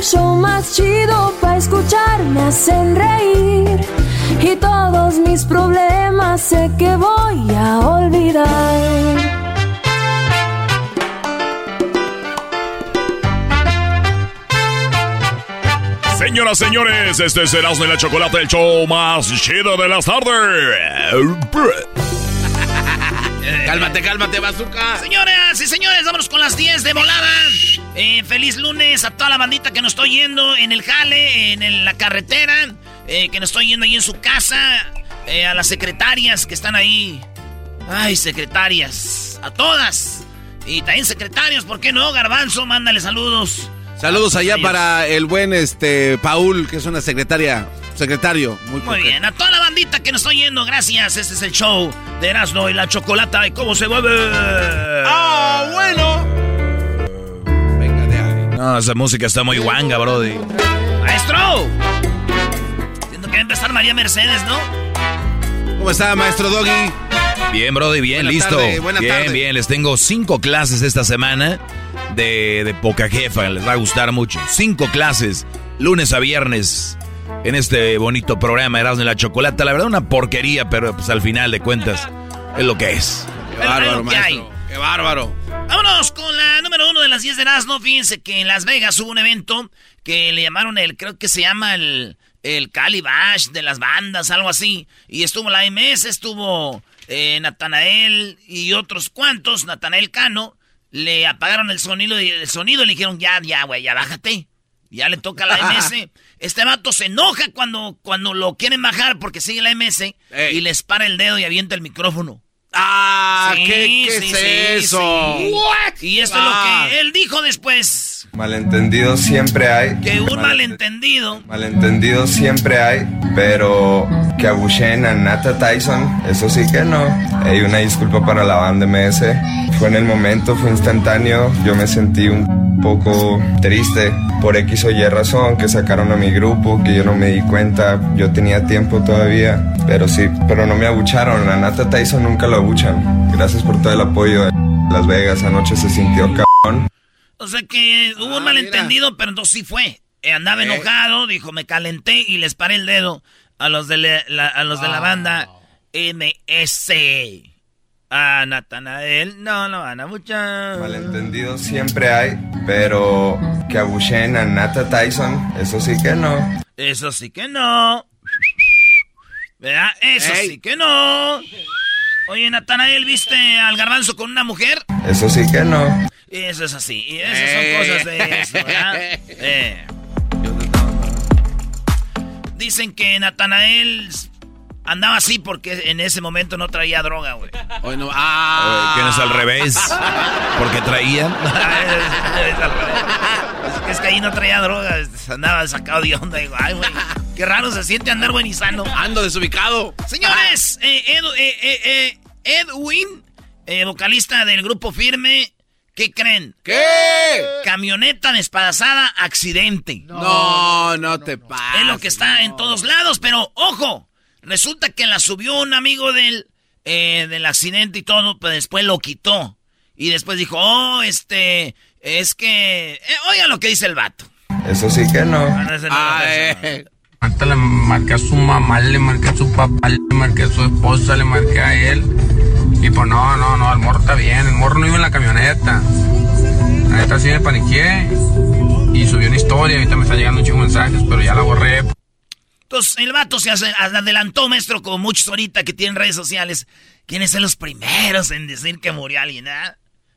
el show más chido para escuchar. Me hacen reír y todos mis problemas sé que voy a olvidar. Señoras, señores, este es Erasmo y la Chocolate, el show más chido de las tardes. Cálmate, cálmate, bazooka. Señoras y señores, vámonos con las 10 de volada. Eh, feliz lunes a toda la bandita que nos estoy yendo en el jale, en el- la carretera, eh, que nos estoy yendo ahí en su casa, eh, a las secretarias que están ahí. Ay, secretarias, a todas. Y también secretarios, ¿por qué no? Garbanzo, mándale saludos. Saludos allá para el buen este Paul, que es una secretaria, secretario. Muy, Muy bien, a toda la bandita que nos estoy yendo, gracias. Este es el show de Erasmo y la Chocolata y cómo se mueve. ¡Ah, bueno! Venga de ahí. No, esa música está muy guanga, brody. ¡Maestro! Siento que va a empezar María Mercedes, ¿no? ¿Cómo está, maestro Doggy? Bien, brody, bien, Buena listo. tarde, buena bien, tarde. bien, les tengo cinco clases esta semana de, de poca jefa, les va a gustar mucho. Cinco clases, lunes a viernes, en este bonito programa Erasmo y la Chocolata. La verdad, una porquería, pero pues al final de cuentas, es lo que es. Qué bárbaro, maestro. Qué bárbaro. Vámonos con la número uno de las 10 de Erasmo. Fíjense que en Las Vegas hubo un evento que le llamaron el, creo que se llama el, el Calibash de las bandas, algo así. Y estuvo la MS, estuvo eh, Natanael y otros cuantos, Natanael Cano. Le apagaron el sonido y el sonido y le dijeron, ya, ya, güey, ya bájate. Ya le toca a la MS. Este vato se enoja cuando, cuando lo quieren bajar porque sigue la MS Ey. y les para el dedo y avienta el micrófono. Ah, Sí, ¿qué, qué sí, es sí, eso? sí. Y esto es lo Ah. que él dijo después. Malentendidos siempre hay. Que un Malente- malentendido. Malentendidos siempre hay, pero que abucheen a Nata Tyson, eso sí que no. Hay una disculpa para la banda MS. Fue en el momento, fue instantáneo. Yo me sentí un poco triste por X o Y razón que sacaron a mi grupo, que yo no me di cuenta. Yo tenía tiempo todavía, pero sí, pero no me abucharon. A Nata Tyson nunca lo abuchan. Gracias por todo el apoyo. Las Vegas anoche se sintió cabrón. O sea que hubo un Ah, malentendido, pero entonces sí fue. Eh, andaba Eh. enojado, dijo, me calenté y les paré el dedo a los de la, la- a los de la banda MS. A Natanael, no, no van a muchas. Malentendidos siempre hay, pero que abucheen a Nata Tyson, eso sí que no. Eso sí que no. ¿Verdad? Eso Ey. sí que no. Oye, Natanael, ¿viste al garbanzo con una mujer? Eso sí que no. Eso es así. Y esas Eh. son cosas de eso, ¿verdad? Eh. Dicen que Natanael andaba así porque en ese momento no traía droga, güey. Hoy no. Ah. ¿Quién es al revés? Porque traía. ahí no traía drogas, andaba sacado de onda. Digo, ay, güey, qué raro se siente andar buen y sano. Ando desubicado. Señores, eh, eh, eh, Edwin, vocalista del grupo Firme, ¿qué creen? ¿Qué? Camioneta despedazada, accidente. No, no, te pases. Es lo que está en todos lados, pero ojo, resulta que la subió un amigo del, del accidente y todo, pero después lo quitó. Y después dijo, oh, este, es que... Eh, oiga lo que dice el vato. Eso sí que no. Ah, eh. le marqué a su mamá, le marqué a su papá, le marqué a su esposa, le marqué a él. Y pues no, no, no, el morro está bien. El morro no iba en la camioneta. Ahorita sí me paniqué. Y subió una historia. Ahorita me están llegando un chingo mensajes, pero ya la borré. Entonces el vato se adelantó, maestro, como muchos ahorita que tienen redes sociales. ¿Quiénes son los primeros en decir que murió alguien? ¿eh?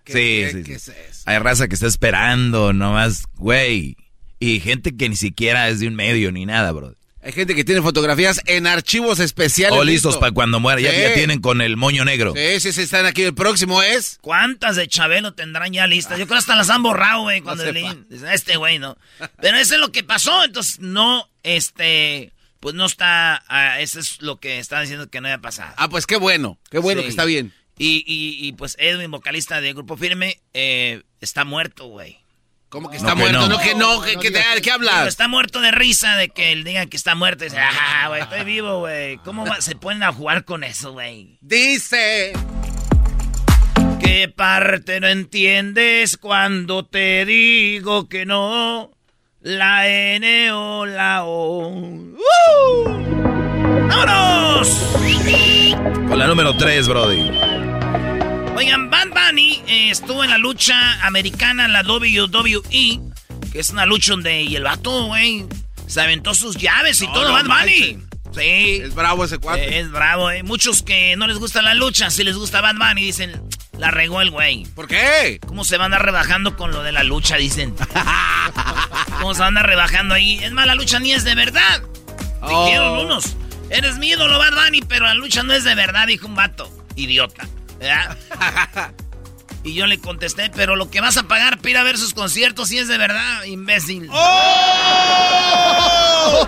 Sí, sí, sí. Hay raza que está esperando, nomás, güey. Y gente que ni siquiera es de un medio ni nada, bro. Hay gente que tiene fotografías en archivos especiales. O listos para cuando muera. Ya, ya, tienen con el moño negro. Sí, sí, sí, están aquí. El próximo es. ¿Cuántas de Chabelo tendrán ya listas? Yo creo que hasta las han borrado, güey. Cuando no este güey, ¿no? Pero eso es lo que pasó. Entonces, no, este. Pues no está. Uh, eso es lo que está diciendo que no haya pasado. Ah, pues qué bueno. Qué bueno que está bien. Y, y, pues Edwin, vocalista de Grupo Firme, eh, está muerto, güey. ¿Cómo que está muerto? No, que no, que, ¿de qué hablas? está muerto de risa de que él diga que está muerto. Y dice, ah, güey, estoy vivo, güey. ¿Cómo se pueden a jugar con eso, güey? Dice... ¿Qué parte no entiendes cuando te digo que no? La N o la O. ¡Vámonos! Con la número 3, Brody. Oigan, Bad Bunny eh, estuvo en la lucha americana, la WWE, que es una lucha donde y el vato, güey, se aventó sus llaves y todo, Bad Bunny. Sí. Es bravo ese cuate. es bravo, eh. Muchos que no les gusta la lucha, si les gusta Bad Bunny, dicen, la regó el güey. ¿Por qué? ¿Cómo se van a andar rebajando con lo de la lucha, dicen? ¿Cómo se van a andar rebajando ahí? Es más, la lucha ni es de verdad. Dijeron oh. unos. Eres mi ídolo, Bad Bunny, pero la lucha no es de verdad, dijo un vato. Idiota. y yo le contesté, pero lo que vas a pagar para ir a ver sus conciertos si es de verdad, imbécil. ¡Oh!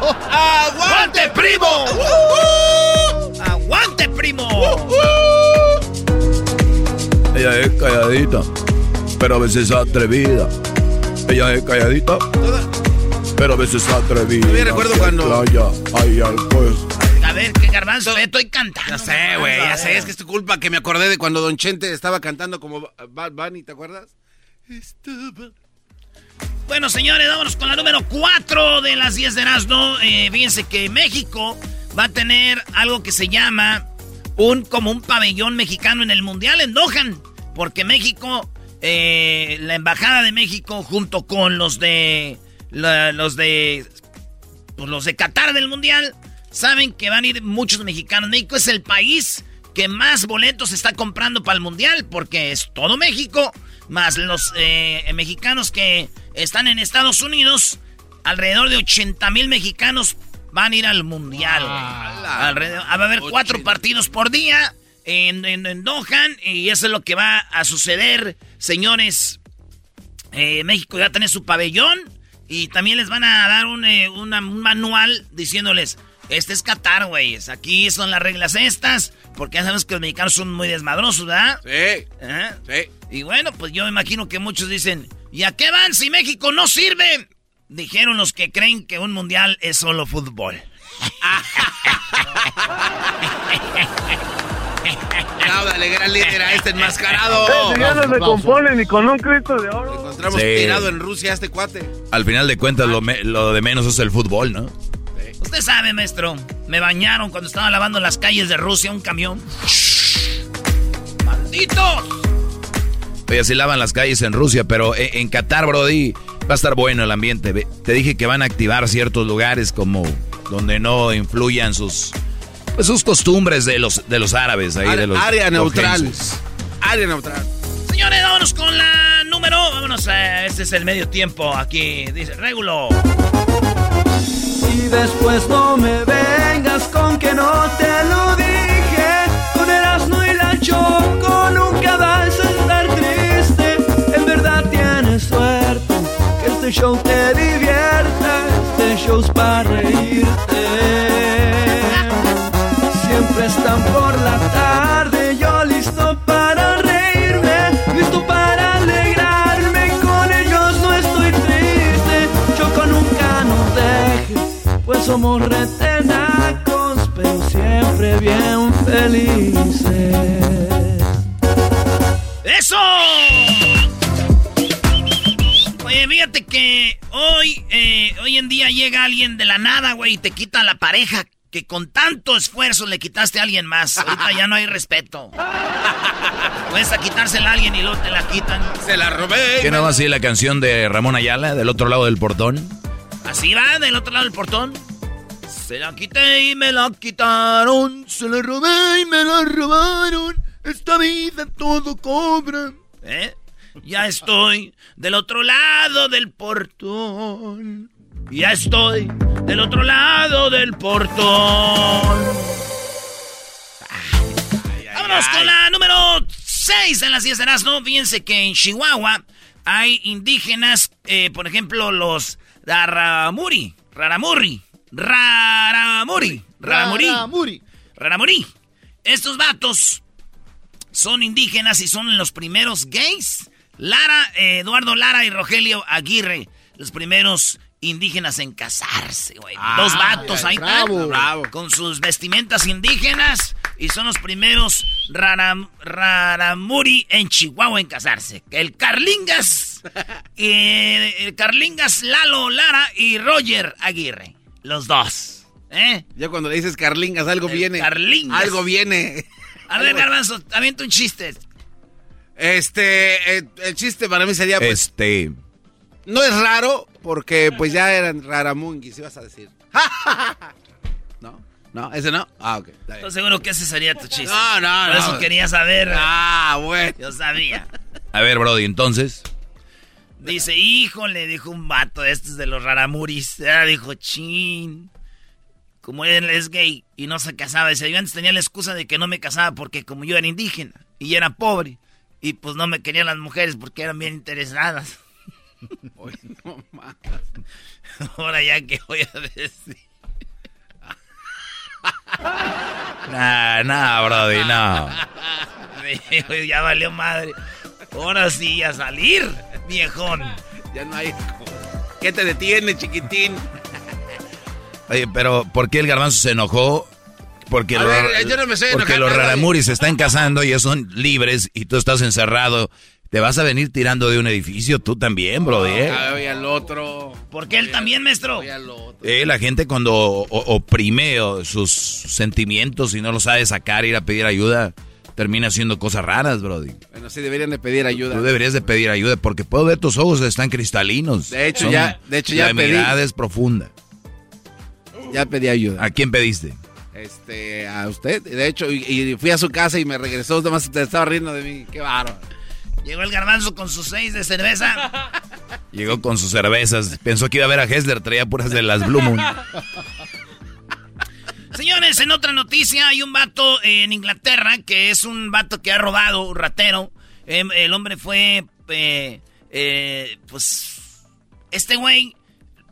¡Aguante, primo! ¡Aguante, primo! Ella es calladita, pero a veces atrevida. Ella es calladita, pero a veces atrevida. Yo recuerdo cuando... hay ver, qué garbanzo, estoy cantando. Ya sé, güey, ya sé, es que es tu culpa que me acordé de cuando Don Chente estaba cantando como Bad Bunny, ¿te acuerdas? Bueno, señores, vámonos con la número 4 de las 10 de Erasmo. Eh, fíjense que México va a tener algo que se llama un como un pabellón mexicano en el Mundial en Dohan. Porque México, eh, la Embajada de México junto con los de los de pues, los de Qatar del Mundial saben que van a ir muchos mexicanos. México es el país que más boletos está comprando para el mundial, porque es todo México, más los eh, mexicanos que están en Estados Unidos. Alrededor de 80 mil mexicanos van a ir al mundial. va a haber cuatro partidos por día en, en, Dohan, y eso es lo que va a suceder, señores. Eh, México ya tiene su pabellón y también les van a dar un, eh, un manual diciéndoles este es Qatar, güey. Aquí son las reglas estas. Porque ya sabemos que los mexicanos son muy desmadrosos, ¿verdad? Sí. ¿Eh? Sí. Y bueno, pues yo me imagino que muchos dicen: ¿Y a qué van si México no sirve? Dijeron los que creen que un mundial es solo fútbol. dale, gran líder a este enmascarado. Este ya no se compone ni con un Cristo de oro. encontramos tirado en Rusia a este cuate. Al final de cuentas, lo, lo de menos es el fútbol, ¿no? Usted sabe, maestro. Me bañaron cuando estaba lavando las calles de Rusia un camión. ¡Malditos! Oye, así lavan las calles en Rusia, pero en, Qatar, Brody, va a estar bueno el ambiente. Te dije que van a activar ciertos lugares como donde no influyan sus pues, sus costumbres de los de los árabes ahí de los área neutral. Área neutral. Señores, vámonos con la número. Vámonos, a, este es el medio tiempo aquí. Dice Régulo. Y después no me vengas con que no te lo dije. Con Erasmo y la Choco nunca vas a estar triste. En verdad tienes suerte que este show te divierta, este show es para reírte. Siempre están por la tarde, somos retenacos, pero siempre bien felices. ¡Eso! Oye, fíjate que hoy, eh, hoy en día llega alguien de la nada, güey, y te quita la pareja que con tanto esfuerzo le quitaste a alguien más. Ahorita ya no hay respeto. Puedes a quitársela a alguien y luego te la quitan. Se la robé. ¿Qué no va así la canción de Ramón Ayala, del otro lado del portón? Así va, del otro lado del portón. Se la quité y me la quitaron. Se la robé y me la robaron. Esta vida todo cobra. ¿Eh? Ya estoy del otro lado del portón. Ya estoy del otro lado del portón. Vámonos con la número 6 en las 10 de Erasmo. Fíjense que en Chihuahua hay indígenas, eh, por ejemplo, los Raramuri. Raramuri. Raramuri. Raramuri. Raramuri. Raramuri. Estos vatos son indígenas y son los primeros gays. Lara, eh, Eduardo Lara y Rogelio Aguirre, los primeros indígenas en casarse, güey. Ah, Dos vatos ay, ahí bravo. están, Bravo. con sus vestimentas indígenas y son los primeros raram- raramuri en Chihuahua en casarse. El Carlingas, eh, el Carlingas Lalo Lara y Roger Aguirre, los dos. ¿Eh? Ya cuando le dices Carlingas, algo El viene. Carlingas. Algo viene. A ver, Garbanzo, avienta un chiste. Este, eh, el chiste para mí sería, pues, Este. no es raro, porque pues ya eran raramunguis, ibas a decir. ¿No? ¿No? ¿Ese no? Ah, ok. está bien. Estoy seguro que ese sería tu chiste. No, no, Por no. eso quería saber. Ah, bueno. Yo sabía. A ver, Brody, entonces. Dice, híjole, dijo un vato de estos de los raramuris. Ah, dijo, chin. Como él es gay y no se casaba. Dice, yo antes tenía la excusa de que no me casaba porque como yo era indígena y era pobre. Y pues no me querían las mujeres porque eran bien interesadas. Oye, no más. Ahora ya que voy a decir. Nah, nah, Brody, no. Dijo, ya valió madre. Ahora sí, a salir, viejón. Ya no hay. ¿Qué te detiene, chiquitín? Oye, pero ¿por qué el garbanzo se enojó? Porque, A los- ver, yo no me estoy porque enojando, los Brody. raramuris se están casando y ellos son libres y tú estás encerrado. Te vas a venir tirando de un edificio tú también. Ah, Voy al otro. Porque él también, maestro. Voy al otro. Eh, la gente cuando oprime o, sus sentimientos y no lo sabe sacar, ir a pedir ayuda, termina haciendo cosas raras, Brody. Bueno, sí deberían de pedir ayuda. Tú deberías de pedir ayuda porque puedo ver tus ojos están cristalinos. De hecho, Son- ya- de hecho, ya La pedí. mirada es profunda. Ya pedí ayuda. ¿A quién pediste? Este, a usted. De hecho, y, y fui a su casa y me regresó. Nomás te estaba riendo de mí. Qué bárbaro. Llegó el garbanzo con sus seis de cerveza. Llegó con sus cervezas. Pensó que iba a ver a Hessler, traía puras de las Blue Moon. Señores, en otra noticia hay un vato en Inglaterra que es un vato que ha robado, un ratero. Em, el hombre fue, eh, eh, pues, este güey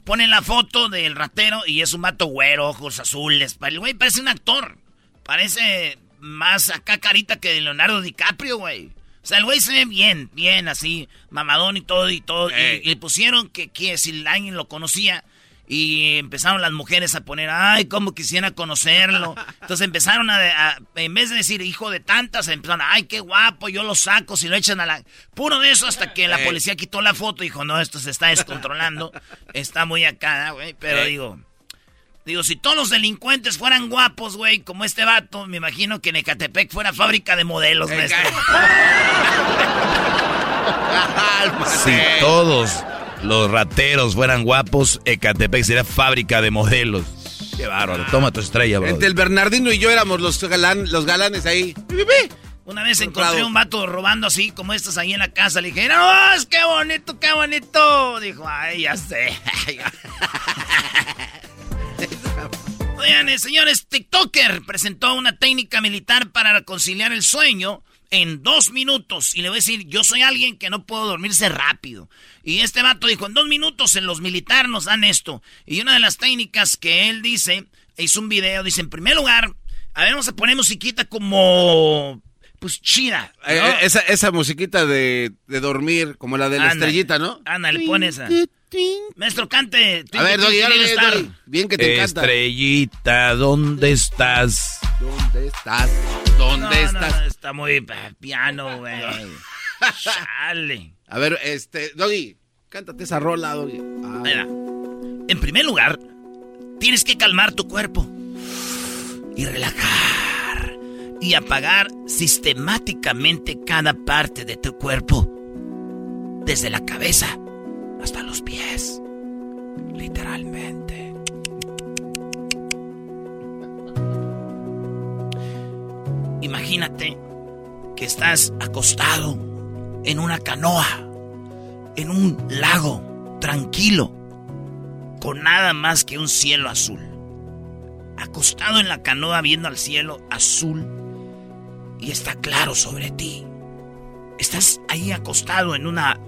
pone la foto del ratero y es un vato güero, ojos azules. El güey parece un actor. Parece más acá carita que Leonardo DiCaprio, güey. O sea, el güey se ve bien, bien así, mamadón y todo y todo. Y le pusieron que, que si alguien lo conocía. Y empezaron las mujeres a poner, ay, cómo quisiera conocerlo. Entonces empezaron a, a- en vez de decir hijo de tantas, empezaron, ay, qué guapo, yo lo saco, si lo echan a la... Puro de eso hasta que la policía quitó la foto y dijo, no, esto se está descontrolando. está muy acá, güey. Pero digo, digo, si todos los delincuentes fueran guapos, güey, como este vato, me imagino que en Ecatepec fuera fábrica de modelos, maestro. Si todos los rateros fueran guapos, Ecatepec sería fábrica de modelos. Qué bárbaro. Toma tu estrella, bro. Entre el Bernardino y yo éramos los, galán- los galanes ahí. Una vez encontré un vato robando así como estos ahí en la casa. Le dije, no, es qué bonito, qué bonito. Dijo, ay, ya sé. Oigan, señores, TikToker presentó una técnica militar para conciliar el sueño. En dos minutos. Y le voy a decir, yo soy alguien que no puedo dormirse rápido. Y este vato dijo, en dos minutos en los militares nos dan esto. Y una de las técnicas que él dice, hizo un video, dice, en primer lugar, a ver, vamos a poner musiquita como pues chida. Eh, eh, esa, esa musiquita de, de, dormir, como la de la estrellita, ¿no? Ana, le pone esa. Maestro, cante. A ver, Doggy, Bien que te encanta. Estrellita, ¿dónde estás? ¿Dónde estás? ¿Dónde estás? está muy eh, piano, güey. Chale. A ver, este, Doggy, cántate esa rola, Doggy. Ah. Mira, en primer lugar, tienes que calmar tu cuerpo y relajar y apagar sistemáticamente cada parte de tu cuerpo, desde la cabeza hasta los pies, literalmente. Imagínate que estás acostado en una canoa, en un lago, tranquilo, con nada más que un cielo azul. Acostado en la canoa viendo al cielo azul y está claro sobre ti. Estás ahí acostado en una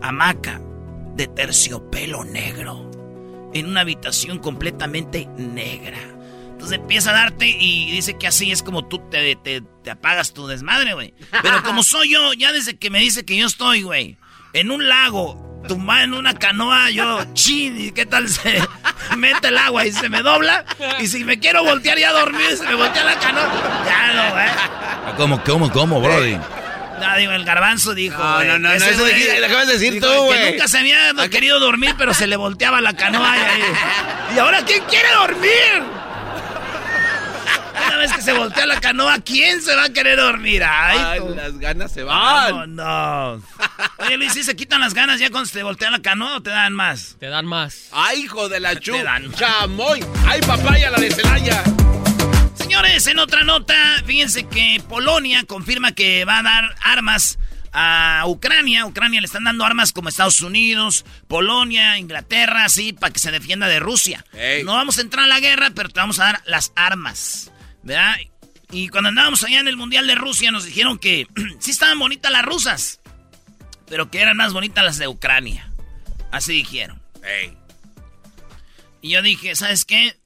hamaca de terciopelo negro, en una habitación completamente negra. Entonces empieza a darte y dice que así es como tú te, te, te apagas tu desmadre, güey. Pero como soy yo, ya desde que me dice que yo estoy, güey, en un lago, tumbado en una canoa, yo, chin, ¿y qué tal se mete el agua y se me dobla? Y si me quiero voltear ya a dormir, se me voltea la canoa, ya no, güey. ¿Cómo, cómo, cómo, brody? No, digo, el garbanzo dijo. No, no, no, no eso lo acabas de decir tú, güey. Nunca se había querido dormir, pero se le volteaba la canoa. Y, y ahora, ¿quién quiere dormir? Una vez que se voltea la canoa, ¿quién se va a querer dormir? Ay, las ganas se van. No, no. Oye, Luis, ¿sí se quitan las ganas ya cuando se voltea la canoa o te dan más? Te dan más. Ay, hijo de la chu. Te dan. Chamoy. Ay, papaya, la de Celaya. Señores, en otra nota, fíjense que Polonia confirma que va a dar armas a Ucrania. Ucrania le están dando armas como Estados Unidos, Polonia, Inglaterra, así, para que se defienda de Rusia. No vamos a entrar a la guerra, pero te vamos a dar las armas. ¿verdad? Y cuando andábamos allá en el Mundial de Rusia nos dijeron que sí estaban bonitas las rusas, pero que eran más bonitas las de Ucrania. Así dijeron. Y yo dije, ¿sabes qué?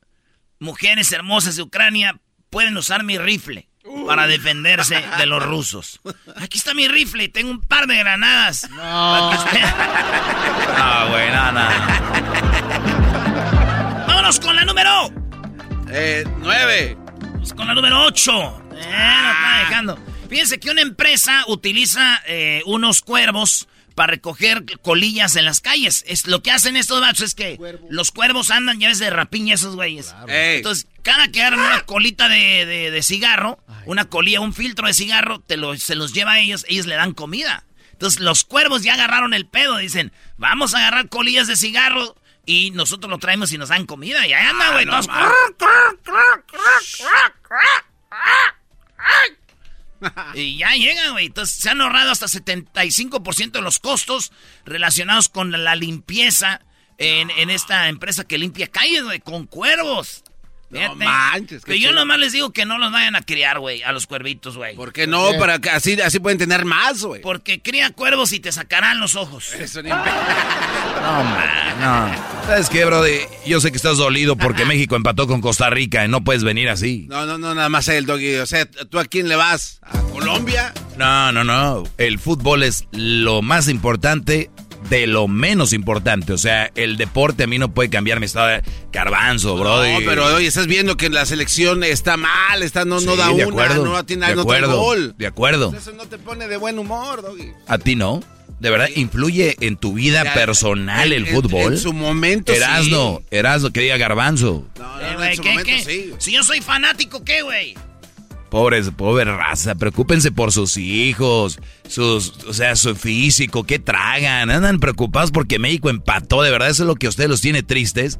Mujeres hermosas de Ucrania pueden usar mi rifle para defenderse de los rusos. Aquí está mi rifle, tengo un par de granadas. No. No, güey, nada. Vámonos con la número. Eh, nueve con la número 8. Eh, está dejando. Fíjense que una empresa utiliza eh, unos cuervos para recoger colillas en las calles. Es, lo que hacen estos machos es que los cuervos andan ya de rapiña esos güeyes. Entonces, cada que agarran una colita de, cigarro, una colilla, un filtro de cigarro, te lo, se los lleva a ellos, ellos le dan comida. Entonces, los cuervos ya agarraron el pedo, dicen, vamos a agarrar colillas de cigarro y nosotros lo traemos y nos dan comida. Y ahí anda, ah, güey. Y ya llegan, güey. Entonces se han ahorrado hasta 75% de los costos relacionados con la limpieza en, en esta empresa que limpia calles, güey, con cuervos. No manches. Que yo nomás les digo que no los vayan a criar, güey, a los cuervitos, güey. ¿Por qué no? Para que así, así pueden tener más, güey. Porque cría cuervos y te sacarán los ojos. Eso ni No, man, no. ¿Sabes qué, brody? Yo sé que estás dolido porque México empató con Costa Rica y no puedes venir así. No, no, no, nada más el doggy. O sea, ¿tú a quién le vas? ¿A Colombia? No, no, no. El fútbol es lo más importante de lo menos importante. O sea, el deporte a mí no puede cambiar mi estado de carbanzo, bro. No, pero oye, estás viendo que la selección está mal, está, no, no da una, no tiene de acuerdo, gol. De acuerdo. Eso no te pone de buen humor, Doggy. ¿A ti no? ¿De verdad influye en tu vida personal el fútbol? En, su momento Erasno, sí. Erasno, que diga garbanzo. No, no, no, en su momento sí. Si yo soy fanático, ¿qué, güey? Pobres, pobre raza, preocúpense por sus hijos, sus, o sea, su físico, qué tragan, andan preocupados porque México empató, de verdad, eso es lo que a ustedes los tiene tristes.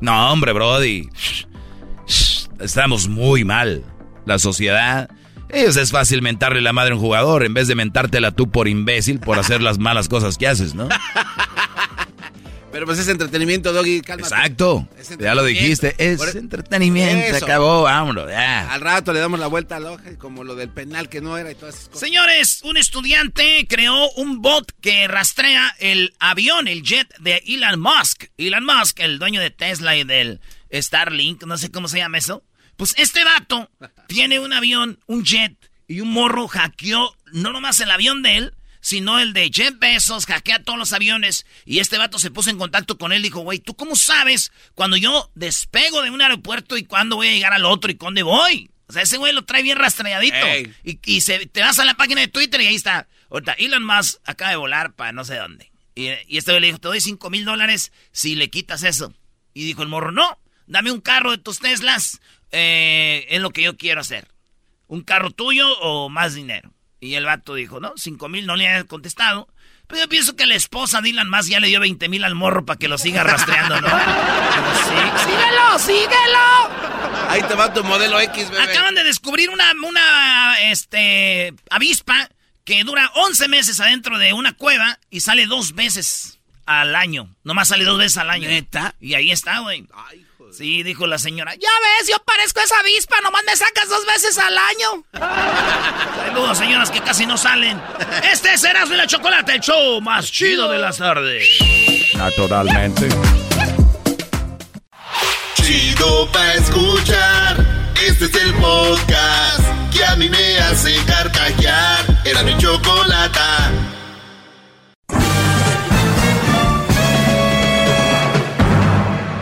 No, hombre, Brody, estamos muy mal, la sociedad. Ellos es fácil mentarle la madre a un jugador en vez de mentártela tú por imbécil por hacer las malas cosas que haces, ¿no? Pero pues es entretenimiento, Doggy, cálmate. Exacto. Ya lo dijiste. Es Por- entretenimiento. Eso. Acabó, vámonos. Ya. Al rato le damos la vuelta al hoja, como lo del penal que no era y todas esas cosas. Señores, un estudiante creó un bot que rastrea el avión, el jet de Elon Musk. Elon Musk, el dueño de Tesla y del Starlink, no sé cómo se llama eso. Pues este vato tiene un avión, un jet, y un morro hackeó no nomás el avión de él, sino el de Jeff Bezos, hackea todos los aviones. Y este vato se puso en contacto con él y dijo, güey, ¿tú cómo sabes cuando yo despego de un aeropuerto y cuándo voy a llegar al otro y dónde voy? O sea, ese güey lo trae bien rastreadito. Y, y se, te vas a la página de Twitter y ahí está. Ahorita, Elon Musk acaba de volar para no sé dónde. Y, y este güey le dijo, te doy 5 mil dólares si le quitas eso. Y dijo el morro, no, dame un carro de tus Teslas. eh, es lo que yo quiero hacer. Un carro tuyo o más dinero. Y el vato dijo, no, 5 mil no le había contestado. Pero yo pienso que la esposa de Elon Musk ya le dio 20 mil al morro para que lo siga rastreando, ¿no? Sí, síguelo, síguelo. Ahí te va tu modelo X, bebé. Acaban de descubrir una, una este, avispa que dura 11 meses adentro de una cueva y sale dos veces al año. Nomás sale dos veces al año. ¿Neta? Y ahí está, güey. Sí, dijo la señora. Ya ves, yo parezco esa avispa, nomás me sacas dos veces al año. Saludos, señoras que casi no salen. Este es Erasmo y la Chocolate, el show más chido de las tardes. Naturalmente. Chido pa' escuchar. Este es el podcast que a mí me hace carcajear. Era mi chocolata.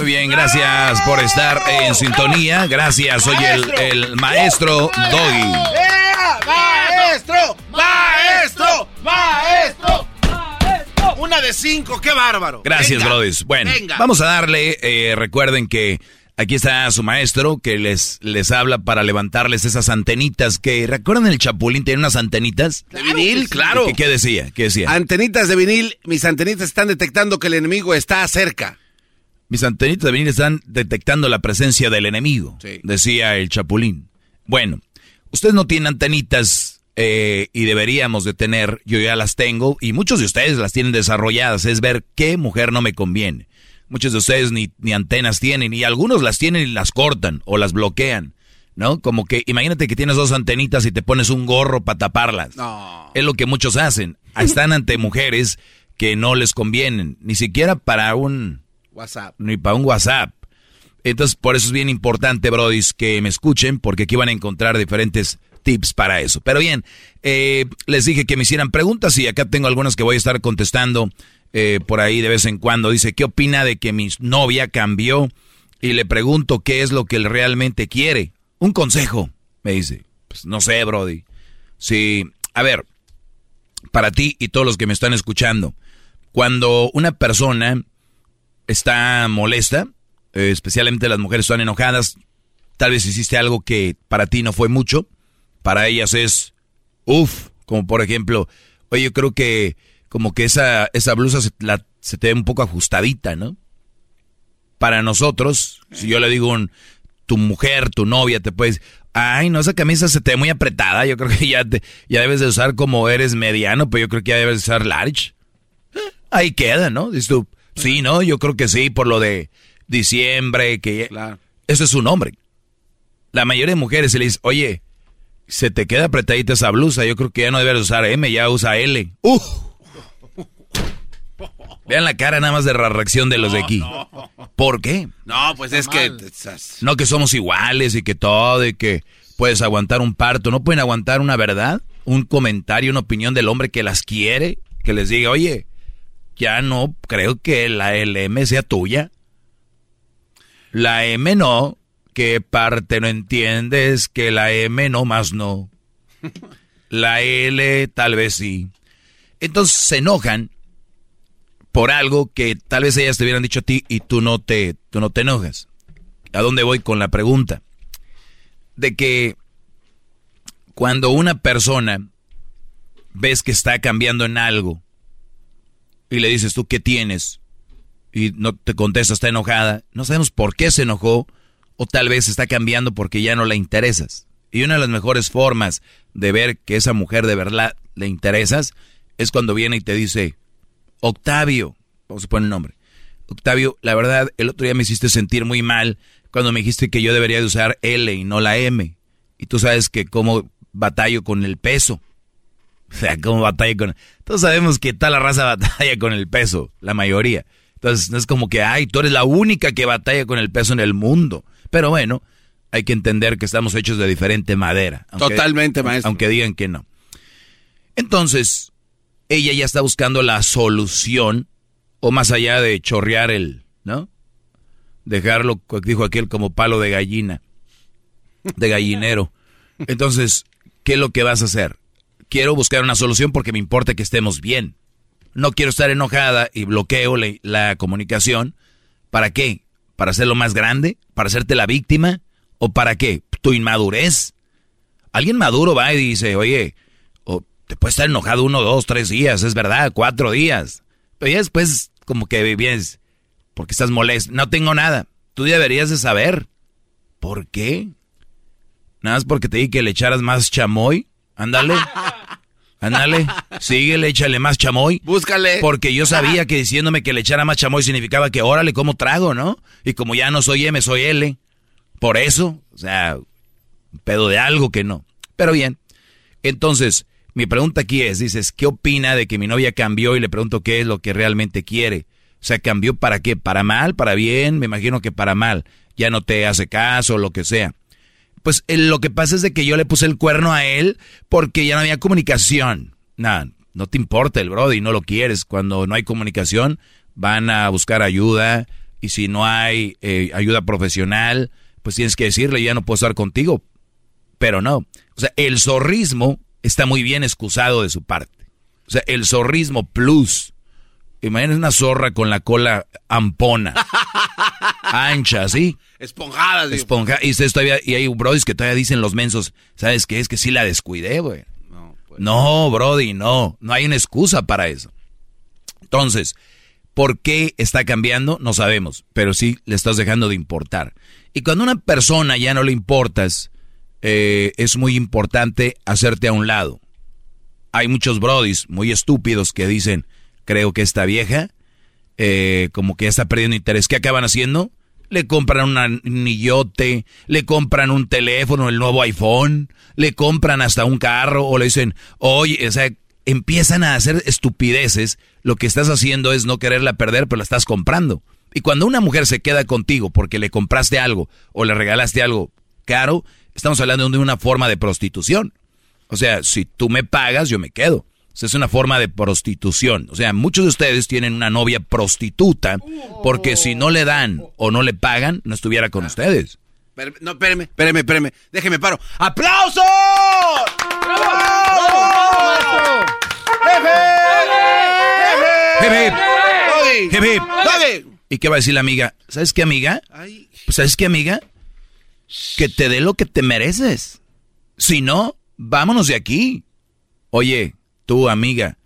Muy bien, gracias por estar en sintonía. Gracias, soy el, el maestro Doggy. ¡Maestro! ¡Maestro! ¡Maestro! Una de cinco, qué bárbaro. Gracias, brodis. Bueno, venga. vamos a darle. eh, recuerden que aquí está su maestro que les, les habla para levantarles esas antenitas que. ¿Recuerdan el Chapulín? Tiene unas antenitas. De vinil, claro. ¿Qué, qué decía? ¿Qué decía? Antenitas de vinil, mis antenitas están detectando que el enemigo está cerca. Mis antenitas de vinil están detectando la presencia del enemigo, Sí. decía el Chapulín. Bueno, ustedes no tienen antenitas eh, y deberíamos de tener, yo ya las tengo y muchos de ustedes las tienen desarrolladas, es ver qué mujer no me conviene. Muchos de ustedes ni, ni antenas tienen y algunos las tienen y las cortan o las bloquean, ¿no? Como que imagínate que tienes dos antenitas y te pones un gorro para taparlas. No. Es lo que muchos hacen. Están ante mujeres que no les convienen, ni siquiera para un WhatsApp. ni para un WhatsApp. Entonces, por eso es bien importante, brodis, que me escuchen, porque aquí van a encontrar diferentes tips para eso. Pero bien, eh, les dije que me hicieran preguntas y acá tengo algunas que voy a estar contestando eh, por ahí de vez en cuando. Dice, ¿qué opina de que mi novia cambió? Y le pregunto qué es lo que él realmente quiere. Un consejo, me dice. Pues no sé, Brody. Sí, a ver, para ti y todos los que me están escuchando, cuando una persona está molesta, eh, especialmente las mujeres están enojadas, tal vez hiciste algo que para ti no fue mucho, para ellas es uff, como por ejemplo, oye, yo creo que como que esa, esa blusa se, te ve un poco ajustadita, ¿no? Para nosotros, si yo le digo un, tu mujer, tu novia, te puedes, ay, no, esa camisa se te ve muy apretada, yo creo que ya, te, ya debes de usar como eres mediano, pero yo creo que ya debes de usar large. Ahí queda, ¿no? Dices tú, sí, ¿no? Yo creo que sí, por lo de diciembre, que... Claro. Eso es su nombre. La mayoría de mujeres se le dice, oye, se te queda apretadita esa blusa, yo creo que ya no debes usar M, ya usa L. ¡Uh! Vean la cara nada más de la reacción de los de aquí. ¿Por qué? No, pues es que... No que somos iguales y que todo y que puedes aguantar un parto. ¿No pueden aguantar una verdad? Un comentario, una opinión del hombre que las quiere, que les diga, oye, ya no creo que la LM sea tuya. La M no, ¿qué parte no entiendes? Que la M no más no. La L tal vez sí. Entonces se enojan por algo que tal vez ellas te hubieran dicho a ti y tú no te, tú no te enojas. ¿A dónde voy con la pregunta? De que cuando una persona ves que está cambiando en algo y le dices tú, ¿qué tienes? Y no te contesta, está enojada. No sabemos por qué se enojó o tal vez está cambiando porque ya no le interesas. Y una de las mejores formas de ver que esa mujer de verdad le interesas es cuando viene y te dice, Octavio, vamos a poner el nombre. Octavio, la verdad, el otro día me hiciste sentir muy mal cuando me dijiste que yo debería de usar L y no la M. Y tú sabes que cómo batallo con el peso. O sea, cómo batalla con... Todos sabemos que tal la raza batalla con el peso, la mayoría. Entonces, no es como que, ay, tú eres la única que batalla con el peso en el mundo. Pero bueno, hay que entender que estamos hechos de diferente madera. Totalmente, maestro. Aunque digan que no. Entonces, ella ya está buscando la solución, o más allá de chorrear el, ¿no? Dejarlo, dijo aquel, como palo de gallina, de gallinero. Entonces, ¿qué es lo que vas a hacer? Quiero buscar una solución porque me importa que estemos bien. No quiero estar enojada y bloqueo la, comunicación. ¿Para qué? ¿Para hacerlo más grande? ¿Para hacerte la víctima? ¿O para qué? ¿Tu inmadurez? Alguien maduro va y dice, oye, te puedes estar enojado uno, dos, tres días, es verdad, cuatro días. Pero ya después como que vienes, porque estás molesto. No tengo nada. Tú deberías de saber. ¿Por qué? Nada más porque te dije que le echaras más chamoy. Ándale. Ándale. Síguele, échale más chamoy. Búscale. Porque yo sabía que diciéndome que le echara más chamoy significaba que órale, como trago, ¿no? Y como ya no soy M, soy L. Por eso, o sea, pedo de algo que no. Pero bien, entonces, mi pregunta aquí es, dices, ¿qué opina de que mi novia cambió y le pregunto qué es lo que realmente quiere? O sea, ¿cambió para qué? ¿Para mal? ¿Para bien? Me imagino que para mal. Ya no te hace caso, lo que sea. Pues eh, lo que pasa es de que yo le puse el cuerno a él porque ya no había comunicación. Nada, no te importa el brody, no lo quieres. Cuando no hay comunicación, van a buscar ayuda. Y si no hay eh, ayuda profesional, pues tienes que decirle, ya no puedo estar contigo. Pero no. O sea, el zorrismo está muy bien excusado de su parte. O sea, el zorrismo plus. Imagínate una zorra con la cola ampona. ancha, ¿sí? Esponjada, digo. Esponja y, ustedes todavía, y hay brodis que todavía dicen los mensos, ¿sabes qué? Es que sí la descuidé, güey. No, pues. no, brody, no. No hay una excusa para eso. Entonces, ¿por qué está cambiando? No sabemos, pero sí le estás dejando de importar. Y cuando a una persona ya no le importas, eh, es muy importante hacerte a un lado. Hay muchos brodis muy estúpidos que dicen, creo que esta vieja, eh, como que ya está perdiendo interés. ¿Qué acaban haciendo? Le compran un anillote, le compran un teléfono, el nuevo iPhone, le compran hasta un carro o le dicen, oye, o sea, empiezan a hacer estupideces. Lo que estás haciendo es no quererla perder, pero la estás comprando. Y cuando una mujer se queda contigo porque le compraste algo o le regalaste algo caro, estamos hablando de una forma de prostitución. O sea, si tú me pagas, yo me quedo. O es una forma de prostitución. O sea, muchos de ustedes tienen una novia prostituta porque si no le dan o no le pagan, no estuviera con ustedes. No, espéreme, espéreme, espéreme. Déjeme paro. ¡Aplausos! ¿Y qué va a decir la amiga? ¿Sabes qué, amiga? Pues, ¿Sabes qué, amiga? Que te dé lo que te mereces. Si no, vámonos de aquí. Oye, tú, amiga,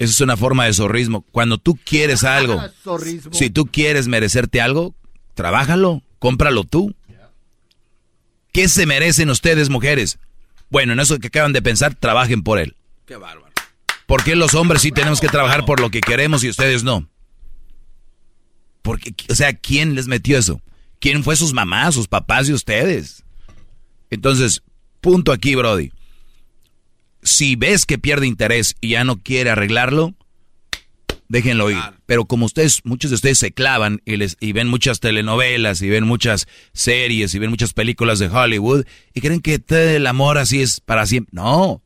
eso es una forma de zorrismo. Cuando tú quieres algo, si tú quieres merecerte algo, trabájalo, cómpralo tú. ¿Qué se merecen ustedes, mujeres? Bueno, en eso que acaban de pensar, trabajen por él. Qué bárbaro. ¿Por qué los hombres sí tenemos que trabajar por lo que queremos y ustedes no? Porque, o sea, ¿quién les metió eso? ¿Quién fue sus mamás, sus papás y ustedes? Entonces, punto aquí, Brody. Si ves que pierde interés y ya no quiere arreglarlo, déjenlo ir. Pero como ustedes, muchos de ustedes se clavan y, les, y ven muchas telenovelas y ven muchas series y ven muchas películas de Hollywood y creen que el amor así es para siempre. No.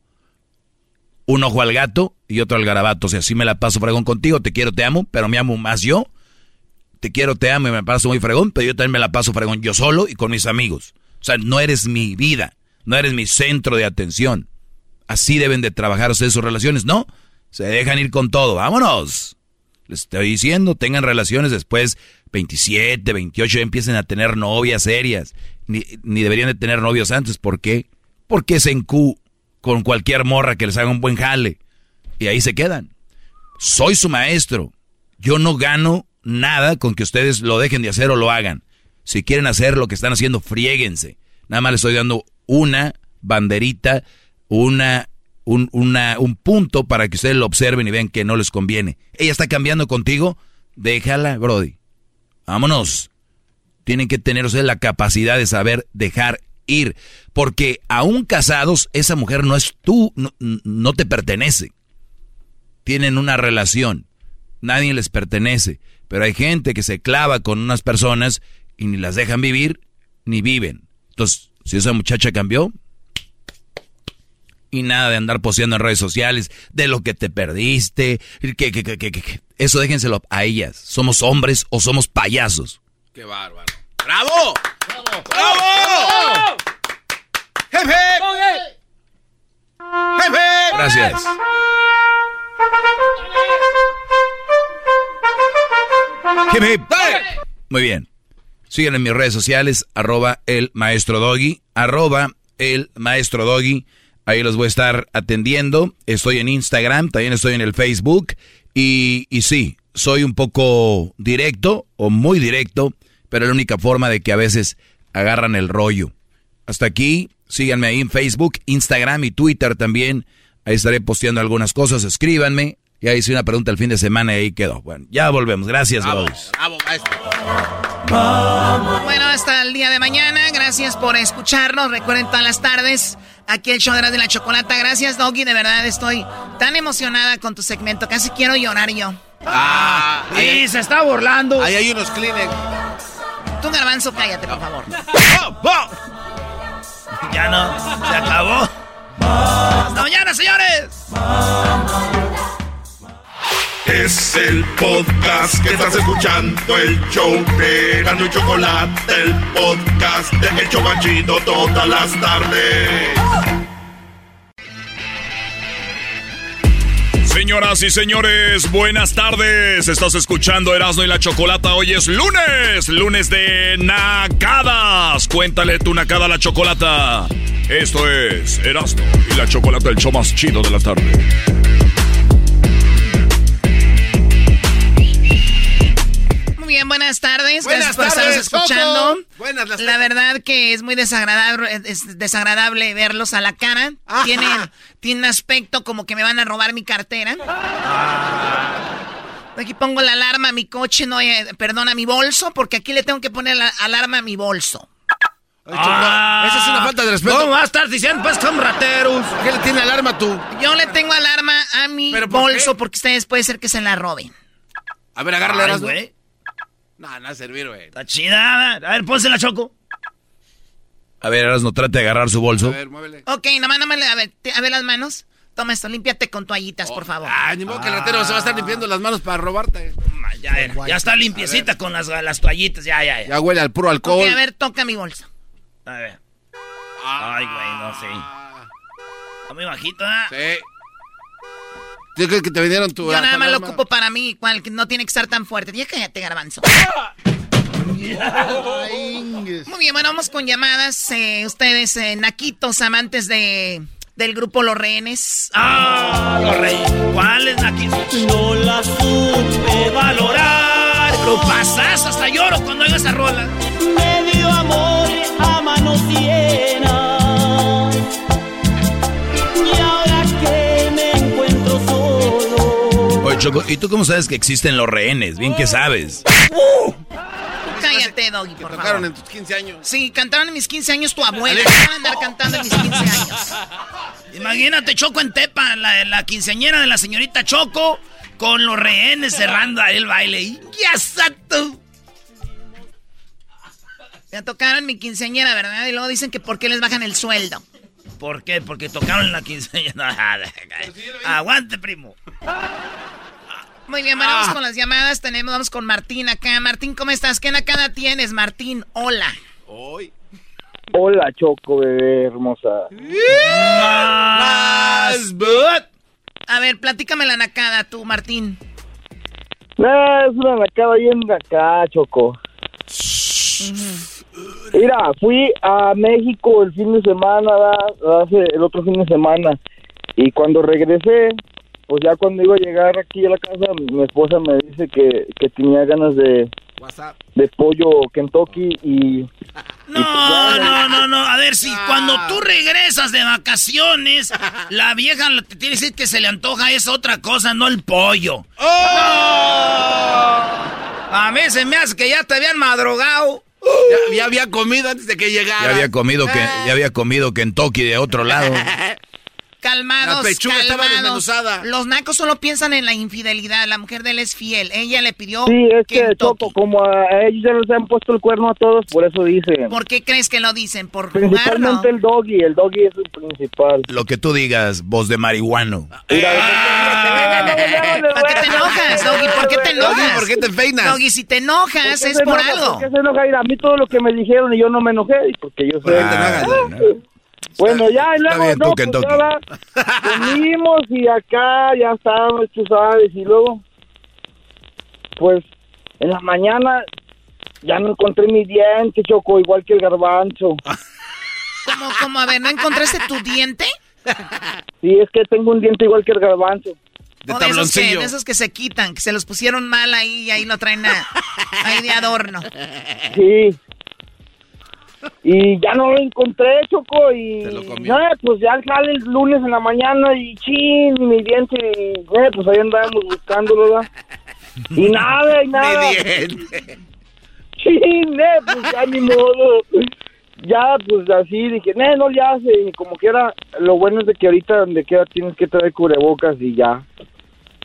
Un ojo al gato y otro al garabato. O sea, así me la paso fregón contigo, te quiero, te amo, pero me amo más yo te quiero, te amo y me paso muy fregón, pero yo también me la paso fregón yo solo y con mis amigos. O sea, no eres mi vida, no eres mi centro de atención. Así deben de trabajar ustedes sus relaciones, ¿no? Se dejan ir con todo, vámonos. Les estoy diciendo, tengan relaciones después 27, 28, empiecen a tener novias serias. Ni, ni deberían de tener novios antes. ¿Por qué? Porque se encu con cualquier morra que les haga un buen jale. Y ahí se quedan. Soy su maestro. Yo no gano nada con que ustedes lo dejen de hacer o lo hagan. Si quieren hacer lo que están haciendo, friéguense. Nada más les estoy dando una banderita, una, un, un punto para que ustedes lo observen y vean que no les conviene. Ella está cambiando contigo, déjala, Brody. Vámonos. Tienen que tener ustedes la capacidad de saber dejar ir. Porque aún casados, esa mujer no es tú, no, no te pertenece. Tienen una relación. Nadie les pertenece. Pero hay gente que se clava con unas personas y ni las dejan vivir, ni viven. Entonces, si esa muchacha cambió, y nada de andar poseando en redes sociales de lo que te perdiste, que, que, que, que, eso déjenselo a ellas. ¿Somos hombres o somos payasos? ¡Qué bárbaro! ¡Bravo! ¡Bravo! ¡Bravo! ¡Jefe! ¡Jefe! Gracias. Jefe. Muy bien. Síganme en mis redes sociales, arroba el maestro doggy, arroba el maestro doggy. Ahí los voy a estar atendiendo. Estoy en Instagram, también estoy en el Facebook. Y, y sí, soy un poco directo o muy directo, pero es la única forma de que a veces agarran el rollo. Hasta aquí, síganme ahí en Facebook, Instagram y Twitter también. Ahí estaré posteando algunas cosas, escríbanme. Ya hice una pregunta el fin de semana y ahí quedó. Bueno, ya volvemos. Gracias, Bravo, bravo, maestro. Bueno, hasta el día de mañana. Gracias por escucharnos. Recuerden todas las tardes. Aquí el show de la, de la chocolata. Gracias, Doggy. De verdad estoy tan emocionada con tu segmento. Casi quiero llorar yo. Ah, ahí, se está burlando. ahí hay unos Kleenex. Tú, Garbanzo, cállate, por favor. Ya no, se acabó. Hasta mañana, señores. Es el podcast que estás escuchando, el show de y Chocolate, el podcast de El Chobachito todas las tardes. Señoras y señores, buenas tardes. Estás escuchando Erasmo y la Chocolata. Hoy es lunes, lunes de Nacadas. Cuéntale tu Nacada a la Chocolata. Esto es Erasmo y la Chocolata, el show más chido de la tarde. Bien, buenas tardes. Buenas Gracias por tardes, estarnos escuchando. Coco. Buenas las La verdad que es muy desagradable, es desagradable verlos a la cara. Tienen, tienen aspecto como que me van a robar mi cartera. Aquí pongo la alarma a mi coche, no, eh, perdón, a mi bolso, porque aquí le tengo que poner la alarma a mi bolso. Ay, Choco, esa es una falta de respeto. Ah. ¿Cómo vas a estar diciendo pues son rateros? ¿Qué le tiene alarma tú? Yo le tengo alarma a mi ¿Pero por bolso qué? porque ustedes puede ser que se la roben. A ver, agárrala, güey. No, no va a servir, güey. Está chida. A ver, pónsela, Choco. A ver, ahora no trate de agarrar su A bolso. ver, muévele. Ok, nomás, nomás, a ver, te- a ver las manos. Toma esto, límpiate con toallitas, por favor. Ah, ni modo que el ratero se va a estar limpiando las manos para robarte. Ya, ya, ya está limpiecita con las, las toallitas. Ya, ya, ya. Ya huele al puro alcohol. a ver, toca mi bolso. A ver. Ay, güey, no sé. Está muy bajito, ¿ah? Sí. Yo creo que te vendieron tu. Yo nada más lo ocupo para mí, cual, que no tiene que estar tan fuerte. Ya cállate, garbanzo. Muy bien, bueno, vamos con llamadas. Eh, ustedes, eh, naquitos, amantes de del grupo Los Rehenes. Ah, los reyes. ¿Cuáles aquí? No la supe Valorar. Grupazazo, hasta lloro cuando oigo esa rola. Me dio amor a manos Choco, ¿y tú cómo sabes que existen los rehenes? Bien que sabes. Cállate, Doggy, por tocaron favor. en tus 15 años. Sí, cantaron en mis 15 años tu abuela. Van a andar cantando en mis 15 años. Imagínate Choco en Tepa, la, la quinceañera de la señorita Choco, con los rehenes cerrando ahí el baile. Y ya exacto. Ya tocaron mi quinceañera, ¿verdad? Y luego dicen que por qué les bajan el sueldo. ¿Por qué? Porque tocaron en la quinceañera. Aguante, primo. Muy bien, bueno, vamos con las llamadas. Tenemos, vamos con Martín acá. Martín, ¿cómo estás? ¿Qué nacada tienes, Martín? Hola. Hoy. Hola, Choco, bebé hermosa. Más, but. A ver, platícame la nacada tú, Martín. Nah, es una nacada bien acá, Choco. Mira, fui a México el fin de semana, ¿verdad? hace el otro fin de semana, y cuando regresé, pues ya cuando iba a llegar aquí a la casa, mi esposa me dice que, que tenía ganas de, de pollo Kentucky y... No, no, no, no. A ver, si cuando tú regresas de vacaciones, la vieja lo- te tiene que decir que se le antoja es otra cosa, no el pollo. A mí se me hace que ya te habían madrugado. Ya, ya había comido antes de que llegara. Ya había comido que ya había comido Kentucky de otro lado. Calmados, La pechuga estaba calmados. desmenuzada. Los nacos solo piensan en la infidelidad. La mujer de él es fiel. Ella le pidió Sí, es que. Choco, como a ellos ya les han puesto el cuerno a todos, por eso dicen. ¿Por qué crees que lo dicen? ¿Por jugar, no? Principalmente el doggy, el doggy es el principal. Lo que tú digas, voz de marihuano. ¿Para qué te enojas, Doggy? ¿Por qué te enojas? ¿por qué te peinas? Doggy, si te enojas ¿Por es por enoja? algo. ¿Por qué se enoja? Mira, a mí todo lo que me dijeron y yo no me enojé, porque yo sé. Ah, Bueno, ya, y luego, bien, no, pues, comimos y acá ya estábamos, tú sabes, y luego, pues, en la mañana ya no encontré mi diente, Choco, igual que el garbanzo. ¿Cómo, cómo? A ver, ¿no encontraste tu diente? Sí, es que tengo un diente igual que el garbanzo. De O de esos, que, de esos que se quitan, que se los pusieron mal ahí y ahí lo traen a- ahí de adorno. Sí. Y ya no lo encontré, Choco, y nada, pues ya sale el lunes en la mañana y chin, mi diente, y eh, pues ahí andábamos buscándolo, ¿verdad? Y nada, y nada. Mi diente. Chin, eh, pues ya ni modo. Ya, pues así dije, no, no le hace, y como quiera, lo bueno es de que ahorita donde quiera tienes que traer cubrebocas y ya.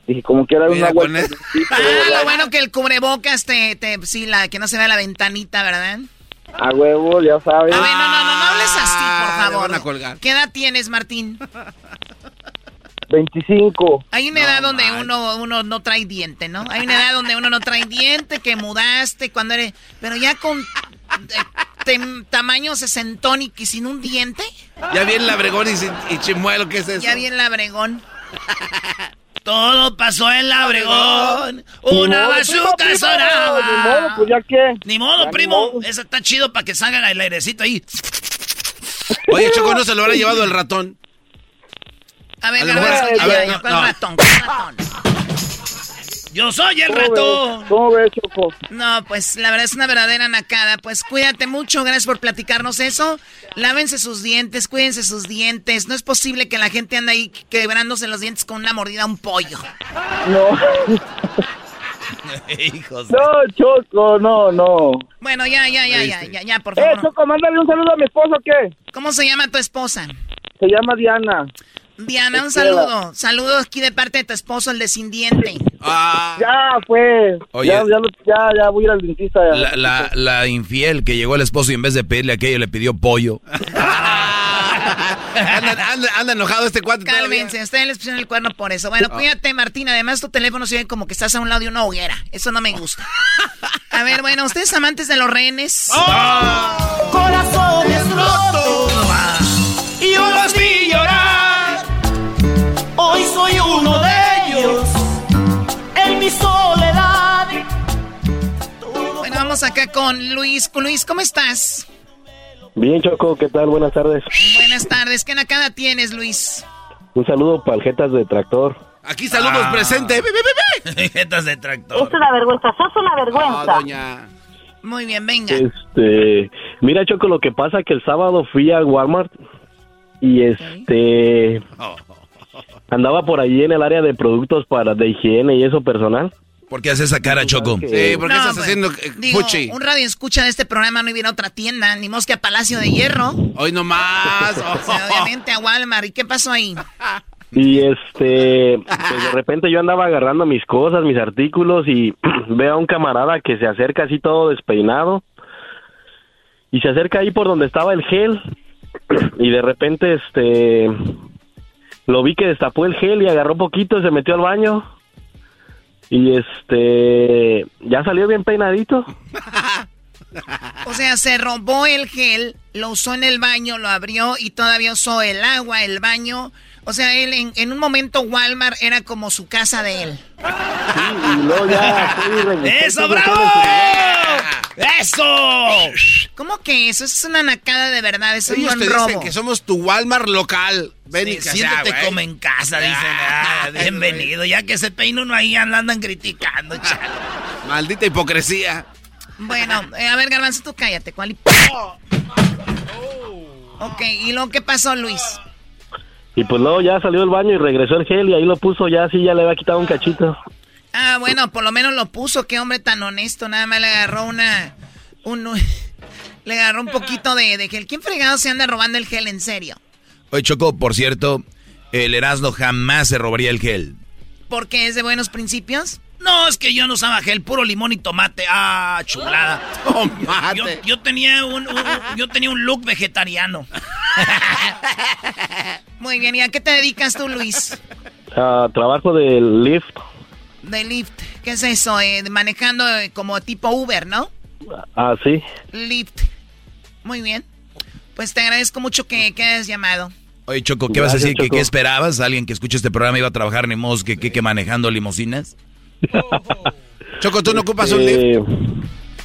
Dije, como quiera Mira, una vuelta. Ah, lo bueno que el cubrebocas te, te, sí, la, que no se vea la ventanita, ¿verdad? A huevo, ya sabes. A ver, no, no, no, no hables así, Ah, por favor. van a colgar. ¿Qué edad tienes, Martín? 25. Hay una edad donde uno, uno no trae diente, ¿no? Hay una edad donde uno no trae diente, que mudaste cuando eres... Pero ya con eh, tamaño sesentón y que sin un diente, Ya viene la Bregón y, sin- y Chimuelo, ¿qué es eso? ya bien labregón. Todo pasó en la Obregón. Una Ni modo, bazooka primo, sonaba. Ni modo, pues ya qué. Ni modo, Ya ni primo. modo. Eso está chido para que salga el airecito ahí. Oye, Choco, ¿no se lo habrá llevado el ratón? A ver, A lo mejor- Garbanzo, a ver, ya, no, ¿cuál no. ratón? ¿Cuál ratón? Yo soy el ratón. ¿Cómo ves, Choco? No, pues la verdad es una verdadera nacada. Pues cuídate mucho, gracias por platicarnos eso. Lávense sus dientes, cuídense sus dientes. No es posible que la gente ande ahí quebrándose los dientes con una mordida a un pollo. No. Hijos. No, Choco, no, no. Bueno, ya, ya, ya, ya, ya, ya, por Eh, favor. Choco, mándale un saludo a mi esposo, ¿qué? ¿Cómo se llama tu esposa? Se llama Diana. Diana, un Estela. saludo. Saludos aquí de parte de tu esposo, el de sin diente. Ah, Ya, pues. Oye. Ya, ya, ya, ya voy a ir al dentista. ya. La, la, la infiel que llegó el esposo y en vez de pedirle aquello le pidió pollo. anda, anda- anda enojado este cuate. Cálmense, ustedes les pusieron el cuerno por eso. Bueno, cuídate, Martín. Además, tu teléfono se ve como que estás a un lado de una hoguera. Eso no me gusta. A ver, bueno, ustedes amantes de los rehenes. Corazones rotos acá con Luis. Luis, ¿cómo estás? Bien, Choco, ¿qué tal? Buenas tardes. Buenas tardes. ¿Qué nacada tienes, Luis? Un saludo para el Jetas de Tractor. Aquí saludos Ah. presente. Ve, ve, ve, ve. Jetas de tractor. una vergüenza, sos una vergüenza. doña. Muy bien, venga. Este, mira, Choco, lo que pasa que el sábado fui a Walmart y este andaba por allí en el área de productos para de higiene y eso personal. ¿Por qué hace esa cara, Choco? Sí, ¿por qué No, estás pues, haciendo eh, Digo, fuchi? un radio escucha de este programa no hubiera otra tienda, ni mosque a Palacio de Hierro. Hoy nomás. O sea, obviamente a Walmart. ¿Y qué pasó ahí? Y este, pues de repente yo andaba agarrando mis cosas, mis artículos y veo a un camarada que se acerca así todo despeinado y se acerca ahí por donde estaba el gel y de repente este lo vi que destapó el gel y agarró poquito y se metió al baño y este ya salió bien peinadito. O sea, se robó el gel, lo usó en el baño, lo abrió y todavía usó el agua, el baño O sea, él en, en un momento Walmart era como su casa de él. Sí, y luego ya fui y regresé. ¡Eso, bravo! ¡Eso! ¿Cómo que eso? Eso es una nacada de verdad, eso es Ellos un te robo. dicen que somos tu Walmart local. Ven y Sí, que siéntete sea, güey. como en casa, dicen. Ah, bienvenido. Ya que se peina uno ahí, andan criticando, chalo. Maldita hipocresía. Bueno, eh, a ver, Garbanzo, tú cállate, ¿cuál? Ok, ¿y luego qué pasó, Luis? Y pues luego ya salió del baño y regresó el gel y ahí lo puso ya así, ya le había quitado un cachito. Ah, bueno, por lo menos lo puso, qué hombre tan honesto, nada más le agarró una... Un, le agarró un poquito de, de gel. ¿Quién fregado se anda robando el gel en serio? Oye, Choco, por cierto, el Erasmo jamás se robaría el gel. ¿Porque es de buenos principios? No, es que yo no usaba gel, puro limón y tomate. Ah, chulada. Yo, yo tenía un, un- yo tenía un look vegetariano. Muy bien, ¿y a qué te dedicas tú, Luis? Ah, trabajo del lift. De Lyft. ¿Qué es eso? Eh, de manejando eh, como tipo Uber, ¿no? Ah, sí. Lyft. Muy bien. Pues te agradezco mucho que, que hayas llamado. Oye, Choco, ¿qué vas a decir? ¿Que, Choco. ¿Qué esperabas? ¿Alguien que escuche este programa iba a trabajar ni modo que, que, que manejando limusinas? Choco, ¿tú no ocupas un Eh, lift?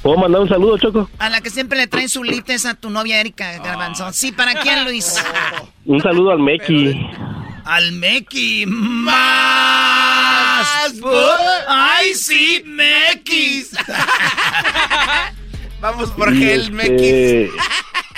¿Puedo mandar un saludo, Choco? A la que siempre le traen su Lyft es a tu novia Erika Garbanzo. Sí, ¿para quién, Luis? Un saludo al Meki. Al Meki. Más. ¡Ay, sí, Mekis! Vamos por Y, gel, Mekis.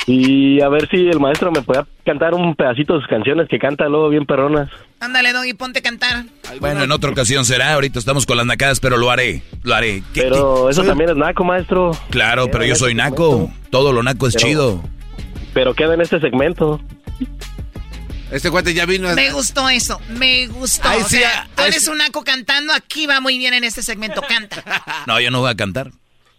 Este, Y a ver si el maestro me puede cantar un pedacito de sus canciones que canta luego bien perronas. Ándale, Doggy, ponte a cantar. Bueno, en otra ocasión será. Ahorita estamos con las nacadas, pero lo haré. Lo haré. ¿Qué- Pero qué- eso soy- también es naco, maestro. Claro, pero yo Queda soy este naco. segmento. Todo lo naco es Pero- chido. Pero queda en este segmento. Este cuate ya vino. Me gustó eso, me gustó. Ay, o sí, sea, tú ay, eres sí. un naco cantando, aquí va muy bien en este segmento. Canta, No, yo no voy a cantar.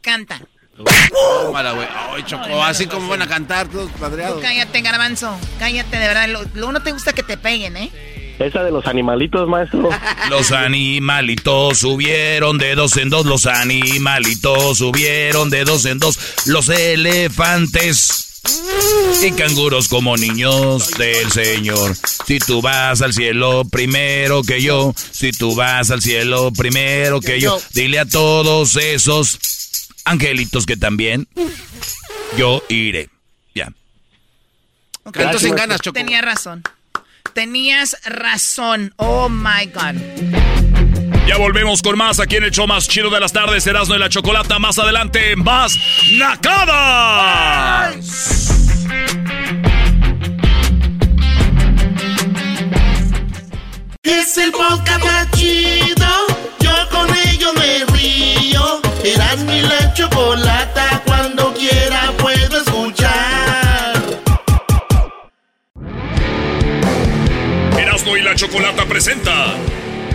canta. Tómala, güey. Ay, Choco, así como van a cantar todos Tú padreados. cállate, Garbanzo. Cállate, de verdad. Lo- Luego no te gusta que te peguen, ¿eh? Esa de los animalitos, maestro. Los animalitos subieron de dos en dos, los animalitos subieron de dos en dos, los elefantes y canguros como niños del Señor. Si tú vas al cielo primero que yo, si tú vas al cielo primero que yo, dile a todos esos angelitos que también yo iré. Ya. Ok. Canto sin ganas, Choco. Tenías razón. Tenías razón. Oh my God. Ya volvemos con más aquí en el show más chido de las tardes, Erasmo y la Chocolata. Más adelante, más Nakada. Es el podcast más chido. Presenta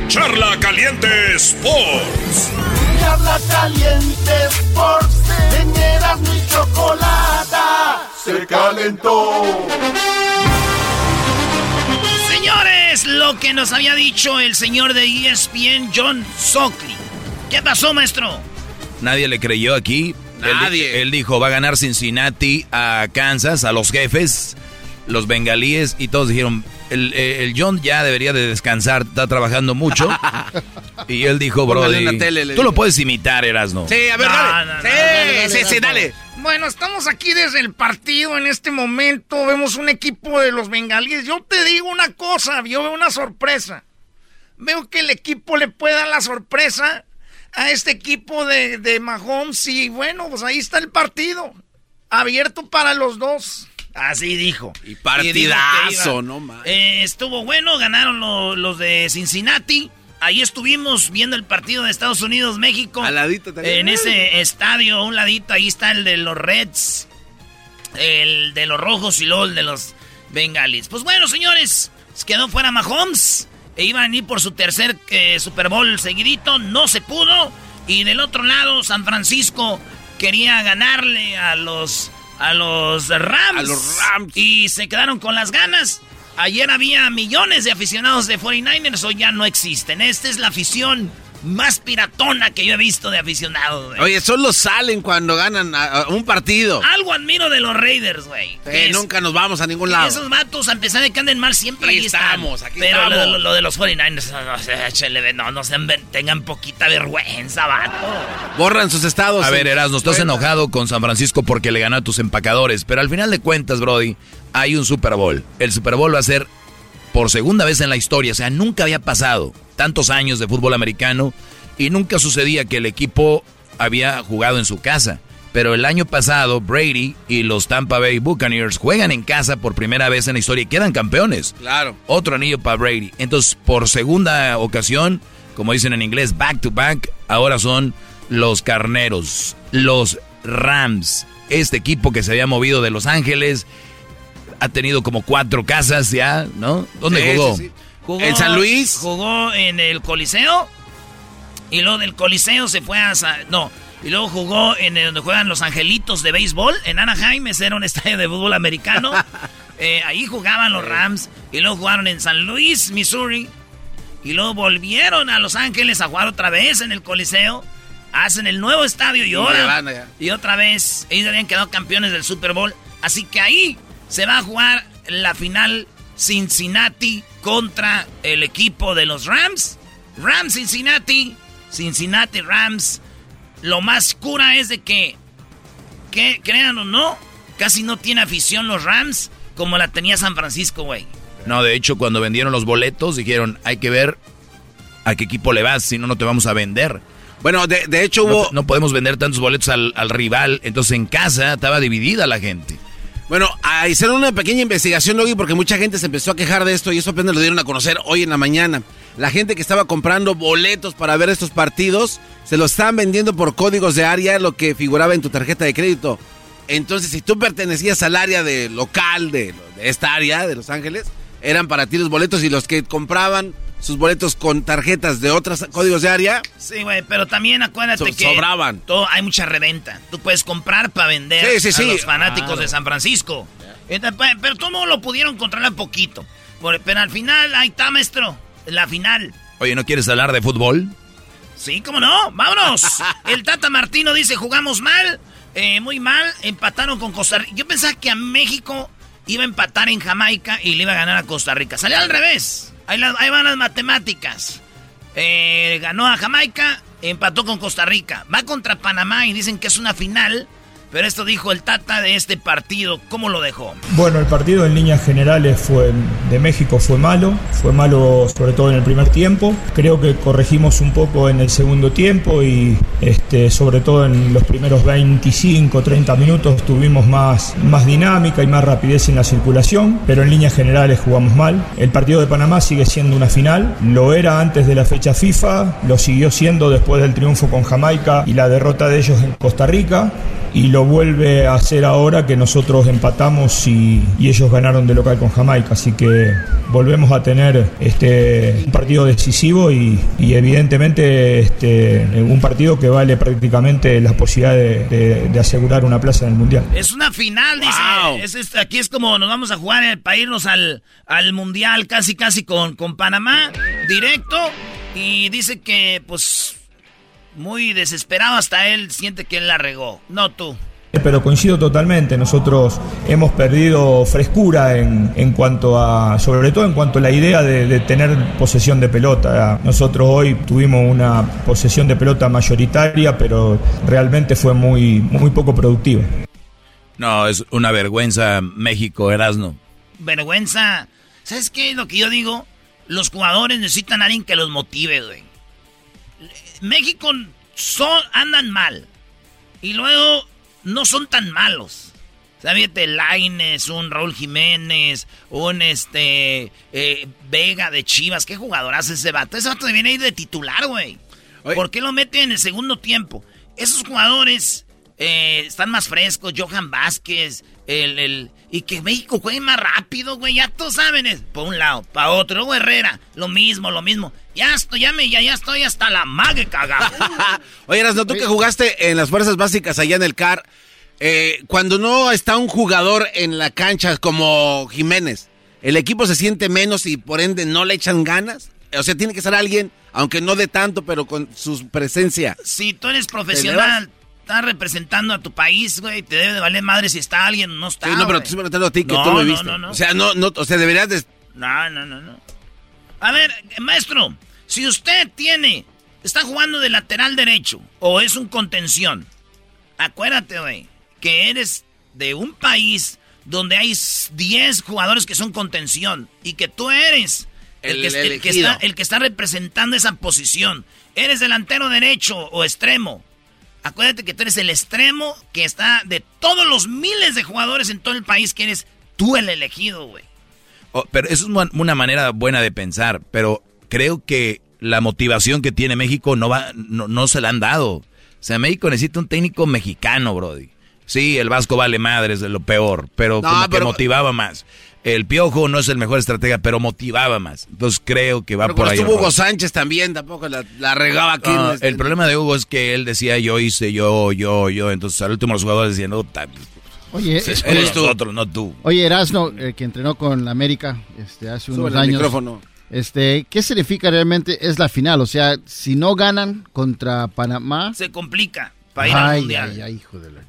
Charla Caliente Sports. Charla caliente Sports. En Erasmo y chocolata. Se calentó. Señores, lo que nos había dicho el señor de ESPN, John Sockley. ¿Qué pasó, maestro? Nadie le creyó aquí. Él Nadie. Él, dijo, va a ganar Cincinnati a Kansas, a los jefes, los bengalíes, y todos dijeron, el, eh, el John ya debería de descansar, está trabajando mucho. y él dijo, Brody, en la tele, le tú lo puedes imitar, Erasno. Sí, a ver, No, dale. no, no, sí, dale, dale, sí, sí, dale. dale. Bueno, estamos aquí desde el partido en este momento. Vemos un equipo de los bengalíes. Yo te digo una cosa, yo veo una sorpresa. Veo que el equipo le puede dar la sorpresa a este equipo de, de Mahomes y bueno, pues ahí está el partido. Abierto para los dos. Así dijo. Y partidazo, no más. Eh, estuvo bueno, ganaron lo- los de Cincinnati. Ahí estuvimos viendo el partido de Estados Unidos-México. Al ladito también. En ese estadio, a un ladito, ahí está el de los Reds, el de los Rojos y luego el de los Bengalis. Pues bueno, señores, se quedó fuera Mahomes. E iban a ir por su tercer eh, Super Bowl seguidito, no se pudo. Y del otro lado, San Francisco quería ganarle a los, a los Rams. A los Rams. Y se quedaron con las ganas. Ayer había millones de aficionados de 49ers, hoy ya no existen. Esta es la afición más piratona que yo he visto de aficionados, güey. Oye, solo salen cuando ganan a- a un partido. Algo admiro de los Raiders, güey. Eh, Es- nunca nos vamos a ningún lado. Esos vatos, a pesar de que anden mal, siempre Aquí ahí están. estamos, aquí Pero estamos. Lo, lo de los 49ers, no, no, se- no, no sean ver- tengan poquita vergüenza, vato. Borran sus estados. A ver, Erasmo, estás enojado con San Francisco porque le ganó a tus empacadores, pero al final de cuentas, Brody, hay un Super Bowl. El Super Bowl va a ser por segunda vez en la historia, o sea, nunca había pasado tantos años de fútbol americano y nunca sucedía que el equipo había jugado en su casa. Pero el año pasado, Brady y los Tampa Bay Buccaneers juegan en casa por primera vez en la historia y quedan campeones. Claro. Otro anillo para Brady. Entonces, por segunda ocasión, como dicen en inglés, back to back, ahora son los carneros, los Rams. Este equipo que se había movido de Los Ángeles ha tenido como cuatro casas ya, ¿no? ¿Dónde Sí, jugó? sí, sí. Jugó- En San Luis. Jugó en el Coliseo. Y luego del Coliseo se fue a... Sa- No. Y luego jugó en el donde juegan los Angelitos de béisbol. En Anaheim, ese era un estadio de fútbol americano. Eh, ahí jugaban los Rams. Y luego jugaron en San Luis, Missouri. Y luego volvieron a Los Ángeles a jugar otra vez en el Coliseo. Hacen el nuevo estadio y ahora... Y otra vez, ellos habían quedado campeones del Super Bowl. Así que ahí se va a jugar la final Cincinnati contra el equipo de los Rams. Rams Cincinnati, Cincinnati Rams. Lo más cura es de que, que crean o no, casi no tiene afición los Rams como la tenía San Francisco, güey. No, de hecho, cuando vendieron los boletos, dijeron, hay que ver a qué equipo le vas, si no, no te vamos a vender. Bueno, de, de hecho No, hubo... no podemos vender tantos boletos al, al rival. Entonces, en casa estaba dividida la gente. Bueno, hicieron una pequeña investigación, Logi, porque mucha gente se empezó a quejar de esto y eso apenas lo dieron a conocer hoy en la mañana. La gente que estaba comprando boletos para ver estos partidos se los estaban vendiendo por códigos de área, lo que figuraba en tu tarjeta de crédito. Entonces, si tú pertenecías al área de local de, de esta área de Los Ángeles, eran para ti los boletos y los que compraban sus boletos con tarjetas de otros códigos de área, Sí, güey, pero también acuérdate So- que sobraban. todo, hay mucha reventa. Tú puedes comprar para vender Sí, sí, a sí. los fanáticos Claro. de San Francisco. Entonces, pe- Pero todo lo pudieron controlar poquito. Por- Pero al final, ahí está, maestro. La final. Oye, ¿no quieres hablar de fútbol? Sí, cómo no, vámonos. El Tata Martino dice, jugamos mal, eh, muy mal, empataron con Costa Rica. Yo pensaba que a México iba a empatar en Jamaica y le iba a ganar a Costa Rica. Salió al revés. Ahí, la- ahí van las matemáticas. Eh, ganó a Jamaica, empató con Costa Rica. Va contra Panamá y dicen que es una final. Pero esto dijo el Tata de este partido. ¿Cómo lo dejó? Bueno, el partido en líneas generales fue de México fue malo, fue malo sobre todo en el primer tiempo. Creo que corregimos un poco en el segundo tiempo y este, sobre todo en los primeros 25, 30 minutos tuvimos más, más dinámica y más rapidez en la circulación, pero en líneas generales jugamos mal. El partido de Panamá sigue siendo una final, lo era antes de la fecha FIFA, lo siguió siendo después del triunfo con Jamaica y la derrota de ellos en Costa Rica y lo vuelve a hacer ahora que nosotros empatamos y, y ellos ganaron de local con Jamaica. Así que volvemos a tener este, un partido decisivo y, y evidentemente este, un partido que vale prácticamente la posibilidad de, de- de asegurar una plaza en el Mundial. Es una final, dice. Es- es- aquí es como nos vamos a jugar eh, para irnos al, al mundial casi casi con, con Panamá, directo. Y dice que pues muy desesperado hasta él siente que él la regó. No tú. Pero coincido totalmente, nosotros hemos perdido frescura en, en cuanto a, sobre todo en cuanto a la idea de, de tener posesión de pelota. Nosotros hoy tuvimos una posesión de pelota mayoritaria, pero realmente fue muy, muy poco productiva. No, es una vergüenza México, Erasno. Vergüenza. ¿Sabes qué es lo que yo digo? Los jugadores necesitan a alguien que los motive, güey. México son, andan mal. Y luego no son tan malos. Sábete, Laines, un Raúl Jiménez, un este eh, Vega de Chivas. ¿Qué jugador hace ese vato? Ese vato viene a ir de titular, güey. ¿Por qué lo mete en el segundo tiempo? Esos jugadores eh, están más frescos. Johan Vázquez, el, el- y que México juegue más rápido, güey. Ya todos saben, es por un lado, para otro. Luego Herrera, lo mismo, lo mismo. Ya estoy, ya me, ya, ya estoy hasta la mague cagado. Oye, Erasno, tú que jugaste en las fuerzas básicas allá en el CAR, eh, cuando no está un jugador en la cancha como Jiménez, ¿el equipo se siente menos y por ende no le echan ganas? O sea, tiene que ser alguien, aunque no de tanto, pero con su presencia. Si tú eres profesional, estás representando a tu país, güey, te debe de valer madre si está alguien o no está. Sí, no, pero te estoy preguntando a ti que tú lo viste. No, no, O sea, no, no, o sea, deberías de... No, no, no, no. A ver, maestro, si usted tiene, está jugando de lateral derecho o es un contención, acuérdate, güey, que eres de un país donde hay 10 jugadores que son contención y que tú eres el, que, está, el que está representando esa posición. Eres delantero derecho o extremo. Acuérdate que tú eres el extremo que está de todos los miles de jugadores en todo el país que eres tú el elegido, güey. Oh, pero eso es una manera buena de pensar, pero creo que la motivación que tiene México no va, no, no se la han dado. O sea, México necesita un técnico mexicano, Brody. Sí, el Vasco vale madres de lo peor, pero como que motivaba más. El Piojo no es el mejor estratega, pero motivaba más. Entonces creo que va por ahí. Hugo Sánchez también, tampoco la, regaba aquí. Este el problema de Hugo es que él decía yo hice, yo, yo, yo. Entonces al último los jugadores decían, no, Oye, eres tú. Nosotros, no tú. Oye, Erasno, que entrenó con la América este, hace unos años. micrófono. Este, ¿qué significa realmente es la final? O sea, si no ganan contra Panamá, se complica para ir al mundial.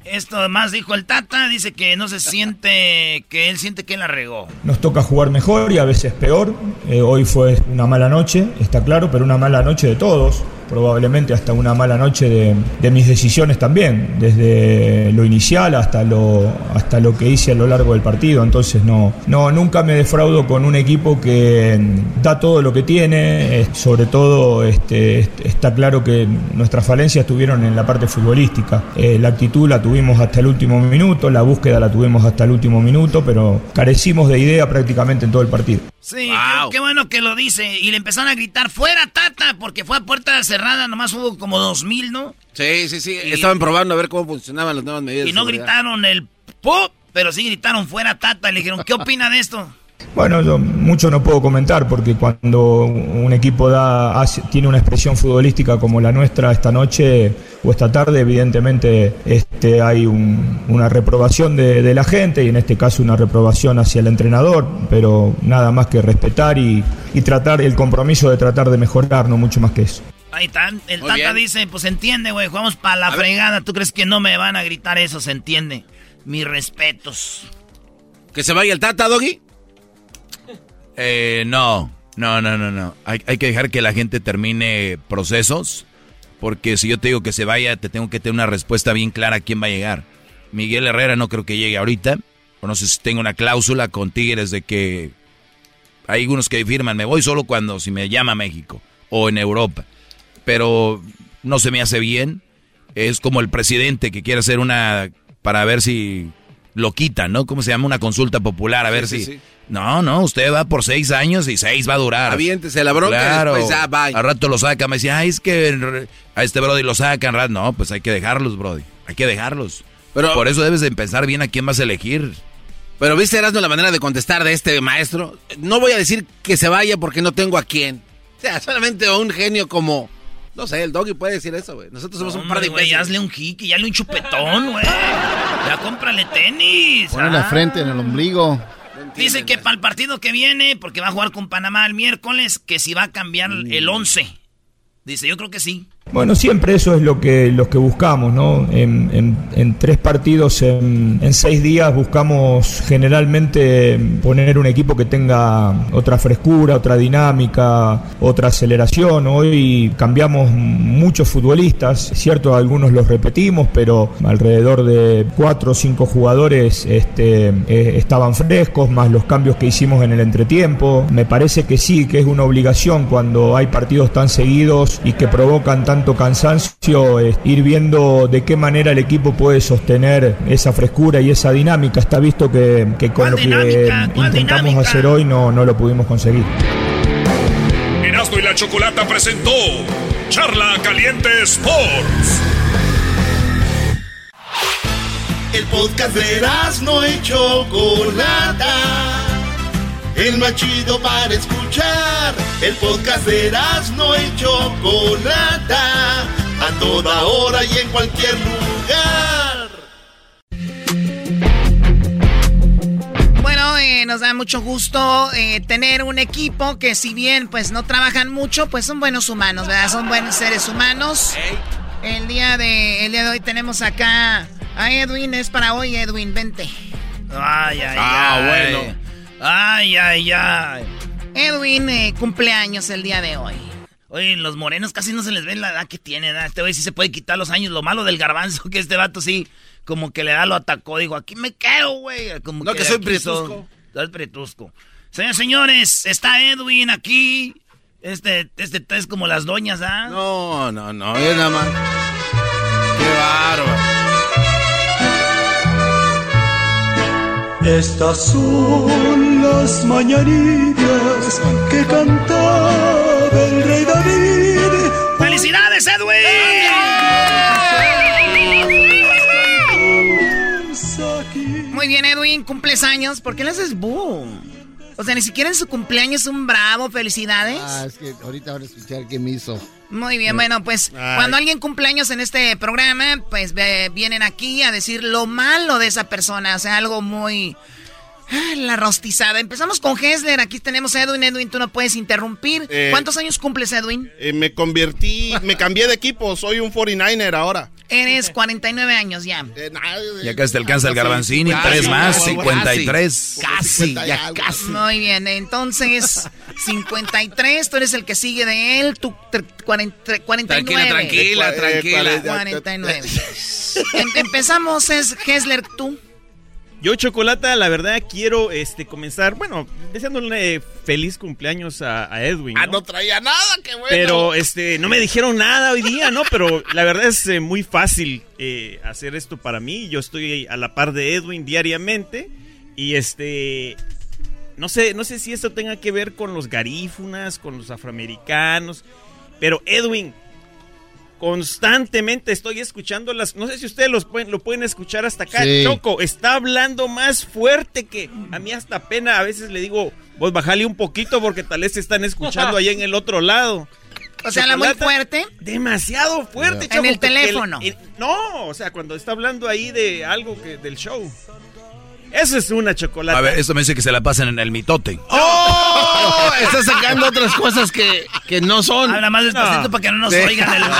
Esto además dijo el Tata, dice que no se siente, que él siente que la regó. Nos toca jugar mejor y a veces peor. Eh, hoy fue una mala noche, está claro, pero una mala noche de todos probablemente hasta una mala noche de, mis decisiones también, desde lo inicial hasta lo, hasta lo que hice a lo largo del partido. Entonces no, no, nunca me defraudo con un equipo que da todo lo que tiene, sobre todo este, está claro que nuestras falencias estuvieron en la parte futbolística. Eh, la actitud la tuvimos hasta el último minuto, la búsqueda la tuvimos hasta el último minuto, pero carecimos de idea prácticamente en todo el partido. Sí, qué, bueno que lo dice. Y le empezaron a gritar, fuera Tata, porque fue a puerta cerrada, nomás hubo como dos mil, ¿no? Sí, sí, sí. Estaban probando a ver cómo funcionaban las nuevas medidas. Y no gritaron el pop, pero sí gritaron fuera Tata. Y le dijeron, ¿qué opina de esto? Bueno, yo mucho no puedo comentar porque cuando un equipo da, tiene una expresión futbolística como la nuestra esta noche o esta tarde, evidentemente este, hay una reprobación de, la gente y en este caso una reprobación hacia el entrenador, pero nada más que respetar y, tratar el compromiso de tratar de mejorar, no mucho más que eso. Ahí está, el Tata dice, pues entiende, güey, jugamos para la fregada, ¿tú crees que no me van a gritar eso? Se entiende. Mis respetos. ¿Que se vaya el Tata, Doggy? Eh, no, no, no, no, no. Hay, que dejar que la gente termine procesos, porque si yo te digo que se vaya, te tengo que tener una respuesta bien clara a quién va a llegar. Miguel Herrera no creo que llegue ahorita, o no sé si tengo una cláusula con Tigres de que hay unos que firman, me voy solo cuando si me llama México o en Europa. Pero no se me hace bien. Es como el presidente que quiere hacer una para ver si lo quitan, ¿no? ¿Cómo se llama? Una consulta popular, a ver si... No, no, usted va por seis años y seis va a durar. Aviéntese la bronca claro. después ya, bye. Al rato lo saca, me decía, ay, es que a este Brody lo sacan. No, pues hay que dejarlos, Brody. Hay que dejarlos. Pero, por eso debes de pensar bien a quién vas a elegir. Pero viste, Erasmo, la manera de contestar de este maestro. No voy a decir que se vaya porque no tengo a quién. O sea, solamente un genio como no sé, el doggy puede decir eso, güey. Nosotros somos un par de güey. Hazle un y hazle un chupetón, güey. Ya cómprale tenis. Ponle la frente en el ombligo. Dice que para el partido que viene, porque va a jugar con Panamá el miércoles, que si va a cambiar el 11. Dice, yo creo que sí. Bueno, siempre eso es lo que, que buscamos, ¿no? En, tres partidos en, seis días buscamos generalmente poner un equipo que tenga otra frescura, otra dinámica, otra aceleración. Hoy cambiamos muchos futbolistas, cierto, algunos los repetimos, pero alrededor de cuatro o cinco jugadores este, eh, estaban frescos, más los cambios que hicimos en el entretiempo. Me parece que sí, que es una obligación cuando hay partidos tan seguidos y que provocan tanto cansancio, ir viendo de qué manera el equipo puede sostener esa frescura y esa dinámica. Está visto que, con lo que intentamos hacer hoy no, no lo pudimos conseguir. Erasmo y la Chocolata presentó Charla Caliente Sports. El podcast de Erasmo y Chocolata el más chido para escuchar. El podcast de no y Chocolata, a toda hora y en cualquier lugar. Bueno, eh, nos da mucho gusto eh, tener un equipo que si bien pues no trabajan mucho, pues son buenos humanos, ¿verdad? Son buenos seres humanos. El día de el día de hoy tenemos acá a Edwin, es para hoy Edwin, vente. Ay, ay, Ah, ay. bueno. Ay, ay, ay. Edwin eh, cumpleaños el día de hoy. Oye, los morenos casi no se les ve la edad que tiene, ¿verdad? Este güey sí se puede quitar los años. Lo malo del garbanzo que este vato sí, como que le da lo atacó. Digo, aquí me quedo, güey. Como No, que soy son- Soy prietusco. Señores, señores, está Edwin aquí. Este, este es como las doñas, ¿ah? No, no, no, es nada más. Qué bárbaro. Estas son las mañanitas que cantaba el rey David. ¡Felicidades, Edwin! Muy bien, Edwin, cumples años. ¿Por qué le haces boom? O sea, ni siquiera en su cumpleaños un bravo, felicidades. Ah, es que ahorita van a escuchar qué me hizo. Muy bien, bueno, pues Ay. cuando alguien cumpleaños en este programa, pues ve- vienen aquí a decir lo malo de esa persona, o sea, algo muy... ah, La rostizada. Empezamos con Hessler, aquí tenemos a Edwin. Edwin, tú no puedes interrumpir. Eh. ¿Cuántos años cumples, Edwin? Eh, me convertí, me cambié de equipo, soy un 49er ahora. Eres 49 años ya. Ya casi te alcanza el garbanzini, Casi, tres más, casi, 53. Casi, ya casi. Muy bien, entonces 53, tú eres el que sigue de él, tú tre- 40 49. Tranquila, tranquila, tranquila. 49. Em- empezamos, es Hessler, tú. Yo, Chocolata, la verdad quiero este, comenzar, bueno, deseándole feliz cumpleaños a, a Edwin. Ah, ¿no? no traía nada, qué bueno. Pero este, no me dijeron nada hoy día, ¿no? Pero la verdad es eh, muy fácil eh, hacer esto para mí. Yo estoy a la par de Edwin diariamente. Y este. No sé, no sé si esto tenga que ver con los garífunas, con los afroamericanos. Pero Edwin, constantemente estoy escuchando las. No sé si ustedes los pueden, lo pueden escuchar hasta acá. Sí. Choco, está hablando más fuerte que a mí hasta pena. A veces le digo, vos bajale un poquito porque tal vez se están escuchando ahí en el otro lado. O sea, habla muy fuerte. Demasiado fuerte, En Choco, el porque teléfono. el- no, o sea, cuando está hablando ahí de algo que, del show. Eso es una chocolate. A ver, esto me dice que se la pasan en el mitote. ¡Oh! Está sacando otras cosas que, que no son. Habla más despacito para que no nos Sí. oigan. El...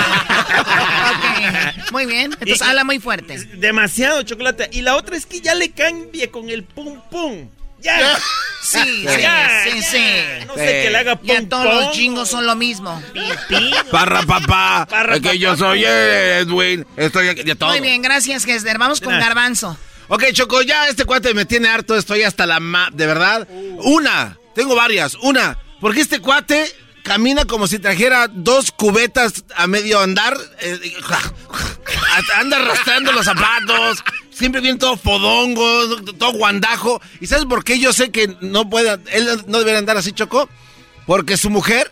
Ok, Muy bien, entonces Y- habla muy fuerte. Demasiado chocolate. Y la otra es que ya le cambie con el pum pum. Ya. Sí, sí, Ya, sí, ya. sí. No sé que le haga Ya pum todos pum. los chingos son lo mismo. Parra papá. Parra, que yo soy Edwin. Estoy aquí de todo. Muy bien, gracias, Hesder. Vamos con. Garbanzo. Ok, Choco, ya este cuate me tiene harto. Estoy hasta la ma... De verdad. Una. Tengo varias. Una. Porque este cuate camina como si trajera dos cubetas a medio andar. eh, anda arrastrando los zapatos. Siempre viene todo fodongo, todo guandajo. ¿Y sabes por qué yo sé que no puede... Él no debería andar así, Choco? Porque su mujer...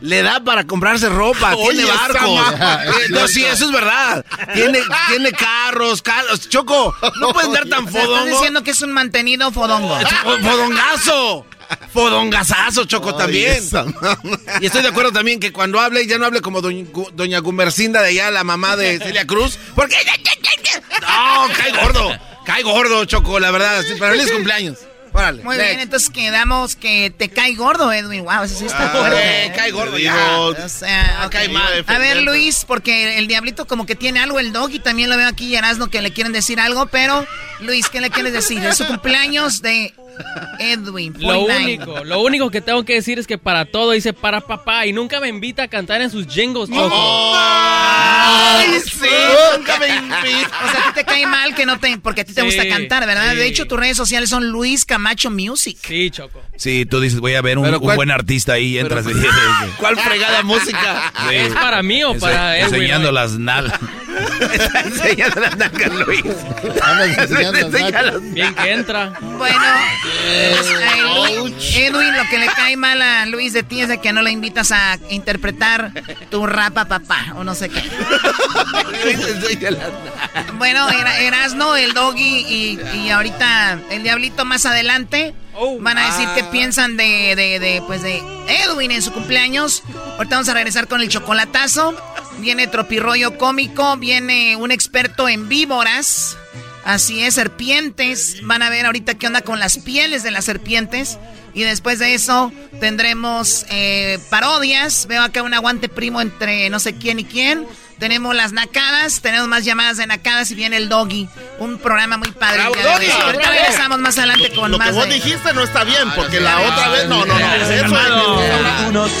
Le da para comprarse ropa, Oye, tiene ma- Eh, no, sí, eso es verdad. Tiene, tiene carros, carros. Choco, no pueden dar tan O sea, estás fodongo. diciendo que es un mantenido fodongo. Fo- Fodongazo. Fodongazazo, Choco, Ay, también. esa Y estoy de acuerdo también que cuando hable, ya no hable como doña, doña Gumercinda de allá, la mamá de Celia Cruz. Porque. No, cae gordo. Cae gordo, Choco, la verdad. Pero feliz cumpleaños. Órale. Muy next. bien, entonces quedamos que te cae gordo, Edwin. Wow, eso sí está Ah, fuerte. eh, cae gordo ya. O sea, ok. cae mal. A ver, Luis, porque el diablito como que tiene algo, el dog, y también lo veo aquí, Erasmo, que le quieren decir algo, pero, Luis, ¿qué le quieres decir? Es su cumpleaños de Edwin. Lo 49. único, lo único que tengo que decir es que para todo dice para papá y nunca me invita a cantar en sus jingles, Choco. Ay, sí, nunca me invita. O sea, a ti te cae mal que no te... Porque a ti te Sí, gusta cantar, ¿verdad? sí. De hecho, tus redes sociales son Luis Camacho Music. Sí, Choco. Sí, tú dices, voy a ver un, Pero un ¿cuál- buen artista ahí y entras. y- ¿Cuál fregada música? Sí. ¿Es para mí o Ense- para Edwin? Enseñando las nal. Está enseñando las nalgas, Luis. Bien que entra. Bueno, Edwin, lo que le cae mal a Luis de ti es de que no le invitas a interpretar tu rapa papá o no sé qué. Bueno, era, Erasno, el doggy y, y ahorita el diablito más adelante van a decir qué piensan de, de, de, pues de Edwin en su cumpleaños. Ahorita vamos a regresar con el chocolatazo. Viene tropirroyo cómico, viene un experto en víboras. Así es, serpientes. Van a ver ahorita qué onda con las pieles de las serpientes. Y después de eso tendremos eh, parodias. Veo acá un aguante primo entre no sé quién y quién. Tenemos las nacadas, tenemos más llamadas de nacadas y viene el doggy. Un programa muy padre. Ahorita regresamos más adelante con Lo más que vos de- dijiste no está bien, porque la otra vez no, no, no. Eso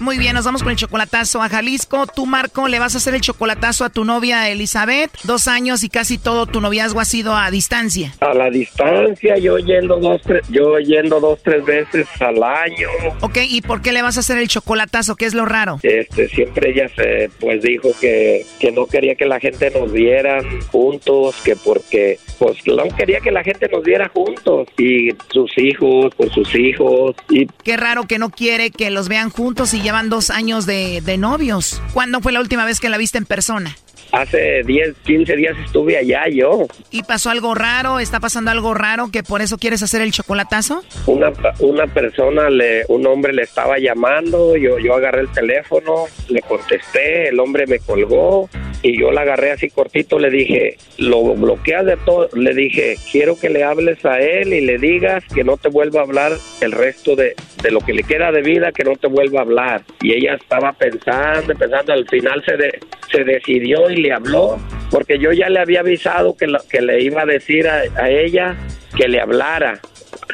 Muy bien, nos vamos con el chocolatazo a Jalisco. Tú, Marco, le vas a hacer el chocolatazo a tu novia Elizabeth. Dos años y casi todo tu noviazgo ha sido a distancia. A la distancia, yo yendo dos, tres, yo yendo dos, tres veces al año. Ok, ¿y por qué le vas a hacer el chocolatazo? ¿Qué es lo raro? Este, siempre ella se, pues dijo que, que no quería que la gente nos viera juntos, que porque, pues no quería que la gente nos viera juntos. Y sus hijos, por sus hijos. Y Qué raro que no quiere que los vean juntos y llevan dos años de, de novios. ¿Cuándo fue la última vez que la viste en persona? Hace 10, 15 días estuve allá yo. ¿Y pasó algo raro? ¿Está pasando algo raro que por eso quieres hacer el chocolatazo? Una, una persona, le, un hombre le estaba llamando, yo, yo agarré el teléfono, le contesté, el hombre me colgó y yo la agarré así cortito, le dije, lo bloqueas de todo, le dije, quiero que le hables a él y le digas que no te vuelva a hablar el resto de, de lo que le queda de vida, que no te vuelva a hablar. Y ella estaba pensando, pensando, al final se, de- se decidió y le habló, porque yo ya le había avisado que, lo- que le iba a decir a, a ella que le hablara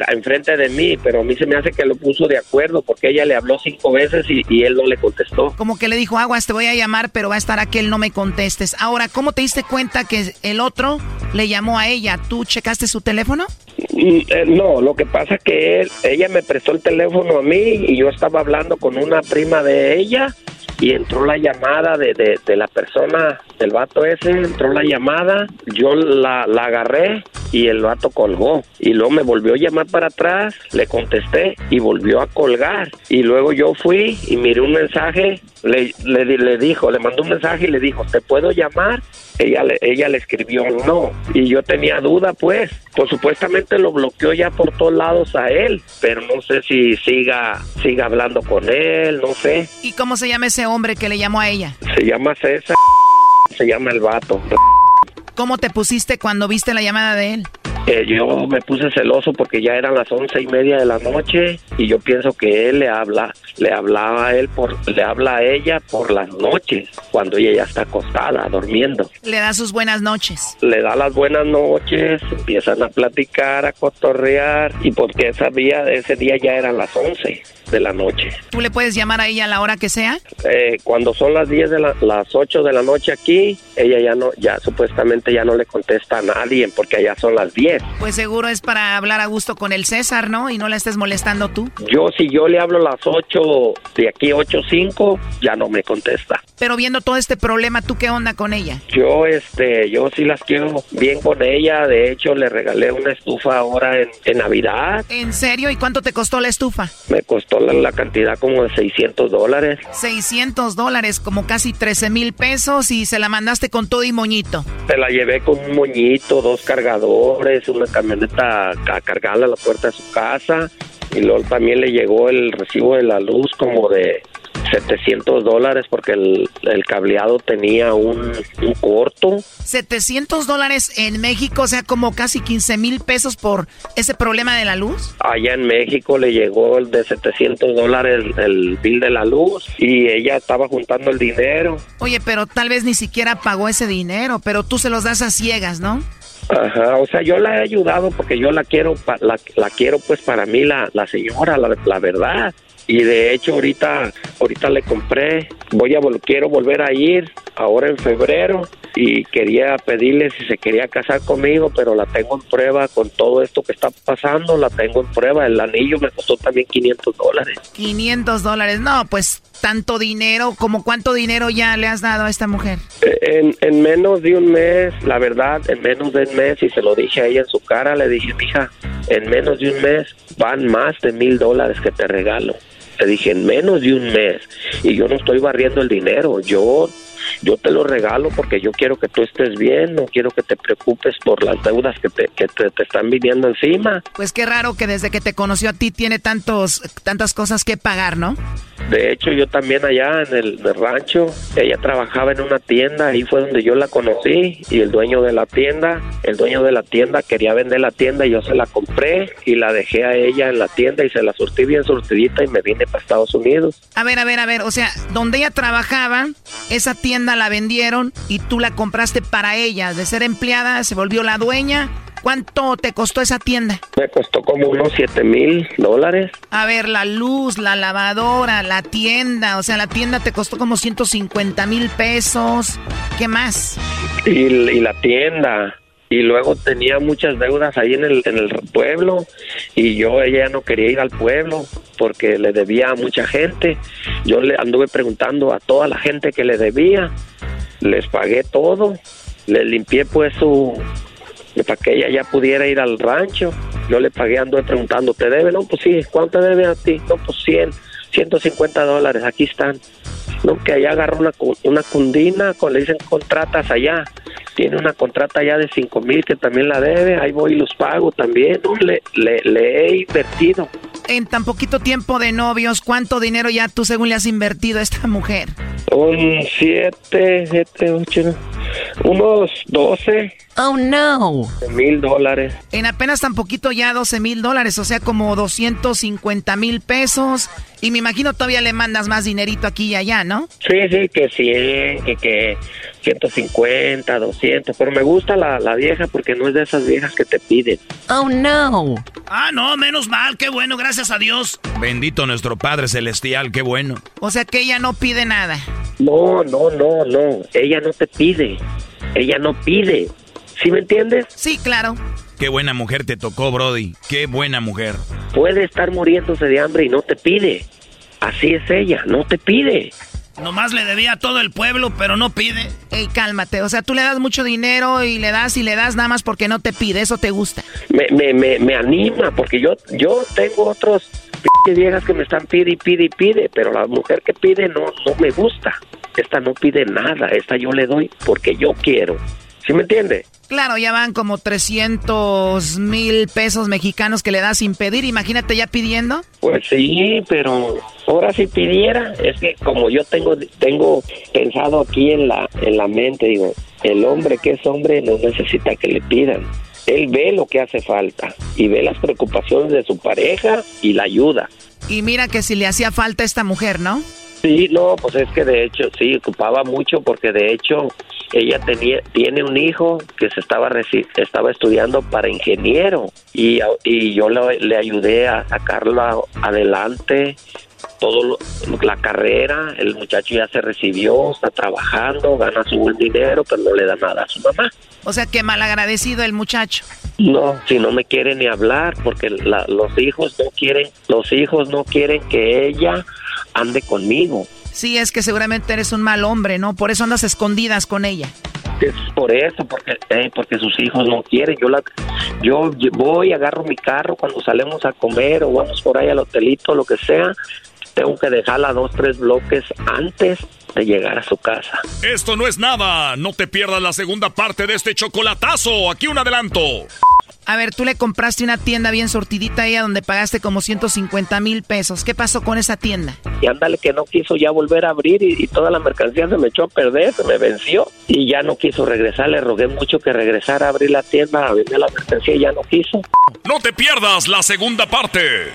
enfrente de mí, pero a mí se me hace que lo puso de acuerdo porque ella le habló cinco veces y, y él no le contestó. Como que le dijo, aguas, te voy a llamar, pero va a estar aquel, no me contestes. Ahora, ¿cómo te diste cuenta que el otro le llamó a ella? ¿Tú checaste su teléfono? Mm, eh, no, lo que pasa que él, ella me prestó el teléfono a mí y yo estaba hablando con una prima de ella y entró la llamada de, de, de la persona, del vato ese, entró la llamada, yo la, la agarré y el vato colgó y luego me volvió a llamar para atrás, le contesté y volvió a colgar y luego yo fui y miré un mensaje, le, le, di- le dijo, le mandó un mensaje y le dijo, ¿te puedo llamar? Ella le, ella le escribió no y yo tenía duda pues, pues supuestamente lo bloqueó ya por todos lados a él, pero no sé si siga, siga hablando con él, no sé, ¿Y cómo se llama ese hombre que le llamó a ella? se llama César, se llama el vato. ¿Cómo te pusiste cuando viste la llamada de él? Eh, yo me puse celoso porque ya eran las once y media de la noche y yo pienso que él le habla, le hablaba a él por, le habla a ella por las noches cuando ella ya está acostada durmiendo. Le da sus buenas noches. Le da las buenas noches, empiezan a platicar, a cotorrear y porque sabía ese día ya eran las once de la noche. ¿Tú le puedes llamar a ella a la hora que sea? Eh, cuando son las 10 de la, las 8 de la noche aquí, ella ya no, ya supuestamente ya no le contesta a nadie porque allá son las 10. Pues seguro es para hablar a gusto con el César, ¿no? Y no la estés molestando tú. Yo, si yo le hablo a las 8, de aquí 8.05, ya no me contesta. Pero viendo todo este problema, ¿tú qué onda con ella? Yo, este, yo sí las quiero bien con ella. De hecho, le regalé una estufa ahora en, en Navidad. ¿En serio? ¿Y cuánto te costó la estufa? Me costó la, la cantidad como de 600 dólares. 600 dólares, como casi 13 mil pesos y se la mandaste con todo y moñito. Se la llevé con un moñito, dos cargadores, una camioneta a cargarla a la puerta de su casa. Y luego también le llegó el recibo de la luz como de 700 dólares porque el, el cableado tenía un, un corto. 700 dólares en México, o sea, como casi 15 mil pesos por ese problema de la luz. Allá en México le llegó el de 700 dólares el bill de la luz y ella estaba juntando el dinero. Oye, pero tal vez ni siquiera pagó ese dinero, pero tú se los das a ciegas, ¿no? Ajá, o sea, yo la he ayudado porque yo la quiero, la, la quiero pues para mí la, la señora, la, la verdad. y de hecho ahorita ahorita le compré, voy a quiero volver a ir ahora en febrero y quería pedirle si se quería casar conmigo, pero la tengo en prueba con todo esto que está pasando, la tengo en prueba, el anillo me costó también 500 dólares. 500 dólares. No, pues tanto dinero. ¿Como cuánto dinero ya le has dado a esta mujer? En, en menos de un mes, la verdad, en menos de un mes, y se lo dije a ella en su cara, le dije, mija, en menos de un mes van más de mil dólares que te regalo. Le dije, en menos de un mes, y yo no estoy barriendo el dinero, yo, yo te lo regalo porque yo quiero que tú estés bien, no quiero que te preocupes por las deudas que te, que te, te están viniendo encima. Pues qué raro que desde que te conoció a ti tiene tantos, tantas cosas que pagar, ¿no? De hecho, yo también allá en el, en el rancho, ella trabajaba en una tienda, ahí fue donde yo la conocí y el dueño de la tienda, el dueño de la tienda quería vender la tienda y yo se la compré y la dejé a ella en la tienda y se la surtí bien surtidita y me vine para Estados Unidos. A ver, a ver, a ver, o sea, donde ella trabajaba, esa tienda la vendieron y tú la compraste para ella. De ser empleada, se volvió la dueña. ¿Cuánto te costó esa tienda? Me costó como unos 7 mil dólares. A ver, la luz, la lavadora, la tienda, o sea, la tienda te costó como 150 mil pesos. ¿Qué más? y, y la tienda y luego tenía muchas deudas ahí en el, en el pueblo y yo ella no quería ir al pueblo porque le debía a mucha gente. Yo le anduve preguntando a toda la gente que le debía les pagué todo le limpié pues su para que ella ya pudiera ir al rancho. Yo le pagué anduve preguntando te debe no pues sí cuánto debe a ti no pues 100 150 dólares aquí están no, que allá agarró una, una cundina, con, le dicen contratas allá. Tiene una contrata allá de 5 mil que también la debe. Ahí voy y los pago también. ¿no? Le, le, le he invertido. En tan poquito tiempo de novios, ¿cuánto dinero ya tú según le has invertido a esta mujer? Un 7, 7, 8, unos 12 Oh, no. mil dólares. En apenas tan poquito ya 12 mil dólares, o sea, como 250 mil pesos. Y me imagino todavía le mandas más dinerito aquí y allá, ¿no? Sí, sí, que 100, que, que 150, 200. Pero me gusta la, la vieja porque no es de esas viejas que te piden. Oh, no. Ah, no, menos mal, qué bueno, gracias a Dios. Bendito nuestro Padre Celestial, qué bueno. O sea que ella no pide nada. No, no, no, no. Ella no te pide. Ella no pide. ¿Sí me entiendes? Sí, claro. Qué buena mujer te tocó, Brody. Qué buena mujer. Puede estar muriéndose de hambre y no te pide. Así es ella, no te pide. Nomás le debía a todo el pueblo, pero no pide. Ey, cálmate. O sea, tú le das mucho dinero y le das y le das nada más porque no te pide. Eso te gusta. Me, me, me, me anima porque yo, yo tengo otros viejas que me están pide y pide y pide, pero la mujer que pide no, no me gusta. Esta no pide nada, esta yo le doy porque yo quiero. ¿Sí me entiende? Claro, ya van como 300 mil pesos mexicanos que le das sin pedir. Imagínate ya pidiendo. Pues sí, pero ahora si pidiera, es que como yo tengo tengo pensado aquí en la en la mente, digo, el hombre que es hombre no necesita que le pidan. Él ve lo que hace falta y ve las preocupaciones de su pareja y la ayuda. Y mira que si le hacía falta a esta mujer, ¿no? Sí, no, pues es que de hecho sí ocupaba mucho porque de hecho ella tenía tiene un hijo que se estaba reci- estaba estudiando para ingeniero y, y yo le, le ayudé a sacarlo adelante todo lo- la carrera, el muchacho ya se recibió, está trabajando, gana su buen dinero, pero no le da nada a su mamá. O sea que malagradecido el muchacho. No, si no me quiere ni hablar, porque la- los hijos no quieren, los hijos no quieren que ella ande conmigo. Sí, es que seguramente eres un mal hombre, ¿no? Por eso andas escondidas con ella. Es por eso, porque eh, porque sus hijos no quieren. Yo la, yo voy, agarro mi carro cuando salimos a comer o vamos por ahí al hotelito, lo que sea. Tengo que dejarla dos, tres bloques antes de llegar a su casa. Esto no es nada. No te pierdas la segunda parte de este chocolatazo. Aquí un adelanto. A ver, tú le compraste una tienda bien sortidita a ella donde pagaste como 150 mil pesos. ¿Qué pasó con esa tienda? Y ándale que no quiso ya volver a abrir y, y toda la mercancía se me echó a perder, se me venció y ya no quiso regresar. Le rogué mucho que regresara a abrir la tienda, a vender la mercancía y ya no quiso. No te pierdas la segunda parte.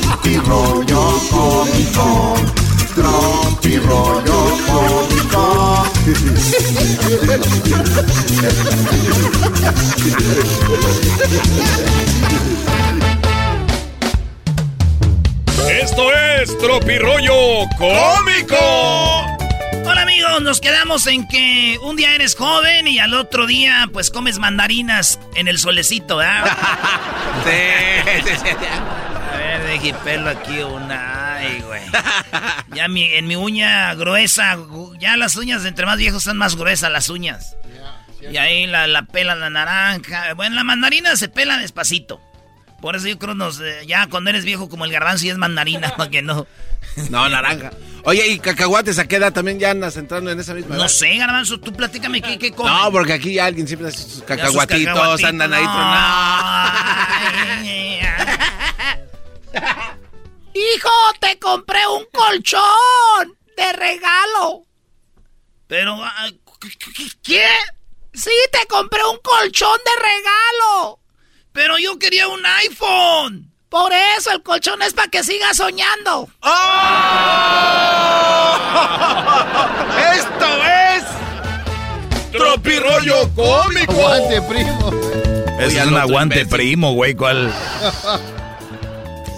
Tropi rollo cómico. Tropi rollo cómico. Esto es Tropirollo Cómico. Hola amigos, nos quedamos en que un día eres joven y al otro día pues comes mandarinas en el solecito, ¿verdad? Sí, sí, sí. Deje pelo aquí una. Ay, güey. Ya mi, en mi uña gruesa, ya las uñas entre más viejos están más gruesas las uñas. Y ahí la, la pela la naranja. Bueno, la mandarina se pela despacito. Por eso yo creo nos eh, ya cuando eres viejo como el garbanzo y es mandarina, para que no. No, naranja. Oye, ¿y cacahuates a qué edad también ya andas entrando en esa misma edad? No sé, garbanzo, tú platícame qué, qué comes. No, porque aquí alguien siempre hace sus sus cacahuatitos, cacahuatitos, andan ahí no. tronados. Hijo, te compré un colchón de regalo. Pero, ah, ¿qué? Sí, te compré un colchón de regalo. Pero yo quería un iPhone. Por eso el colchón es para que sigas soñando. ¡Esto es Tropirollo Cómico. Aguante, primo. Es un aguante primo, güey. ¿Cuál?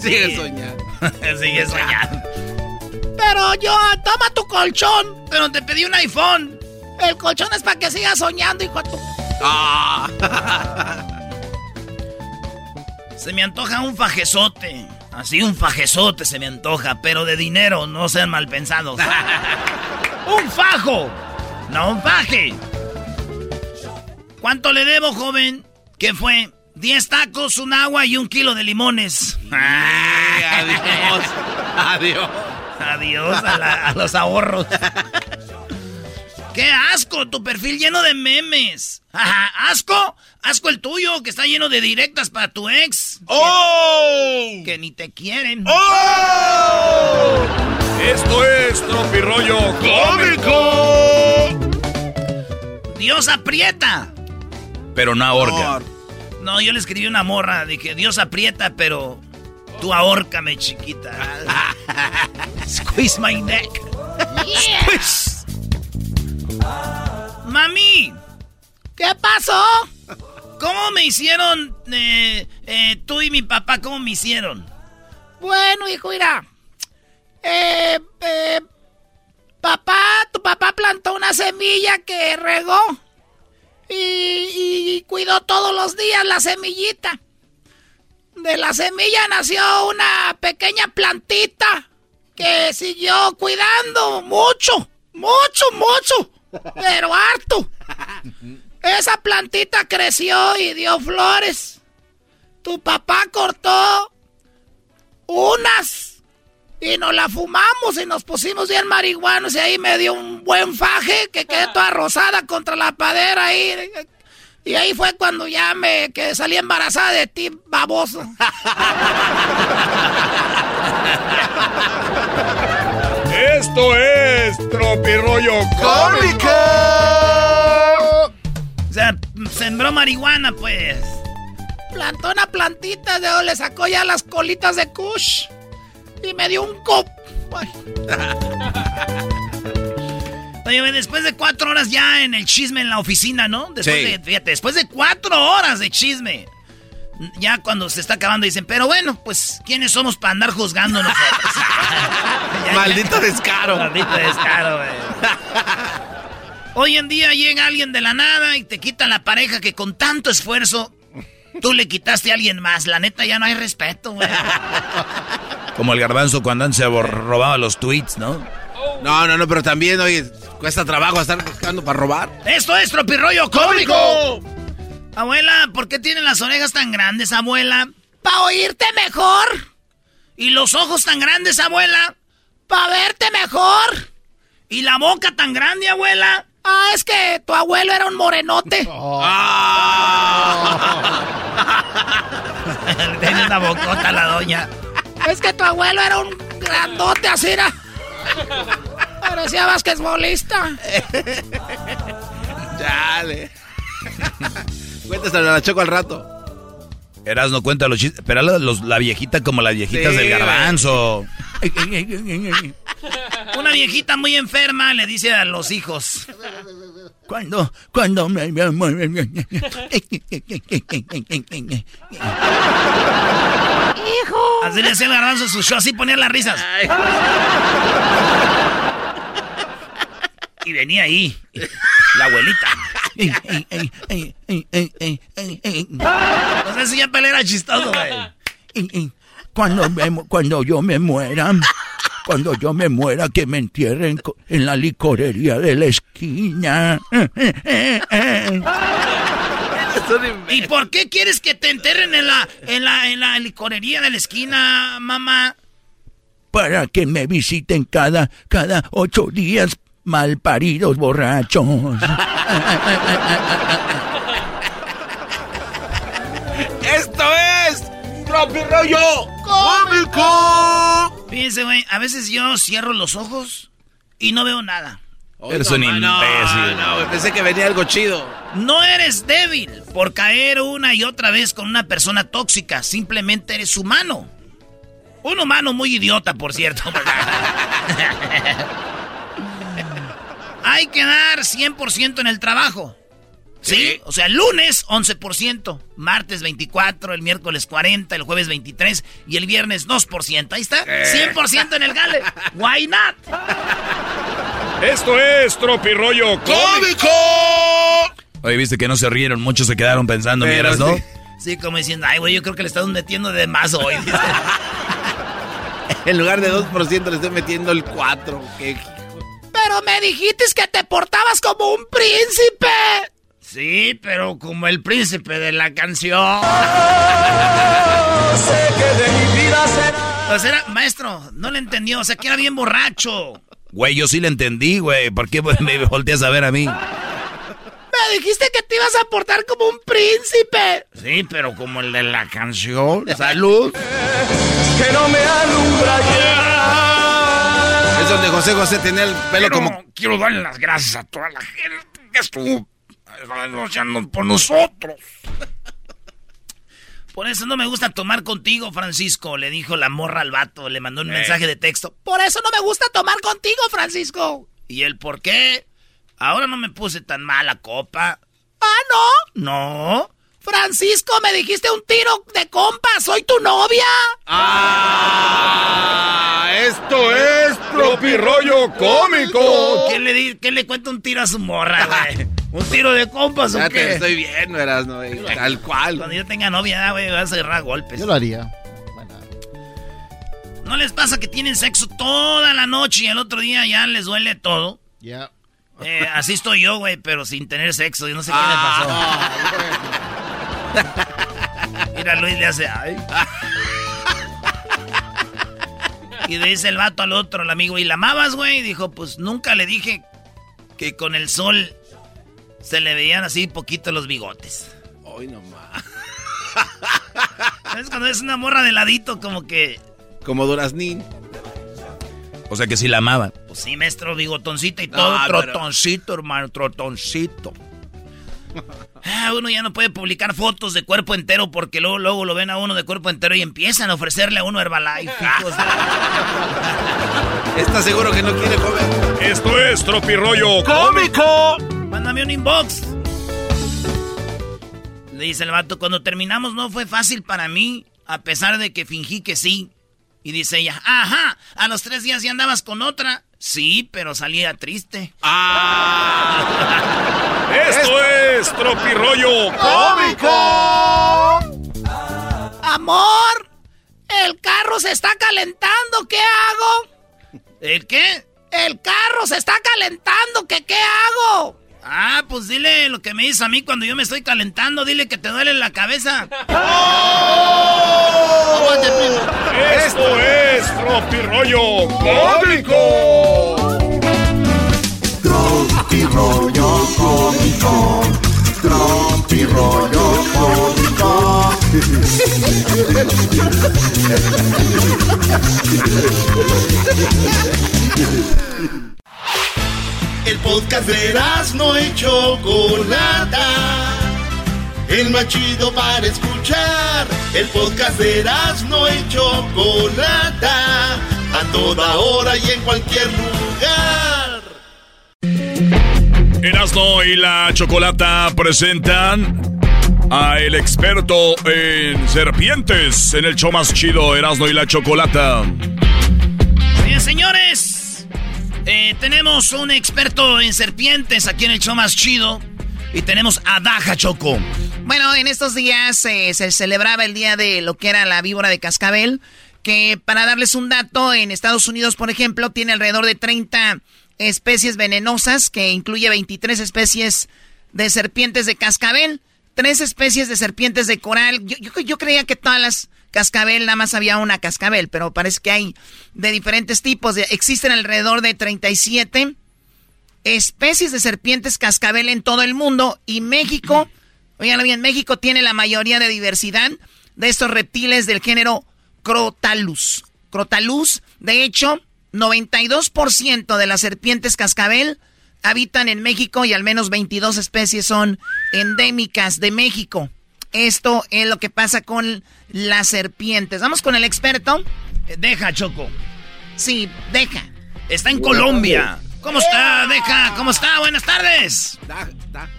Sigue soñando. Sigue soñando. Pero yo, toma tu colchón. Pero te pedí un iPhone. El colchón es para que sigas soñando, hijo de tu... Ah. Se me antoja un fajezote. Así un fajezote se me antoja, pero de dinero, no sean mal pensados. ¡Un fajo! No un faje. ¿Cuánto le debo, joven? ¿Qué fue? Diez tacos, un agua y un kilo de limones. Adiós. Adiós. Adiós a, la- a los ahorros. ¡Qué asco! Tu perfil lleno de memes. Ajá, ¿Asco? ¿Asco el tuyo que está lleno de directas para tu ex? ¡Oh! Que ni te quieren. ¡Oh! Esto es Tropirollo Cómico. Dios aprieta. Pero no ahorca. No, yo le escribí una morra. Dije, Dios aprieta, pero tú ahórcame, chiquita. Squeeze my neck. Squeeze. Mami, ¿Qué pasó? ¿cómo me hicieron eh, eh, tú y mi papá? ¿Cómo me hicieron? Bueno, hijo, mira. Eh, eh, papá, tu papá plantó una semilla que regó. Y, cuidó todos los días la semillita. De la semilla nació una pequeña plantita que siguió cuidando mucho, mucho, mucho, pero harto. Esa plantita creció y dio flores. Tu papá cortó unas y nos la fumamos y nos pusimos bien marihuanos y ahí me dio un buen faje que quedé toda rosada contra la padera ahí. Y ahí fue cuando ya me que salí embarazada de ti, baboso. Esto es Tropirollo Cómico. O sea, sembró marihuana, pues. Plantó una plantita, de le sacó ya las colitas de Kush. Y me dio un cop. Oye, después de cuatro horas ya en el chisme en la oficina, ¿no? Después Sí. de, fíjate, después de cuatro horas de chisme. Ya cuando se está acabando dicen, pero bueno, pues, ¿quiénes somos para andar juzgando nosotros? Ya, ya. Maldito descaro. Maldito descaro, güey. Hoy en día llega alguien de la nada y te quita la pareja que con tanto esfuerzo tú le quitaste a alguien más. La neta ya no hay respeto, güey. Como el garbanzo cuando antes se robaba los tweets, ¿no? No, no, no, pero también, oye, cuesta trabajo estar buscando para robar. Esto es tropirroyo cómico. Abuela, ¿por qué tienen las orejas tan grandes, abuela? Pa' oírte mejor. ¿Y los ojos tan grandes, abuela? Pa' verte mejor. ¿Y la boca tan grande, abuela? Ah, es que tu abuelo era un morenote. Tiene una bocota la doña. Es que tu abuelo era un grandote así era. Parecía basquetbolista. Dale. Cuéntaselo a la choco al rato. Eras no cuenta los chistes. Pero la, los- la viejita como las viejitas Sí, del garbanzo. Una viejita muy enferma le dice a los hijos. Cuando, cuando me... Hijo. Así le hacía el garbanzo su show, así ponía las risas. Y venía ahí, la abuelita. No sé si ya pelea chistoso, güey. Cuando, me- cuando yo me muera, cuando yo me muera, que me entierren en la licorería de la esquina. ¿Y por qué quieres que te enterren en la, en la, en la licorería de la esquina, mamá? Para que me visiten cada, cada ocho días, malparidos borrachos. ¡Esto es Tropi Rollo Cómico! Fíjense, güey, a veces yo cierro los ojos y no veo nada. Eres un no, imbécil. No, güey, pensé que venía algo chido. No eres débil por caer una y otra vez con una persona tóxica. Simplemente eres humano. Un humano muy idiota, por cierto. Hay que dar 100% en el trabajo. ¿Sí? O sea, el lunes 11%, martes 24, el miércoles 40, el jueves 23 y el viernes 2%. Ahí está, 100% en el gale. Why not? Esto es Tropirollo Cómico. Oye, viste que no se rieron, muchos se quedaron pensando, miras, ¿no? sí. Sí, como diciendo, ay, güey, yo creo que le estás metiendo de más hoy. En lugar de 2% le estoy metiendo el 4. ¿Qué? Pero me dijiste que te portabas como un príncipe. Sí, pero como el príncipe de la canción. Sé que de mi vida será. O sea, era- maestro, no le entendió, o sea, que era bien borracho. Güey, yo sí le entendí, güey. ¿Por qué me volteas a ver a mí? Me dijiste que te ibas a portar como un príncipe. Sí, pero como el de la canción. Salud. Que no me alumbra ya. Es donde José José tenía el pelo Quiero, como. quiero darle las gracias a toda la gente que estuvo luchando por nosotros. Por eso no me gusta tomar contigo, Francisco, le dijo la morra al vato, le mandó un Eh. mensaje de texto. Por eso no me gusta tomar contigo, Francisco. ¿Y el por qué? Ahora no me puse tan mala copa. Ah, ¿no? No. Francisco, me dijiste un tiro de compa. Soy tu novia. ¡Ah! ¡Esto es Tropirollo Cómico. ¿Quién le, di- quién le cuenta un tiro a su morra, güey? ¿Un tiro de compas o Ya te qué? estoy viendo, eras, ¿no? Tal cual. Cuando yo tenga novia, güey, vas a agarrar golpes. Yo lo haría. ¿No les pasa que tienen sexo toda la noche y el otro día ya les duele todo? Ya. Eh, así estoy yo, güey, pero sin tener sexo. Yo no sé Ah, qué le pasó. Mira, Luis le hace... Ay. Y le dice el vato al otro, el amigo, ¿y la amabas, güey? Y dijo, pues nunca le dije que con el sol se le veían así poquito los bigotes. Hoy nomás. ¿Sabes cuando es una morra de ladito como que... Como Duraznín. O sea que sí la amaba. Pues sí, maestro, bigotoncito y todo, No, pero- trotoncito, hermano, trotoncito. Ah, uno ya no puede publicar fotos de cuerpo entero porque luego, luego lo ven a uno de cuerpo entero y empiezan a ofrecerle a uno Herbalife. de- ¿Estás seguro que no quiere comer? Esto es Tropirollo Cómico. Mándame un inbox. Le dice el vato, cuando terminamos no fue fácil para mí, a pesar de que fingí que sí. Y dice ella, ajá, a los tres días ya andabas con otra. Sí, pero salía triste. Ah. Esto es Tropirollo Cómico. Amor, el carro se está calentando, ¿qué hago? ¿El qué? El carro se está calentando, ¿qué qué hago? Ah, pues dile lo que me dice a mí cuando yo me estoy calentando, dile que te duele la cabeza. Esto es Tropirollo Cómico. Tropirollo cómico. Tropirollo cómico. El podcast de no y Chocolata. El más chido para escuchar. El podcast de no y Chocolata. A toda hora y en cualquier lugar. Erasmo y la Chocolata presentan a el experto en serpientes en el show más chido Erasmo y la Chocolata. Bien, señores, eh, tenemos un experto en serpientes aquí en el show más chido y tenemos a Daja Choco. Bueno, en estos días eh, se celebraba el día de lo que era la víbora de cascabel, que para darles un dato, en Estados Unidos, por ejemplo, tiene alrededor de 30 especies venenosas, que incluye 23 especies de serpientes de cascabel, tres especies de serpientes de coral. Yo, yo- yo creía que todas las cascabel, nada más había una cascabel, pero parece que hay de diferentes tipos. Existen alrededor de 37 especies de serpientes cascabel en todo el mundo y México, oigan bien, México tiene la mayoría de diversidad de estos reptiles del género Crotalus. Crotalus, de hecho, 92% de las serpientes cascabel habitan en México y al menos 22 especies son endémicas de México. Esto es lo que pasa con las serpientes. Vamos con el experto. Deja, Choco. Sí, deja. Está en Colombia. ¿Cómo está, Deja? ¿Cómo está? Buenas tardes.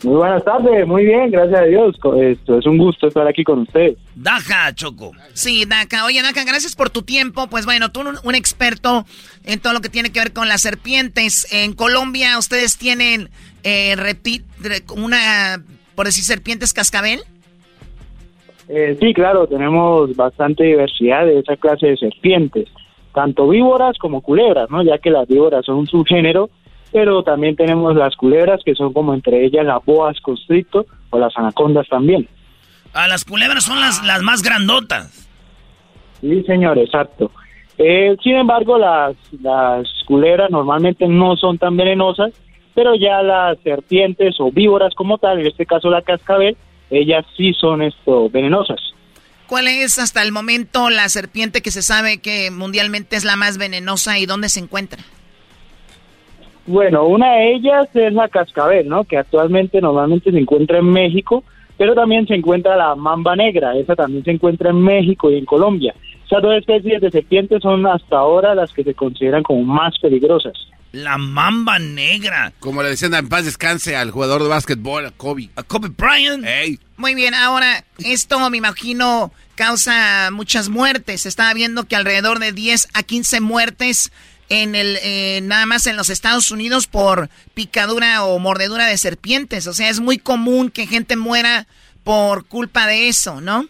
Muy buenas tardes, muy bien, gracias a Dios. Esto es un gusto estar aquí con ustedes. Daja, Choco. Sí, Daka. Oye, Daka, gracias por tu tiempo. Pues bueno, tú un, un experto en todo lo que tiene que ver con las serpientes. En Colombia, ¿ustedes tienen eh, una, por decir, serpientes cascabel? Eh, sí, claro, tenemos bastante diversidad de esa clase de serpientes, tanto víboras como culebras, ¿no? Ya que las víboras son un subgénero, pero también tenemos las culebras que son como entre ellas las boas constricto o las anacondas también. A las culebras son las, las más grandotas. Sí, señor, exacto. Eh, sin embargo, las, las culebras normalmente no son tan venenosas, pero ya las serpientes o víboras como tal, en este caso la cascabel, ellas sí son esto venenosas. ¿Cuál es hasta el momento la serpiente que se sabe que mundialmente es la más venenosa y dónde se encuentra? Bueno, una de ellas es la cascabel, ¿no? Que actualmente normalmente se encuentra en México, pero también se encuentra la mamba negra, esa también se encuentra en México y en Colombia. Esas dos especies de serpientes son hasta ahora las que se consideran como más peligrosas. La mamba negra. Como le decían en paz descanse al jugador de básquetbol, a Kobe. A Kobe Bryant. Ey. Muy bien, ahora, esto me imagino causa muchas muertes. Estaba viendo que alrededor de 10 a 15 muertes en el eh, nada más en los Estados Unidos por picadura o mordedura de serpientes. O sea, es muy común que gente muera por culpa de eso, ¿no?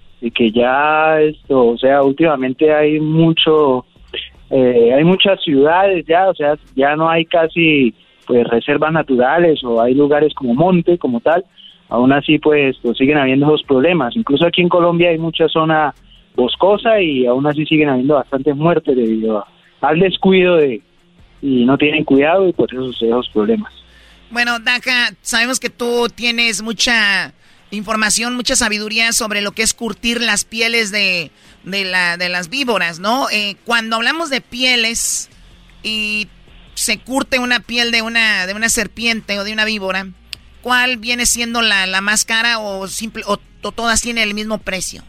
de que ya esto, o sea, últimamente hay mucho, eh, hay muchas ciudades ya, o sea, ya no hay casi pues reservas naturales o hay lugares como monte, como tal, aún así pues, pues siguen habiendo esos problemas. Incluso aquí en Colombia hay mucha zona boscosa y aún así siguen habiendo bastantes muertes debido al descuido de y no tienen cuidado y por eso suceden esos problemas. Bueno, Daca, sabemos que tú tienes mucha información, mucha sabiduría sobre lo que es curtir las pieles de, de, la, de las víboras, ¿no? Eh, cuando hablamos de pieles y se curte una piel de una, de una serpiente o de una víbora, ¿cuál viene siendo la, la más cara o, simple, o, o todas tienen el mismo precio?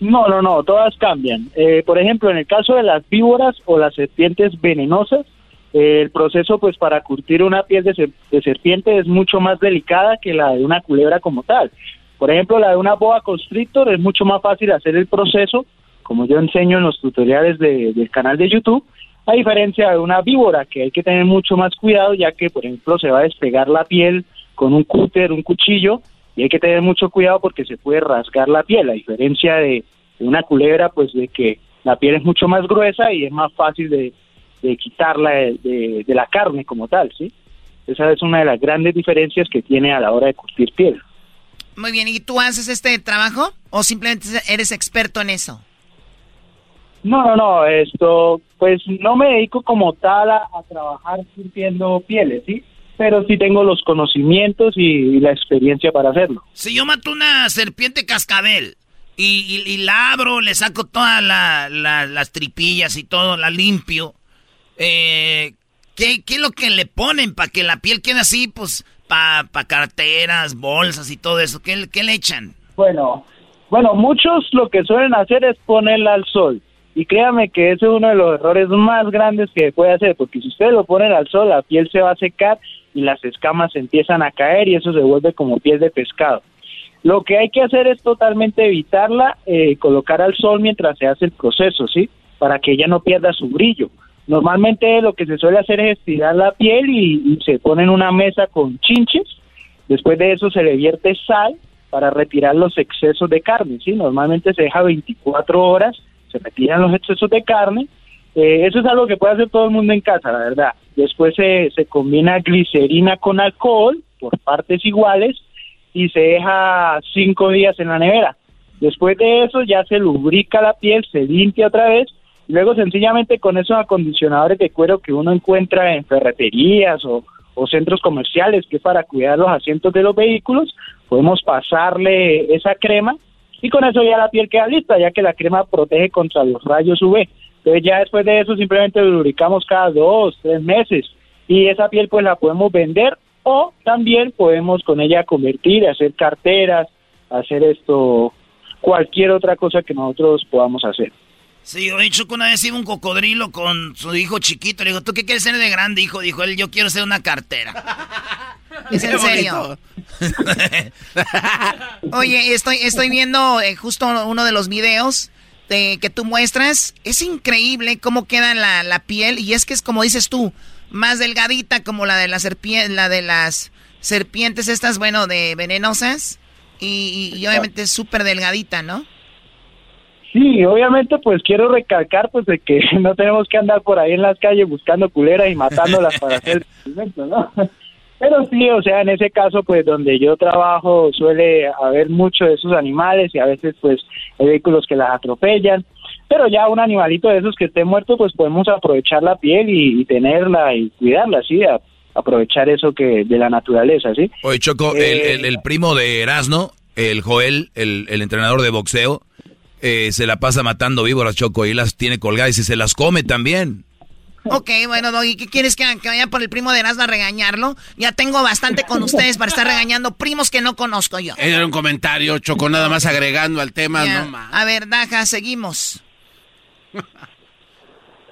No, no, no, todas cambian. Eh, por ejemplo, en el caso de las víboras o las serpientes venenosas, el proceso pues para curtir una piel de, de serpiente es mucho más delicada que la de una culebra como tal. Por ejemplo, la de una boa constrictor es mucho más fácil hacer el proceso, como yo enseño en los tutoriales de- del canal de YouTube, a diferencia de una víbora, que hay que tener mucho más cuidado, ya que, por ejemplo, se va a despegar la piel con un cúter, un cuchillo, y hay que tener mucho cuidado porque se puede rasgar la piel, a diferencia de una culebra, pues de que la piel es mucho más gruesa y es más fácil de, de quitarla de, de- de la carne como tal, ¿sí? Esa es una de las grandes diferencias que tiene a la hora de curtir piel. Muy bien, ¿y tú haces este trabajo o simplemente eres experto en eso? No, no, no, esto, pues no me dedico como tal a, a trabajar curtiendo pieles, ¿sí? Pero sí tengo los conocimientos y, y la experiencia para hacerlo. Si yo mato una serpiente cascabel y, y- y la abro, le saco todas la- la- las tripillas y todo, la limpio, eh, ¿qué, qué es lo que le ponen para que la piel quede así? Pues para carteras, bolsas y todo eso. ¿Qué, qué le echan? Bueno, bueno, muchos lo que suelen hacer es ponerla al sol. Y créame que ese es uno de los errores más grandes que puede hacer, porque si ustedes lo ponen al sol, la piel se va a secar y las escamas empiezan a caer y eso se vuelve como piel de pescado. Lo que hay que hacer es totalmente evitarla, eh, colocar al sol mientras se hace el proceso, ¿sí? Para que ella no pierda su brillo. Normalmente lo que se suele hacer es estirar la piel y, se pone en una mesa con chinches. Después de eso se le vierte sal para retirar los excesos de carne, ¿sí? Normalmente se deja 24 horas, se retiran los excesos de carne. Eh, eso es algo que puede hacer todo el mundo en casa, la verdad. Después se, se combina glicerina con alcohol por partes iguales y se deja cinco días en la nevera. Después de eso ya se lubrica la piel, se limpia otra vez luego sencillamente con esos acondicionadores de cuero que uno encuentra en ferreterías o, centros comerciales que es para cuidar los asientos de los vehículos, podemos pasarle esa crema y con eso ya la piel queda lista, ya que la crema protege contra los rayos UV. Entonces ya después de eso simplemente lubricamos cada dos, tres meses y esa piel pues la podemos vender o también podemos con ella convertir, hacer carteras, hacer esto, cualquier otra cosa que nosotros podamos hacer. Sí, yo he hecho que una vez iba un cocodrilo con su hijo chiquito. Le digo, ¿tú qué quieres ser de grande, hijo? Dijo él, yo quiero ser una cartera. ¿Es en serio? Oye, estoy, estoy viendo eh, justo uno de los videos de, que tú muestras. Es increíble cómo queda la, la piel. Y es que es como dices tú, más delgadita como la de la serpiente, la de las serpientes estas, bueno, de venenosas. Y, y- y obviamente es súper delgadita, ¿no? Sí, obviamente pues quiero recalcar pues de que no tenemos que andar por ahí en las calles buscando culeras y matándolas para hacer experimento, ¿no? Pero sí, o sea, en ese caso pues donde yo trabajo suele haber mucho de esos animales y a veces pues hay vehículos que las atropellan, pero ya un animalito de esos que esté muerto pues podemos aprovechar la piel y, y tenerla y cuidarla, sí, a- aprovechar eso que de la naturaleza, ¿sí? Oye, Choco, el, Eh, el- el primo de Erasno, el Joel, el, el entrenador de boxeo, eh, se la pasa matando víboras, Choco, y las tiene colgadas y se las come también. Ok, bueno, Doggy, ¿qué quieres que? ¿Que vaya por el primo de Erasmo a regañarlo? Ya tengo bastante con ustedes para estar regañando primos que no conozco yo. Era un comentario, Choco, nada más agregando al tema, Ya. no ma- A ver, Daja, seguimos.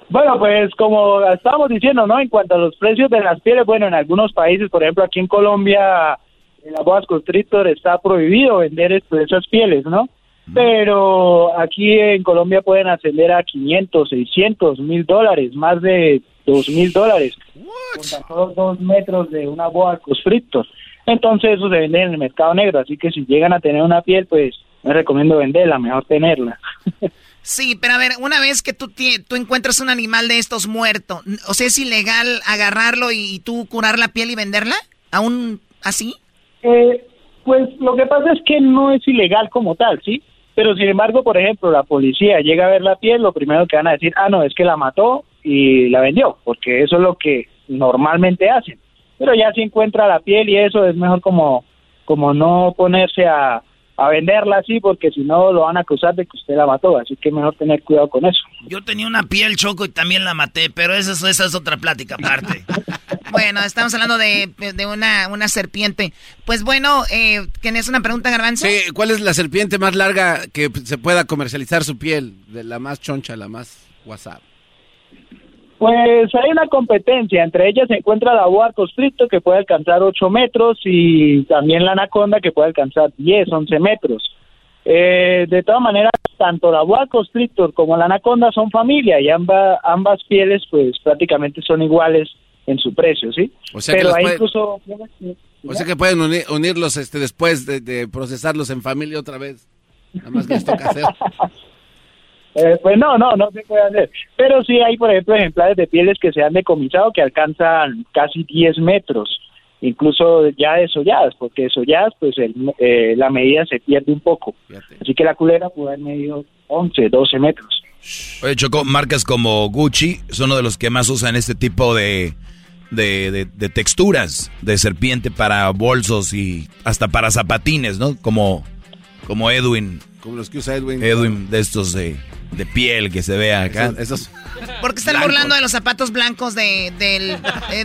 Bueno, pues como estábamos diciendo, ¿no? En cuanto a los precios de las pieles, bueno, en algunos países, por ejemplo, aquí en Colombia, en la boas constrictor está prohibido vender esto- esas pieles, ¿no? Pero aquí en Colombia pueden ascender a 500, 600, mil dólares, más de dos mil dólares. Con tan solo dos metros de una boa constrictor. Entonces eso se vende en el mercado negro, así que si llegan a tener una piel, pues me recomiendo venderla, mejor tenerla. Sí, pero a ver, una vez que tú, tú encuentras un animal de estos muerto, o sea, ¿es ilegal agarrarlo y, y tú curar la piel y venderla? ¿Aún así? Eh, pues lo que pasa es que no es ilegal como tal, ¿sí? Pero sin embargo, por ejemplo, la policía llega a ver la piel, lo primero que van a decir, ah, no, es que la mató y la vendió, porque eso es lo que normalmente hacen. Pero ya si encuentra la piel y eso es mejor como, como no ponerse a, a venderla así, porque si no lo van a acusar de que usted la mató, así que mejor tener cuidado con eso. Yo tenía una piel choco y también la maté, pero esa, es- esa es otra plática aparte. Bueno, estamos hablando de, de una, una serpiente. Pues bueno, eh, ¿tienes una pregunta, Garbanzo? Sí, ¿cuál es la serpiente más larga que se pueda comercializar su piel? De la más choncha, la más WhatsApp. Pues hay una competencia, entre ellas se encuentra la boa constrictor que puede alcanzar 8 metros y también la anaconda que puede alcanzar 10, 11 metros. Eh, de todas maneras, tanto la boa constrictor como la anaconda son familia y amba- ambas pieles pues prácticamente son iguales en su precio, ¿sí? O sea que Pero las hay puede- incluso... O sea que pueden uni- unirlos este, después de, de procesarlos en familia otra vez. Nada más que les toca hacer. Eh, pues no, no, no se puede hacer. Pero sí hay, por ejemplo, ejemplares de pieles que se han decomisado que alcanzan casi 10 metros, incluso ya desolladas, porque desolladas, pues el- eh, la medida se pierde un poco. Así que la culera puede haber medido 11, 12 metros. Oye, Choco, marcas como Gucci son uno de los que más usan este tipo de, de, de- de texturas de serpiente para bolsos y hasta para zapatines, ¿no? Como, como Edwin. Como los que usa Edwin. Edwin, de estos de, de piel que se vea acá. Esos, ¿Por qué están burlando de los zapatos blancos de, del,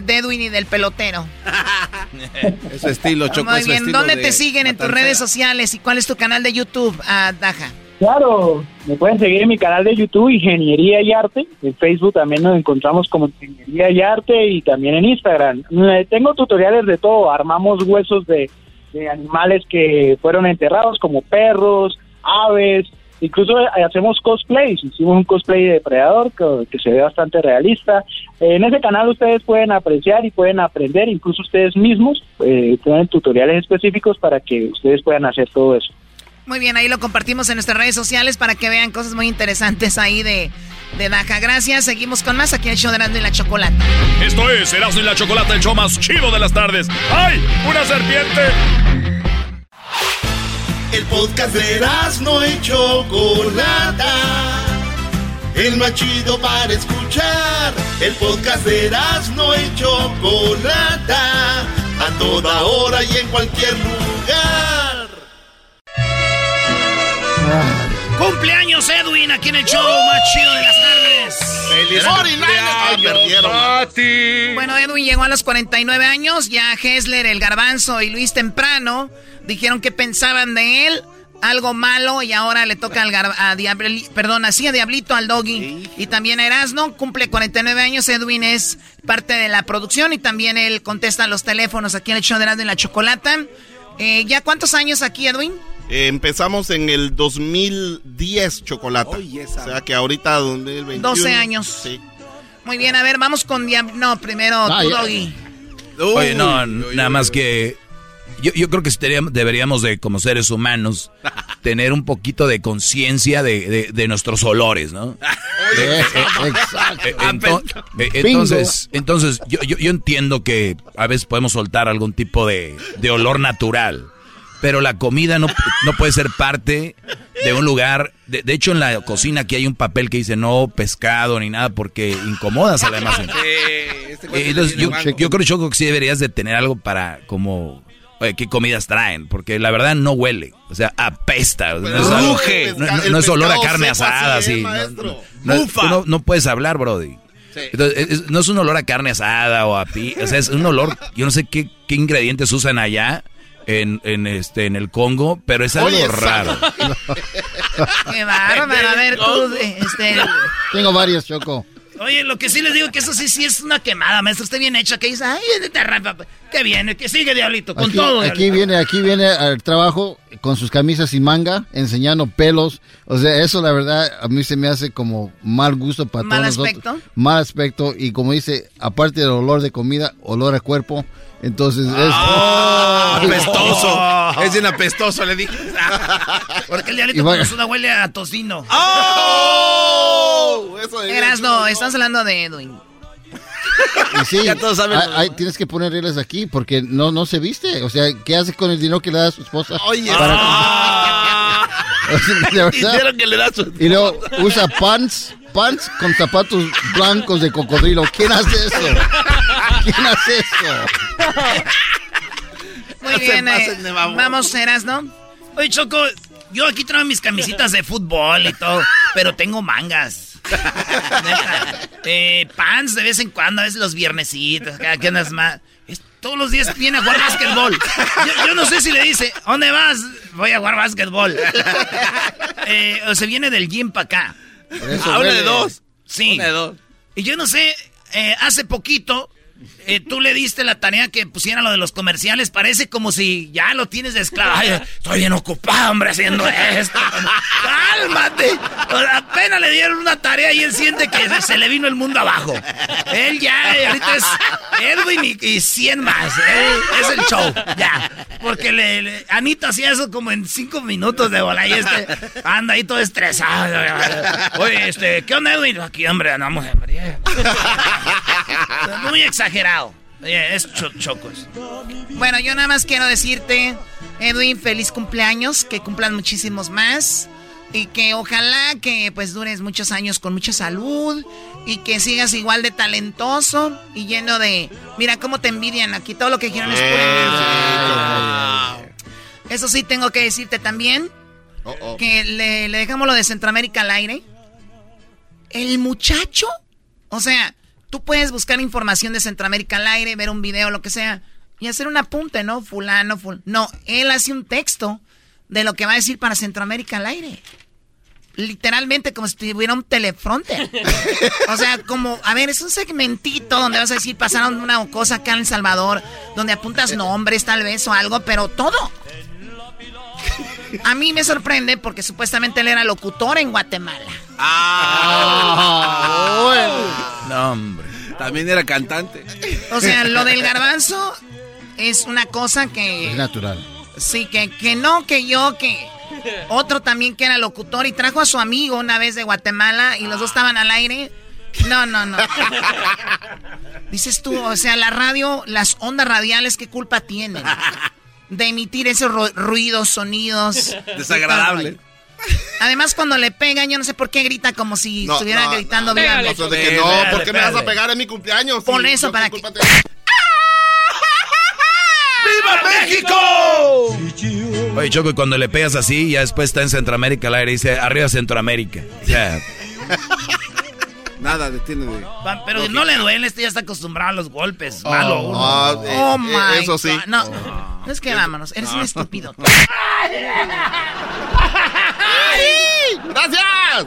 de Edwin y del pelotero? Ese estilo, Choco. Muy bien, estilo ¿dónde de te siguen en tus redes sociales y cuál es tu canal de YouTube, ah, Daja? Claro, me pueden seguir en mi canal de YouTube, Ingeniería y Arte. En Facebook también nos encontramos como Ingeniería y Arte y también en Instagram. Eh, Tengo tutoriales de todo. Armamos huesos de, animales que fueron enterrados, como perros, aves. Incluso eh, hacemos cosplays. Hicimos un cosplay de depredador que, que se ve bastante realista. Eh, en ese canal ustedes pueden apreciar y pueden aprender, incluso ustedes mismos. Eh, tienen tutoriales específicos para que ustedes puedan hacer todo eso. Muy bien, ahí lo compartimos en nuestras redes sociales para que vean cosas muy interesantes ahí de, de Daja. Gracias, seguimos con más aquí en el show de Erasmo y la Chocolata. Esto es Erasmo y la Chocolata, el show más chido de las tardes. ¡Ay! ¡Una serpiente! El podcast de Erasmo y Chocolata. El más chido para escuchar. El podcast de Erasmo y Chocolata. A toda hora y en cualquier lugar. ¡Cumpleaños, Edwin! Aquí en el show más chido de las tardes. ¡Feliz cumpleaños, Bueno, Edwin llegó a los 49 años, ya Hessler, el Garbanzo y Luis Temprano dijeron que pensaban de él, algo malo, y ahora le toca al Gar- a Diabli- perdón, así a Diablito, al Doggy, y también a Erasno, cumple 49 años, Edwin es parte de la producción y también él contesta los teléfonos aquí en el show de Erasmo y la Chocolata. Eh, ¿Ya cuántos años aquí, Edwin? Eh, empezamos en el 2010, Chocolata. o sea que ahorita 2021. 12 años. Sí. Muy bien, a ver, vamos con Diab... No, primero Ah, tú, ya. Doggy. Oye, no, nada más que yo, yo creo que deberíamos de, como seres humanos, tener un poquito de conciencia de, de- de nuestros olores, ¿no? Eh, eh, exacto. Eh, eh, entonces, entonces yo, yo, yo entiendo que a veces podemos soltar algún tipo de, de olor natural, pero la comida no, no puede ser parte de un lugar. De, de hecho, en la cocina aquí hay un papel que dice no pescado ni nada porque incomodas a la demás gente. Eh, Entonces, yo, yo creo, Choco, que sí deberías de tener algo para como... oye, ¿Qué comidas traen? Porque la verdad no huele. O sea, apesta. No es, Ruge. no- no- El no es olor a carne asada, así, así. ¿eh, No- puedes hablar, Brody. Entonces, es- es- no es un olor a carne asada o a pi, o sea, es un olor, yo no sé qué, qué ingredientes usan allá en, en este en el Congo, pero es algo Oye, raro. Qué bárbaro. A ver, tú, este... Tengo varios, Choco. Oye, lo que sí les digo que eso sí, sí es una quemada, maestro. Está bien hecha. Que dice, ay. Que viene, que sigue, diablito, con Aquí, todo. aquí diablito. viene, aquí viene al trabajo con sus camisas sin manga, enseñando pelos. O sea, eso la verdad a mí se me hace como mal gusto para ¿Mal todos aspecto? nosotros. Mal aspecto. Y como dice, aparte del olor de comida, olor a cuerpo. Entonces es... Ah, apestoso. Es bien apestoso, le dije. Porque el diablito con huele a tocino. ¡Oh! Eso de Eras, no, estás hablando de Edwin. Y sí, Ya todos saben. hay- hay- tienes que poner reglas aquí porque no, no se viste. O sea, ¿qué hace con el dinero que le da a su esposa? Oye, Para- de verdad. Dijeron que le da su... Y luego usa pants, pants con zapatos blancos de cocodrilo. ¿Quién hace eso? ¿Quién hace eso? Muy No bien, eh, vamos, Eras, ¿no? Oye, Choco, yo aquí traigo mis camisitas de fútbol y todo, pero tengo mangas. Eh, pants de vez en cuando, a veces los viernesitos, cada que andas más. Es- todos los días viene a jugar básquetbol. Yo, yo no sé si le dice, ¿dónde vas? Voy a jugar básquetbol. Eh, o se viene del gym para acá. Una de dos. Sí. Una de dos. Y yo no sé, eh, hace poquito eh, tú le diste la tarea que pusiera lo de los comerciales. Parece como si ya lo tienes de esclavo. Ay, estoy bien ocupado, hombre, haciendo esto. ¡Cálmate! Apenas le dieron una tarea y él siente que se, le vino el mundo abajo. Él ya, eh, ahorita es Edwin y, y 100 más. Él es el show, ya. Porque le, le- Anita hacía eso como en 5 minutos de bola y este anda ahí todo estresado. Oye, este, ¿qué onda, Edwin? Aquí, hombre, andamos frío. Muy exagerado. Oye, es cho- chocos. Bueno, yo nada más quiero decirte, Edwin, feliz cumpleaños, que cumplan muchísimos más y que ojalá que pues dures muchos años con mucha salud y que sigas igual de talentoso y lleno de... Mira cómo te envidian aquí, todo lo que dijeron es pura envidia. Eso sí tengo que decirte también, que le, le dejamos lo de Centroamérica al aire. El muchacho, o sea, tú puedes buscar información de Centroamérica al aire, ver un video, lo que sea, y hacer un apunte, ¿no? Fulano, ful No, él hace un texto de lo que va a decir para Centroamérica al aire. Literalmente como si tuviera un teleprompter. O sea, como, a ver, es un segmentito donde vas a decir, pasaron una cosa acá en El Salvador, donde apuntas nombres tal vez o algo, pero todo. A mí me sorprende porque supuestamente él era locutor en Guatemala. Ah, No, hombre. También era cantante. O sea, lo del garbanzo es una cosa Es que... natural. Sí, que, que no, que yo, que... Otro también que era locutor y trajo a su amigo una vez de Guatemala y los dos estaban al aire. No, no, no. Dices tú, o sea, la radio, las ondas radiales, ¿qué culpa tienen? De emitir esos ru- ruidos, sonidos. Desagradable. Además, cuando le pegan, yo no sé por qué grita como si No, estuviera no, gritando no, viva no, México. o sea, de que no, ¿por qué me vas a pegar en mi cumpleaños? Pon eso para que- tengo. ¡Viva México! Oye, Choco, y cuando le pegas así, ya después está en Centroamérica al aire y dice, arriba Centroamérica. O sea, Nada detiene de. Pero no le duele, este ya está acostumbrado a los golpes. Oh, Malo uno. ah, eh, Oh, eh, my eso sí. God. No, es que vámonos, eres un estúpido. ¡Gracias!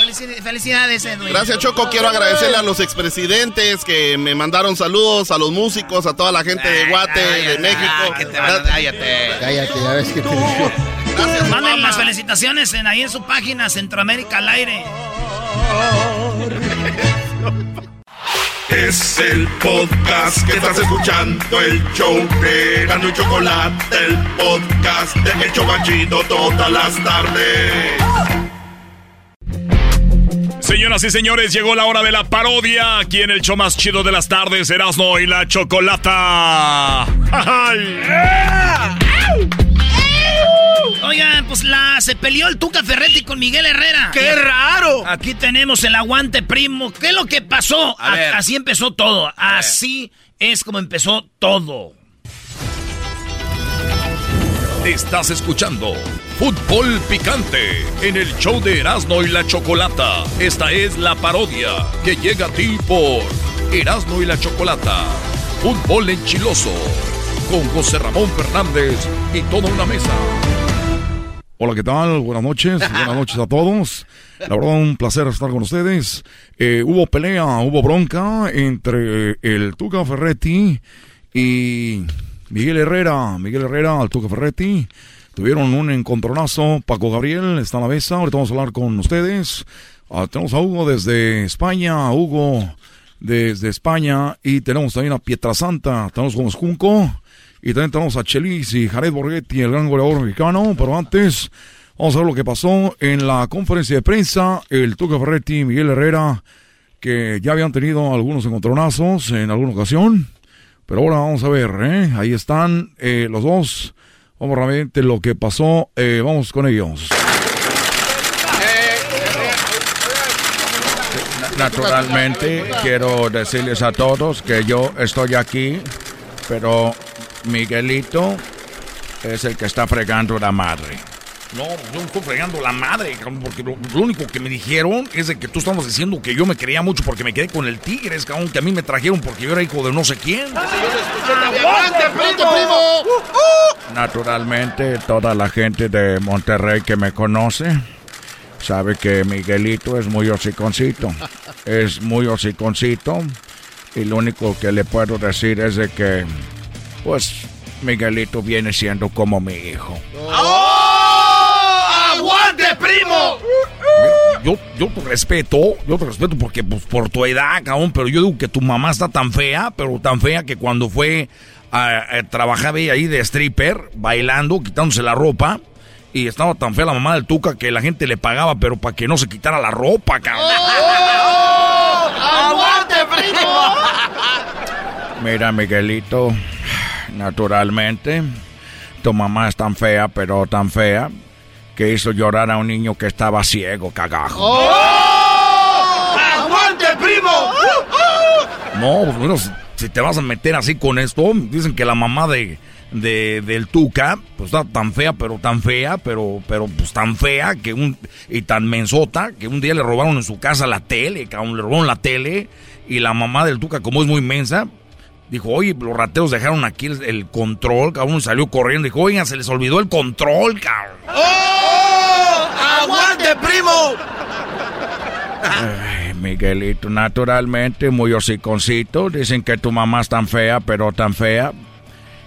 Felici- Felicidades, Edwin. Gracias, Choco. Quiero agradecerle a los expresidentes que me mandaron saludos, a los músicos, a toda la gente de Guate, de México. Cállate. Cállate, ya ves que te. Gracias, Manden las felicitaciones en, ahí en su página Centroamérica al aire. Es el podcast que estás escuchando, el show de Gano y Chocolate, el podcast de Hecho Banchito todas las tardes. Señoras y señores, llegó la hora de la parodia. Aquí en el show más chido de las tardes, Erasmo y la Chocolata. ¡Ay! Oigan, pues la se peleó el Tuca Ferretti con Miguel Herrera. ¡Qué raro! Aquí tenemos el aguante primo. ¿Qué es lo que pasó? A ver. Así empezó todo. Así es como empezó todo. Estás escuchando Fútbol Picante en el show de Erasmo y la Chocolata. Esta es la parodia que llega a ti por Erasmo y la Chocolata. Fútbol enchiloso con José Ramón Fernández y toda una mesa. Hola, ¿qué tal? Buenas noches, buenas noches a todos. La verdad, un placer estar con ustedes. Eh, hubo pelea, hubo bronca entre el Tuca Ferretti y Miguel Herrera. Miguel Herrera, al Tuca Ferretti. Tuvieron un encontronazo. Paco Gabriel está a la mesa. Ahorita vamos a hablar con ustedes. Ah, tenemos a Hugo desde España. Hugo desde España. Y tenemos también a Pietrasanta. Tenemos con Junco. Y también tenemos a Chelis y Jared Borghetti, el gran goleador mexicano. Pero antes, vamos a ver lo que pasó en la conferencia de prensa. El Tuca Ferretti Miguel Herrera, que ya habían tenido algunos encontronazos en alguna ocasión. Pero ahora vamos a ver, ¿eh? Ahí están eh, los dos. Vamos realmente lo que pasó. Eh, vamos con ellos. Naturalmente, quiero decirles a todos que yo estoy aquí, pero Miguelito es el que está fregando la madre. No, yo no estoy fregando la madre, cabrón, porque lo, lo único que me dijeron es de que tú estabas diciendo que yo me creía mucho porque me quedé con el Tigres, cabrón, que a mí me trajeron porque yo era hijo de no sé quién. ¡Aguante, primo! Naturalmente, toda la gente de Monterrey que me conoce sabe que Miguelito es muy hociconcito. Es muy hociconcito. Y lo único que le puedo decir es de que, pues, Miguelito viene siendo como mi hijo. ¡Aguante, primo! Yo, yo te respeto, yo te respeto porque pues, por tu edad, cabrón, pero yo digo que tu mamá está tan fea, pero tan fea que cuando fue a, a trabajar ahí de stripper, bailando, quitándose la ropa, y estaba tan fea la mamá del Tuca que la gente le pagaba, pero para que no se quitara la ropa, cabrón. ¡Aguante, primo! Mira, Miguelito, naturalmente, tu mamá es tan fea, pero tan fea, que hizo llorar a un niño que estaba ciego, cagajo. ¡Oh! ¡Aguante, primo! No, pues, bueno, si, si te vas a meter así con esto, dicen que la mamá de, de- del Tuca, pues está tan fea, pero tan fea, pero, pero pues tan fea que un, y tan mensota, que un día le robaron en su casa la tele, cabrón, le robaron la tele, y la mamá del Tuca, como es muy mensa, dijo, oye, los rateros dejaron aquí el, el control, cabrón, salió corriendo, dijo, oigan, se les olvidó el control, cabrón. ¡Oh! ¡Aguante, primo! Ay, Miguelito, naturalmente, muy hociconcito. Dicen que tu mamá es tan fea, pero tan fea,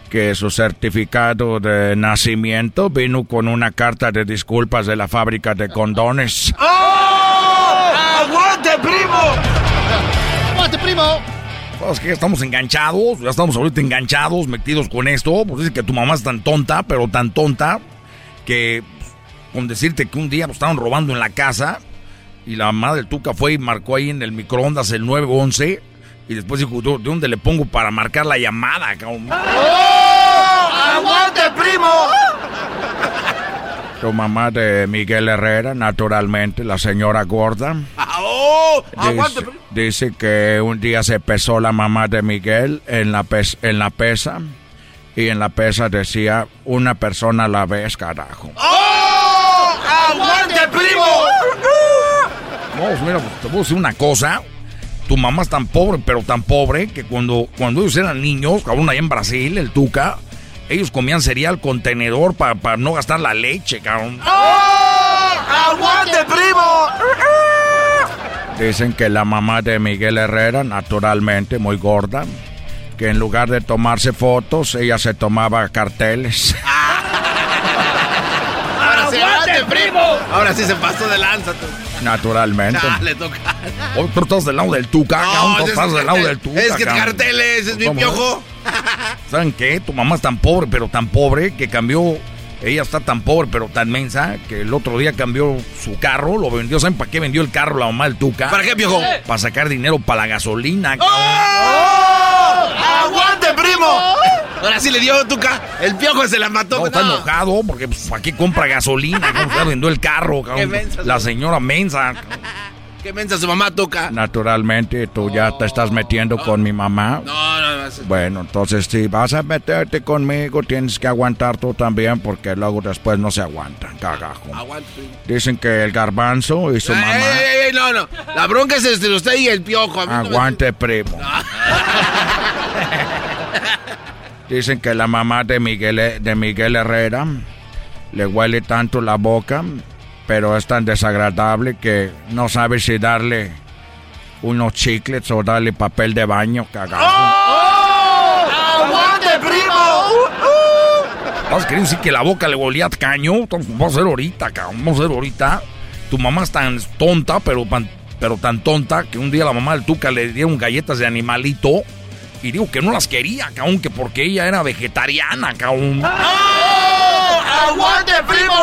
que su certificado de nacimiento vino con una carta de disculpas de la fábrica de condones. ¡Oh! ¡Aguante, primo! Pues que estamos enganchados, ya estamos ahorita enganchados, metidos con esto. Pues dicen que tu mamá es tan tonta, pero tan tonta, que pues, con decirte que un día pues, estaban robando en la casa y la mamá del Tuca fue y marcó ahí en el microondas el 911 y después dijo, ¿de de dónde le pongo para marcar la llamada? cabrón?" ¡Oh! ¡Aguante, primo! Tu mamá de Miguel Herrera, naturalmente, la señora gorda. ¡Oh! Dice, ¡Aguante, primo! dice que un día se pesó la mamá de Miguel en la, pes- en la pesa y en la pesa decía una persona a la vez, carajo. ¡Oh! ¡Aguante, primo! No, pues mira, pues, te puedo decir una cosa. Tu mamá es tan pobre, pero tan pobre, que cuando, cuando ellos eran niños, cabrón, allá en Brasil, el Tuca, ellos comían cereal con tenedor para no gastar la leche, cabrón. ¡Oh! ¡Aguante, primo! Dicen que la mamá de Miguel Herrera, naturalmente muy gorda, que en lugar de tomarse fotos, ella se tomaba carteles. ¡Aguante, ¡Aguante, primo! Ahora sí se pasó de lanza tú. Naturalmente. Ya, le toca. Hoy tú estás del lado del tuca, No, tú es estás que del lado cartel- del tuca. es que cabrón. carteles, es mi piojo. ¿Saben qué? Tu mamá es tan pobre, pero tan pobre, que cambió... Ella está tan pobre, pero tan mensa, que el otro día cambió su carro, lo vendió. ¿Saben para qué vendió el carro la mamá del tuca? ¿Para qué, piojo? Para sacar dinero para la gasolina, cabrón. ¡Oh! ¡Aguante, primo! Ahora sí le dio tuca. El piojo se la mató. No, está enojado porque pues, aquí compra gasolina. ¿Cómo se vendió el carro? cabrón? Qué mensa, la señora mensa. Qué mensa su mamá tuca. Naturalmente, tú ya te estás metiendo con mi mamá. No, no, no. Bueno, entonces si vas a meterte conmigo, tienes que aguantar tú también porque luego después no se aguantan, cagajo. Aguante. Dicen que el garbanzo y su Ey, mamá... ey, ey, ey, no, no. La bronca es entre usted y el piojo. No me- Aguante, primo. Dicen que la mamá de Miguel, de Miguel Herrera le huele tanto la boca, pero es tan desagradable que no sabe si darle unos chicles o darle papel de baño, cagajo. ¡Aguante, primo! ¿Estás queriendo decir que la boca le olía a caño? Vamos a hacer ahorita, cabrón. Vamos a hacer ahorita. Tu mamá es tan tonta, pero, pan- pero tan tonta, que un día la mamá del Tuca le dieron galletas de animalito. Y digo que no las quería, cabrón, que porque ella era vegetariana, cabrón. ¡Aguante, primo!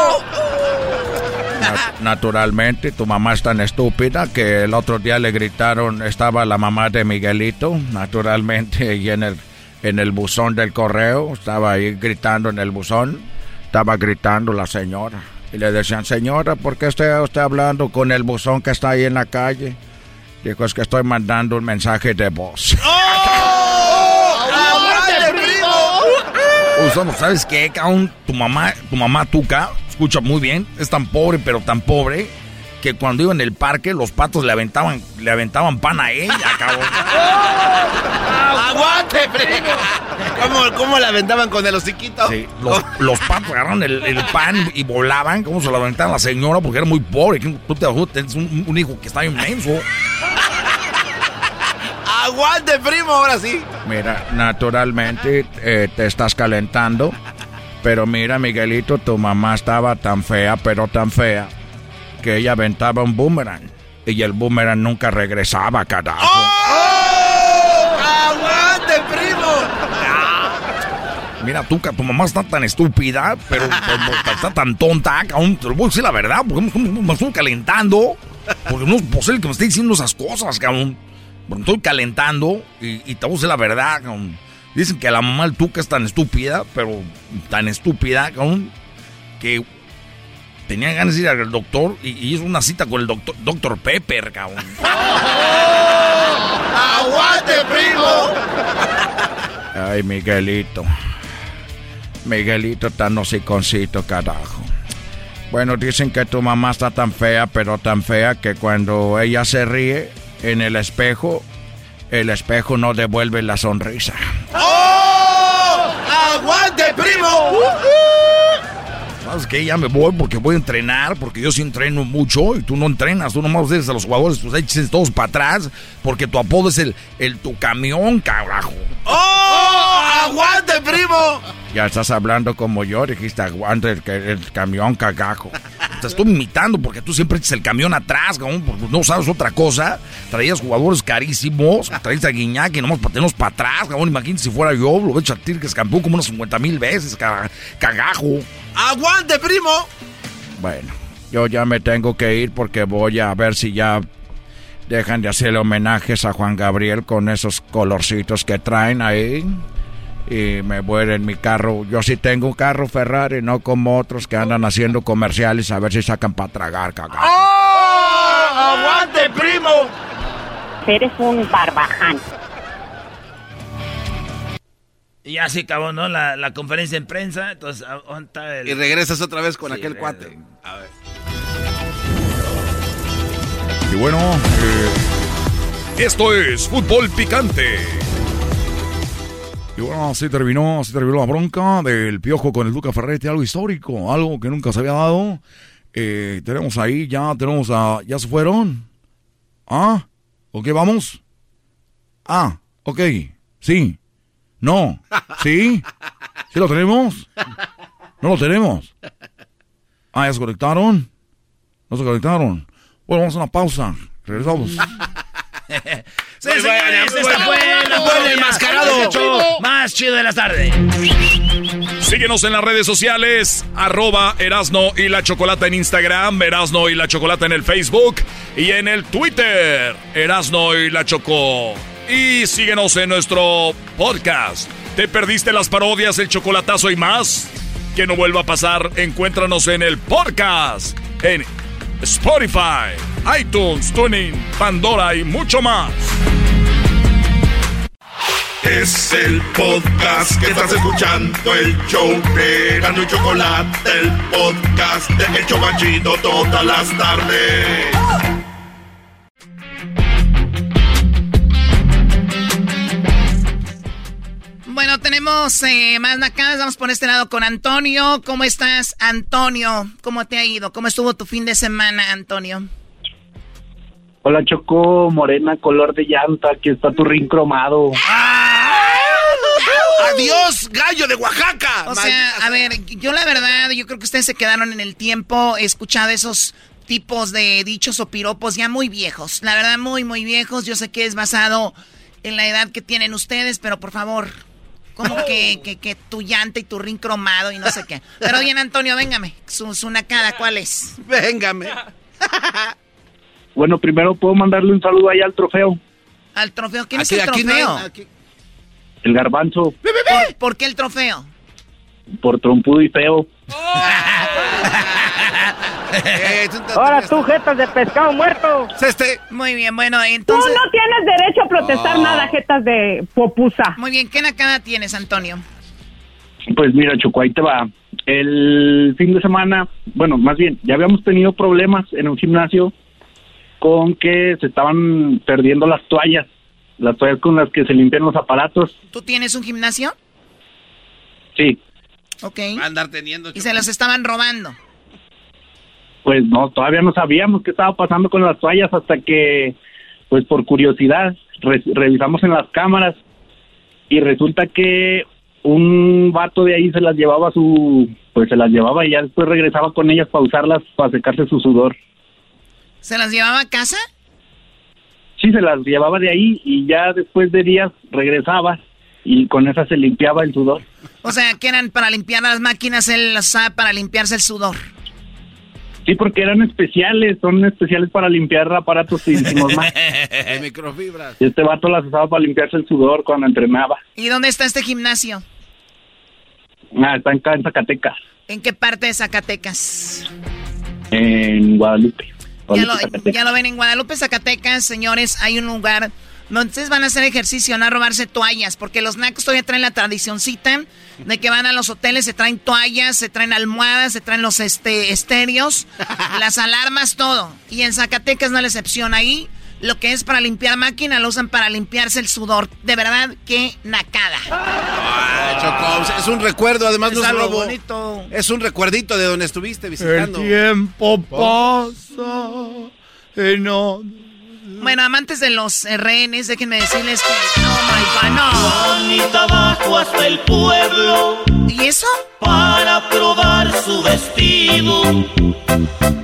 Na- naturalmente, tu mamá es tan estúpida que el otro día le gritaron, estaba la mamá de Miguelito, naturalmente, y en el, en el buzón del correo, estaba ahí gritando en el buzón, estaba gritando la señora. Y le decían, señora, ¿por qué está usted hablando con el buzón que está ahí en la calle? Dijo, es que estoy mandando un mensaje de voz. ¡Aguante, primo! Uy, ¿no ¿sabes qué, cabrón? Tu mamá, tu mamá Tuca, escucha muy bien, es tan pobre, pero tan pobre, que cuando iba en el parque, los patos le aventaban, le aventaban pan a ella, cabrón. ¡Aguante, primo! ¿Cómo, ¿Cómo la aventaban con el hociquito? Sí, los, los patos agarraron el, el pan y volaban, como se lo aventaban a la señora, porque era muy pobre. Tú te tienes un, un hijo que está inmenso. ¡Aguante, primo! Ahora sí. Mira, naturalmente eh, te estás calentando. Pero mira, Miguelito, tu mamá estaba tan fea, pero tan fea, que ella aventaba un boomerang. Y el boomerang nunca regresaba, carajo. ¡Aguante, primo! Mira, tú, que tu mamá está tan estúpida, pero, está tan tonta, cabrón. Te lo voy a decir la verdad, porque me estoy calentando. Porque no es posible que me esté diciendo esas cosas, cabrón. Porque estoy calentando y, y te voy a decir la verdad, cabrón. Dicen que la mamá del Tuca es tan estúpida, pero tan estúpida, cabrón, que tenía ganas de ir al doctor y, y hizo una cita con el doctor, doctor Pepper, cabrón. ¡Aguante, primo! Ay, Miguelito. Miguelito tan hociconcito, carajo. Bueno, dicen que tu mamá está tan fea, pero tan fea que cuando ella se ríe en el espejo, el espejo no devuelve la sonrisa. ¡Oh! ¡Aguante, primo! ¿Sabes qué? Ya me voy porque voy a entrenar, porque yo sí entreno mucho y tú no entrenas, tú nomás dices a los jugadores, pues eches todos para atrás, porque tu apodo es el, el tu camión, carajo. ¡Oh! ¡Aguante, primo! Ya estás hablando como yo, dijiste aguante el, el camión cagajo. Te estoy imitando porque tú siempre echas el camión atrás, cabrón, porque no sabes otra cosa. Traías jugadores carísimos, traías a Guiñac y nomás para tenerlos para atrás, cabrón. Imagínate si fuera yo, lo he hecho a ti que es campeón como unas 50 mil veces, ca- cagajo. ¡Aguante, primo! Bueno, yo ya me tengo que ir porque voy a ver si ya dejan de hacerle homenajes a Juan Gabriel con esos colorcitos que traen ahí. Y me voy en mi carro. Yo sí tengo un carro Ferrari, no como otros que andan haciendo comerciales a ver si sacan para tragar, cagado. ¡Oh! ¡Aguante, primo! Eres un barbaján. Y ya se acabó, ¿no? La, la conferencia en prensa. Entonces, ¿a- ¿dónde está el- Y regresas otra vez con Sí, aquel cuate. A ver. Y bueno, eh, esto es fútbol picante. Y bueno, así terminó, así terminó la bronca del piojo con el Duca Ferretti, algo histórico, algo que nunca se había dado. Eh, tenemos ahí, ya tenemos a. ¿Ya se fueron? ¿Ah? ¿Ok, vamos? Ah, ok, sí. No, sí. ¿Sí lo tenemos? No lo tenemos. Ah, ¿ya se conectaron? ¿No se conectaron? Bueno, vamos a una pausa. Regresamos. Sí, señores, esta fue la fue el mascarado show más chido de la tarde. Síguenos en las redes sociales, arroba Erasno y la Chocolata en Instagram, Erasno y la Chocolata en el Facebook y en el Twitter, Erasno y la Choco. Y síguenos en nuestro podcast. ¿Te perdiste las parodias, el chocolatazo y más? Que no vuelva a pasar, encuéntranos en el podcast, en Spotify, iTunes, Tuning, Pandora y mucho más. Es el podcast que estás escuchando, el show de Chocolate, el podcast de El Chobachito todas las tardes. Tenemos eh, más nacadas. Vamos por este lado con Antonio. ¿Cómo estás, Antonio? ¿Cómo te ha ido? ¿Cómo estuvo tu fin de semana, Antonio? Hola Choco, morena, color de llanta, aquí está tu ring cromado. ¡Adiós, gallo de Oaxaca! O sea, a ver, yo la verdad, yo creo que ustedes se quedaron en el tiempo, he escuchado esos tipos de dichos o piropos ya muy viejos. La verdad, muy, muy viejos. Yo sé que es basado en la edad que tienen ustedes, pero por favor, como que, que, que tu llanta y tu ring cromado y no sé qué. Pero bien, Antonio, véngame. Su, su nacada, ¿cuál es? Véngame. Bueno, primero puedo mandarle un saludo ahí al trofeo, Al trofeo. ¿Quién Aquí- es el aquí no hay- trofeo? el garbanzo, ¿Por, por qué el trofeo? por trompudo y feo. Ahora tú, jetas de pescado muerto. Este. Muy bien, bueno, entonces... Tú no tienes derecho a protestar Oh. nada, jetas de popusa. Muy bien, ¿qué nacada tienes, Antonio? Pues mira, Choco, ahí te va. El fin de semana, bueno, más bien, ya habíamos tenido problemas en un gimnasio con que se estaban perdiendo las toallas, las toallas con las que se limpian los aparatos. ¿Tú tienes un gimnasio? Sí, Ok. Andar teniendo. Y se los estaban robando. Pues no, todavía no sabíamos qué estaba pasando con las toallas hasta que, pues por curiosidad, re- revisamos en las cámaras y resulta que un vato de ahí se las llevaba a su, pues se las llevaba y ya después regresaba con ellas para usarlas para secarse su sudor. ¿Se las llevaba a casa? Sí, se las llevaba de ahí y ya después de días regresaba y con esas se limpiaba el sudor. O sea, que eran para limpiar las máquinas, él las usaba para limpiarse el sudor. Sí, porque eran especiales, son especiales para limpiar aparatos y decimos más. Microfibras. Y este vato las usaba para limpiarse el sudor cuando entrenaba. ¿Y dónde está este gimnasio? Ah, está acá en Zacatecas, ¿En qué parte de Zacatecas? en Guadalupe. Ya Guadalupe, lo, Zacatecas. ya lo ven en Guadalupe, Zacatecas, señores, hay un lugar donde ustedes van a hacer ejercicio, no a robarse toallas, porque los nacos todavía traen la tradicioncita de que van a los hoteles, se traen toallas, se traen almohadas, se traen los este, estéreos, las alarmas, todo. Y en Zacatecas no es la excepción. Ahí lo que es para limpiar máquina lo usan para limpiarse el sudor. De verdad, qué nacada. Ah, es un recuerdo, además Es no es algo robo. bonito. Es un recuerdito de donde estuviste visitando. tiempo pasa y no... Bueno, amantes de los eh, rehenes, déjenme decirles que... Oh, my God, no. Juanita bajó hasta el pueblo. ¿Y eso? Para probar su vestido.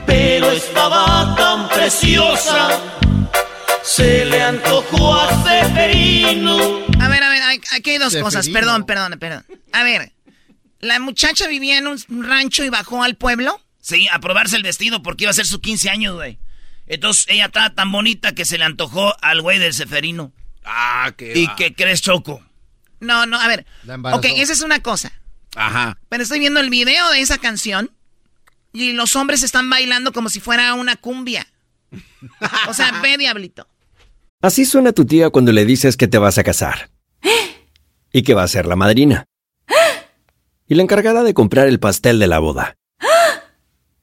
Pero estaba tan preciosa. Se le antojó a Seferino. A ver, a ver, aquí hay dos Seferino. cosas. Perdón, perdón, perdón. A ver, ¿la muchacha vivía en un rancho y bajó al pueblo? Sí, a probarse el vestido porque iba a ser su 15 años, güey. Entonces ella estaba tan bonita que se le antojó al güey del ceferino. Ah, qué. ¿Y va. qué crees, Choco? No, no, a ver. La. Ok, esa es una cosa. Ajá. Pero estoy viendo el video de esa canción y los hombres están bailando como si fuera una cumbia. O sea, ve, diablito. Así suena tu tía cuando le dices que te vas a casar. Y que va a ser la madrina. Y la encargada de comprar el pastel de la boda.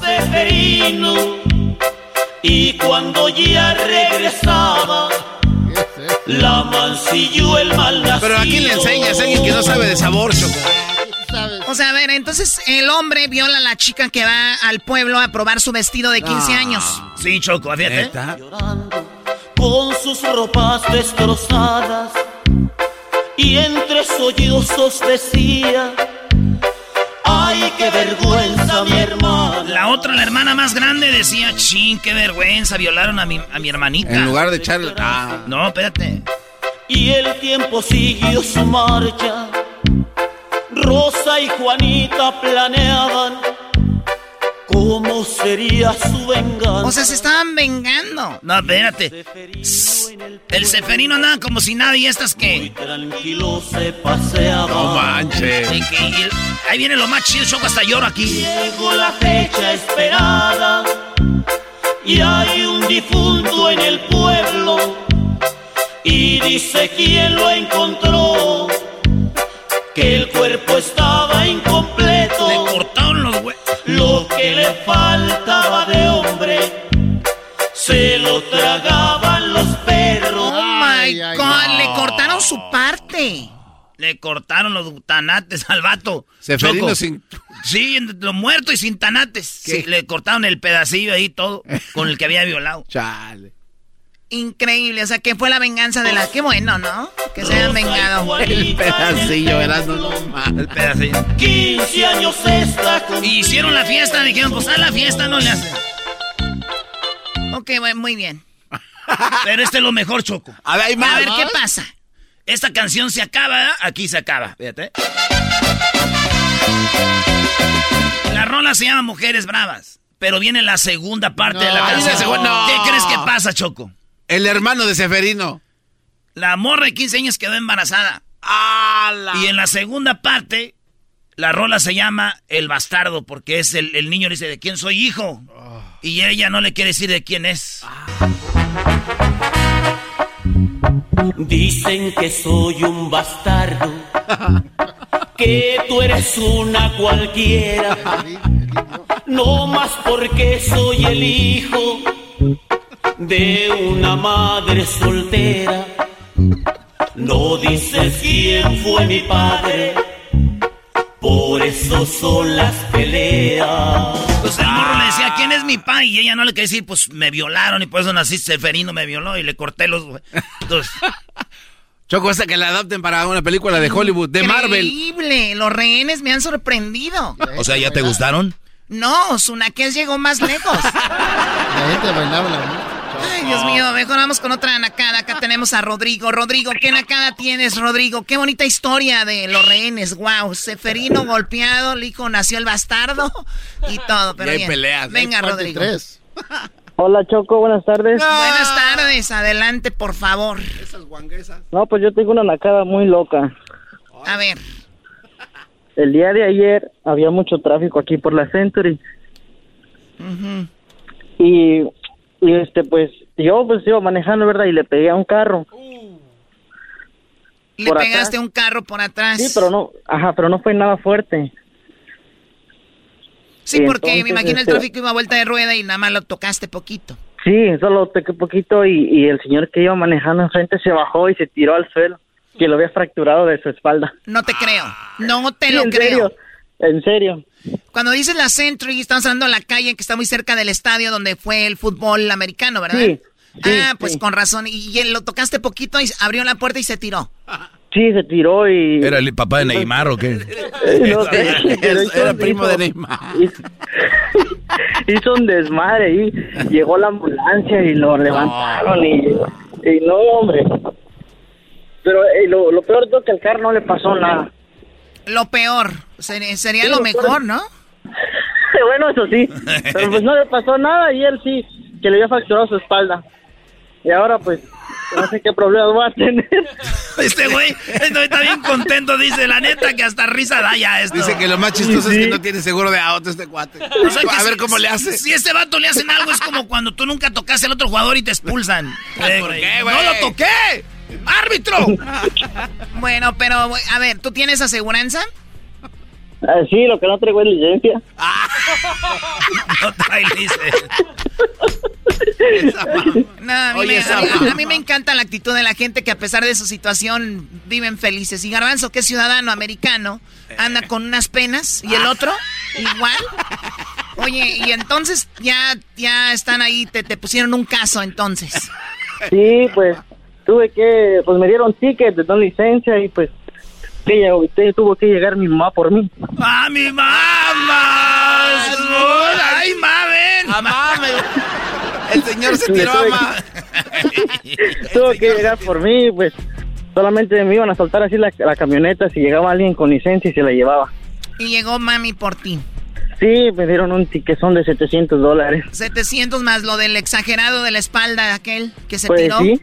Seferino, y cuando ya regresaba, la mancilló el mal nacido. Pero aquí le enseñas a alguien que no sabe de sabor, Choco. O sea, a ver, entonces el hombre viola a la chica que va al pueblo a probar su vestido de 15 Ah. años. Sí, Choco, fíjate. con sus ropas destrozadas y entre sollozos decía ay qué vergüenza mi hermana La otra, la hermana más grande, decía, chin, qué vergüenza, violaron a mi, a mi hermanita. En lugar de echarle. Ah. No, espérate. y el tiempo siguió su marcha Rosa y Juanita planeaban cómo sería su venganza O sea, se estaban vengando. No, espérate. El ceferino andaba como si nadie, estas que... tranquilo se paseaba No manches. El- ahí viene lo más chido, Choco, hasta lloro aquí. Llegó la fecha esperada y hay un difunto en el pueblo y dice quién lo encontró que el cuerpo estaba incompleto. Lo que le faltaba de hombre se lo tragaban los perros. Oh my God, le cortaron su parte. Le cortaron los tanates al vato. Seferino Choco. sin- Sí, lo muerto y sin tanates. Sí, le cortaron el pedacillo ahí todo con el que había violado. Chale. Increíble, o sea, que fue la venganza de la... Qué bueno, ¿no? Que se hayan vengado. El pedacillo, verás, no, no mal. El pedacillo. 15 años está Y hicieron la fiesta, dijeron, pues a la fiesta no le hacen. Ok, bueno, muy bien. Pero este es lo mejor, Choco. A ver, hay más. A ver, ¿qué pasa? Esta canción se acaba, ¿eh? aquí se acaba. Fíjate. La rola se llama Mujeres Bravas, pero viene la segunda parte de la canción. la segunda- no. ¿Qué crees que pasa, Choco? El hermano de Seferino. La morra de 15 años quedó embarazada. Y en la segunda parte, la rola se llama El Bastardo, porque es el, el niño dice, ¿de quién soy hijo? Y ella no le quiere decir de quién es. Dicen que soy un bastardo, que tú eres una cualquiera, no más porque soy el hijo de una madre soltera. No dices quién fue mi padre, por eso son las peleas. Entonces el morro le decía, ¿quién es mi pai? Y ella no le quería decir, pues me violaron y por eso nací Seferino, me violó y le corté los... Entonces, Choco, esta que la adapten para una película de Hollywood, de Marvel. Increíble, los rehenes me han sorprendido. O sea, ¿ya te gustaron? No, Sunaques llegó más lejos. La gente bailaba la Ay, Dios mío, mejor vamos con otra nacada. Acá tenemos a Rodrigo. Rodrigo, ¿qué nacada tienes, Rodrigo? Qué bonita historia de los rehenes. Wow, Seferino golpeado, el hijo nació el bastardo y todo. Pero Y hay bien. peleas, Venga, hay Rodrigo. tres. Hola Choco, buenas tardes. Buenas tardes, adelante, por favor. No, pues yo tengo una nacada muy loca. A ver. El día de ayer había mucho tráfico aquí por la Century y, y este pues yo pues iba manejando, ¿verdad? Y le pegué a un carro. Le Por pegaste atrás. un carro por atrás. Sí, pero no, ajá, pero no fue nada fuerte. Sí, Y porque me entonces, imagino el este- tráfico iba a vuelta de rueda y nada más lo tocaste poquito. Sí, solo toqué poquito y, y el señor que iba manejando enfrente se bajó y se tiró al suelo, que lo había fracturado de su espalda. No te creo. No te Sí, lo en creo. serio, en serio. Cuando dices la Century, estamos hablando de la calle que está muy cerca del estadio donde fue el fútbol americano, ¿verdad? Sí, sí, ah, pues sí. con razón. Y, y lo tocaste poquito y abrió la puerta y se tiró. Sí, se tiró y... ¿Era el papá de Neymar o qué? No hizo- Era primo de Neymar. Hizo, hizo un desmadre y llegó la ambulancia y lo levantaron y, y no, hombre. Pero eh, lo, lo peor es que al carro no le pasó nada. Lo peor. Sería, sería Sí, lo mejor, ¿no? bueno, eso sí. Pero pues no le pasó nada y él sí, que le había fracturado su espalda. Y ahora pues no sé qué problemas va a tener. Este güey este está bien contento, dice, la neta que hasta risa da ya esto. Dice que lo más chistoso es que no tiene seguro de auto este cuate. O sea a ver si- cómo le hace. Si a este vato le hacen algo, es como cuando tú nunca tocaste al otro jugador y te expulsan. Eh, ¿Por güey, qué, güey? ¡No lo toqué! ¡Árbitro! Bueno, pero a ver, ¿tú tienes aseguranza? Ah, sí, lo que no traigo es licencia. No trae licencia. No, a mí, Oye, me, esa- a mí- a mí me encanta la actitud de la gente que a pesar de su situación viven felices. Y Garbanzo, que es ciudadano americano, anda con unas penas y el otro igual. Oye, y entonces ya, ya están ahí, te, te pusieron un caso entonces. Sí, pues tuve que, pues me dieron ticket, no licencia y pues que llegó- te- tuvo que llegar mi mamá por mí. ¡Ah, mi mamá! ¡Ay, ma, ven! El señor se tiró a tuve ma- Tuvo que llegar por mí, pues solamente me iban a soltar así la, la camioneta si llegaba alguien con licencia y se la llevaba. Y llegó mami por ti. Sí, me dieron un tiquezón de 700 dólares. 700 más lo del exagerado de la espalda aquel que se Pues tiró. sí.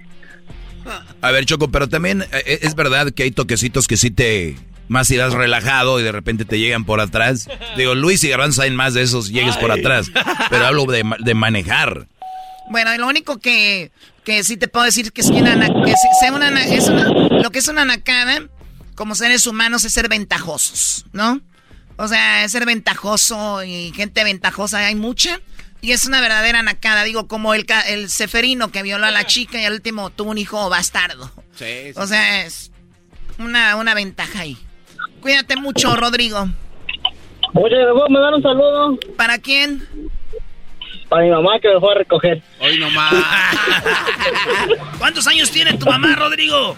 A ver, Choco, pero también eh, es verdad que hay toquecitos que sí te... Más irás relajado y de repente te llegan por atrás. Digo, Luis y Garbanzo saben más de esos llegues por atrás. Pero hablo de, de manejar. Bueno, y lo único que, que sí te puedo decir que es que, una, que sea una, es una- lo que es una nacada, como seres humanos, es ser ventajosos, ¿no? O sea, es ser ventajoso y gente ventajosa hay mucha. Y es una verdadera nacada, digo, como el, ca- el ceferino que violó a la chica y al último tuvo un hijo bastardo. O sea, es una, una ventaja ahí. Cuídate mucho, Rodrigo. Oye, ¿me puedo mandar un saludo? ¿Para quién? Para mi mamá que me fue a recoger. Hoy nomás. ¿Cuántos años tiene tu mamá, Rodrigo?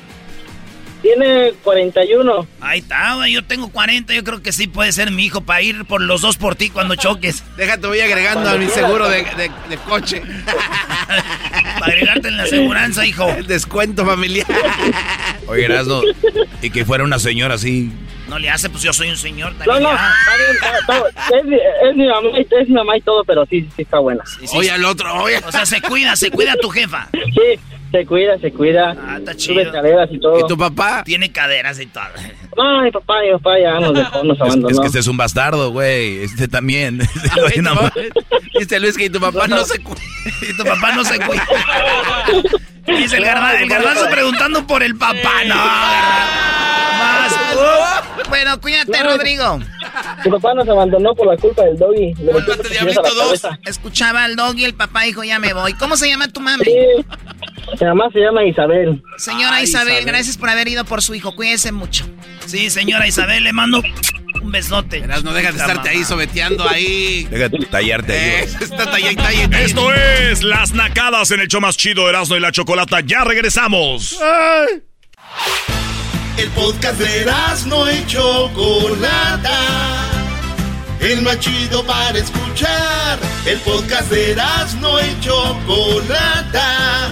Tiene 41. Ahí está, güey, yo tengo 40, yo creo que sí puede ser mi hijo para ir por los dos por ti cuando choques. Déjate, voy agregando a mi seguro de, de- de coche. Para agregarte en la aseguranza, hijo. El descuento familiar. Oye, Erasno, y que fuera una señora así. No le hace, pues yo soy un señor No, también. no, ya. está bien, está- está- es, mi- es mi mamá, y- es mi mamá y todo, pero sí, sí está buena. Oye, al otro, oye. O sea, se cuida, se cuida tu jefa. Sí, se cuida, se cuida. Ah, está Sube chido. escaleras y todo. ¿Y tu papá? Tiene caderas y todo. No, mi papá, mi papá ya nos dejó, nos Es, abandonó. es que este es un bastardo, güey. Este también. Tu papá- Dice Luis que tu papá no se cuida. Y tu papá no se cuida. Dice el, garba- el garbanzo preguntando por el papá. No, más. uh. Bueno, cuídate, No, Rodrigo. Mi papá nos abandonó por la culpa del doggy. Escuchaba al dog y el papá dijo, ya me voy. ¿Cómo se llama tu mami? Sí, mi mamá se llama Isabel. Señora Isabel, Isabel. gracias por haber ido por su hijo. Cuídese mucho. Sí, señora Isabel, le mando un besote. Verás, no dejas de estarte ahí sobeteando ahí. Deja de tallarte ahí. Eh, está talla y talla y talla. Esto es Las Nacadas en el show más chido de Erasmo y la Chocolata. Ya regresamos. El podcast de no y Chocolata. El más chido para escuchar. El podcast de no y Chocolata.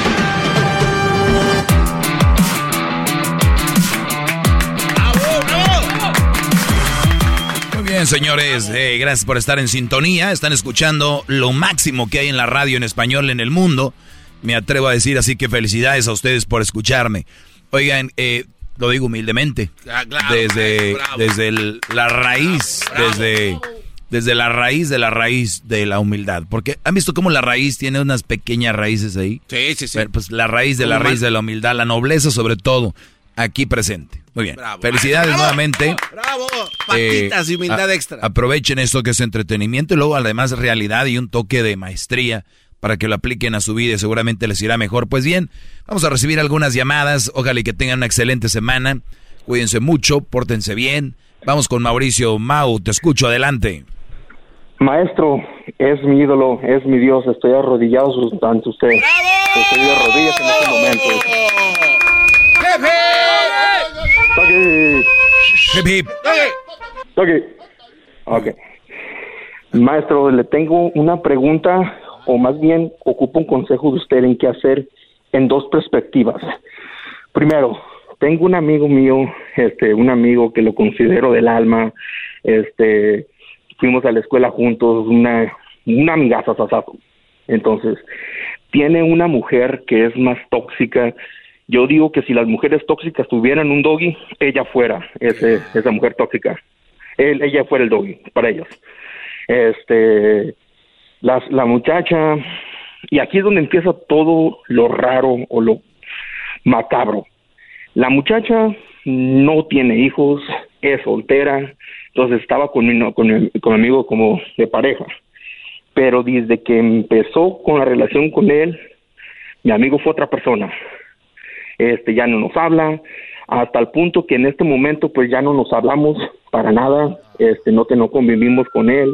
bien, señores. eh, gracias por estar en sintonía. Están escuchando lo máximo que hay en la radio en español en el mundo. Me atrevo a decir así que felicidades a ustedes por escucharme. Oigan, eh, lo digo humildemente. Ah, claro, desde bravo. desde el- la raíz, desde desde la raíz de la raíz de la humildad. Porque han visto cómo la raíz tiene unas pequeñas raíces ahí. Sí, sí, sí. Pero, Pues la raíz de la raíz de la humildad, la nobleza sobre todo, aquí presente. Muy bien. Felicidades nuevamente. ¡Bravo! Patitas Eh, y humildad a- extra. Aprovechen esto que es entretenimiento y luego además realidad y un toque de maestría para que lo apliquen a su vida y seguramente les irá mejor. Pues bien, vamos a recibir algunas llamadas. Ojalá y que tengan una excelente semana. Cuídense mucho, pórtense bien. Vamos con Mauricio Mau, te escucho, adelante. Maestro, es mi ídolo, es mi Dios, estoy arrodillado ante usted. Estoy de rodillas en este momento. Maestro, le tengo una pregunta, o más bien ocupo un consejo de usted en qué hacer en dos perspectivas. Primero, tengo un amigo mío, este, un amigo que lo considero del alma, este, fuimos a la escuela juntos, una, una amigaza, sasazo. Entonces, tiene una mujer que es más tóxica. Yo digo que si las mujeres tóxicas tuvieran un doggy, ella fuera ese, esa mujer tóxica. Él, ella fuera el doggy para ellos. Este, las, la muchacha, y aquí es donde empieza todo lo raro o lo macabro. La muchacha no tiene hijos, es soltera, entonces estaba con mi, con mi, con mi amigo como de pareja. Pero desde que empezó con la relación con él, mi amigo fue otra persona. Este ya no nos habla, hasta el punto que en este momento pues ya no nos hablamos para nada, este no que no convivimos con él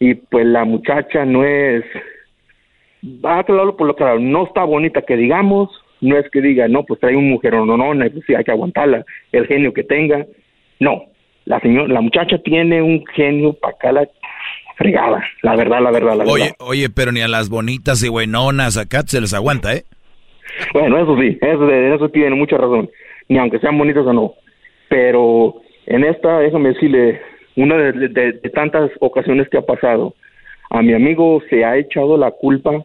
y pues la muchacha no es va a aclararlo por lo claro, no está bonita que digamos, no es que diga, no, pues trae un mujer no, no, no, pues sí hay que aguantarla, el genio que tenga. No, la señora, la muchacha tiene un genio para acá la fregada, la verdad, la verdad, la Oye, verdad. oye, pero ni a las bonitas y buenonas acá se les aguanta, ¿eh? Bueno, eso sí, eso, eso tiene mucha razón, ni aunque sean bonitos o no. Pero en esta, déjame decirle, una de, de- de tantas ocasiones que ha pasado, a mi amigo se ha echado la culpa.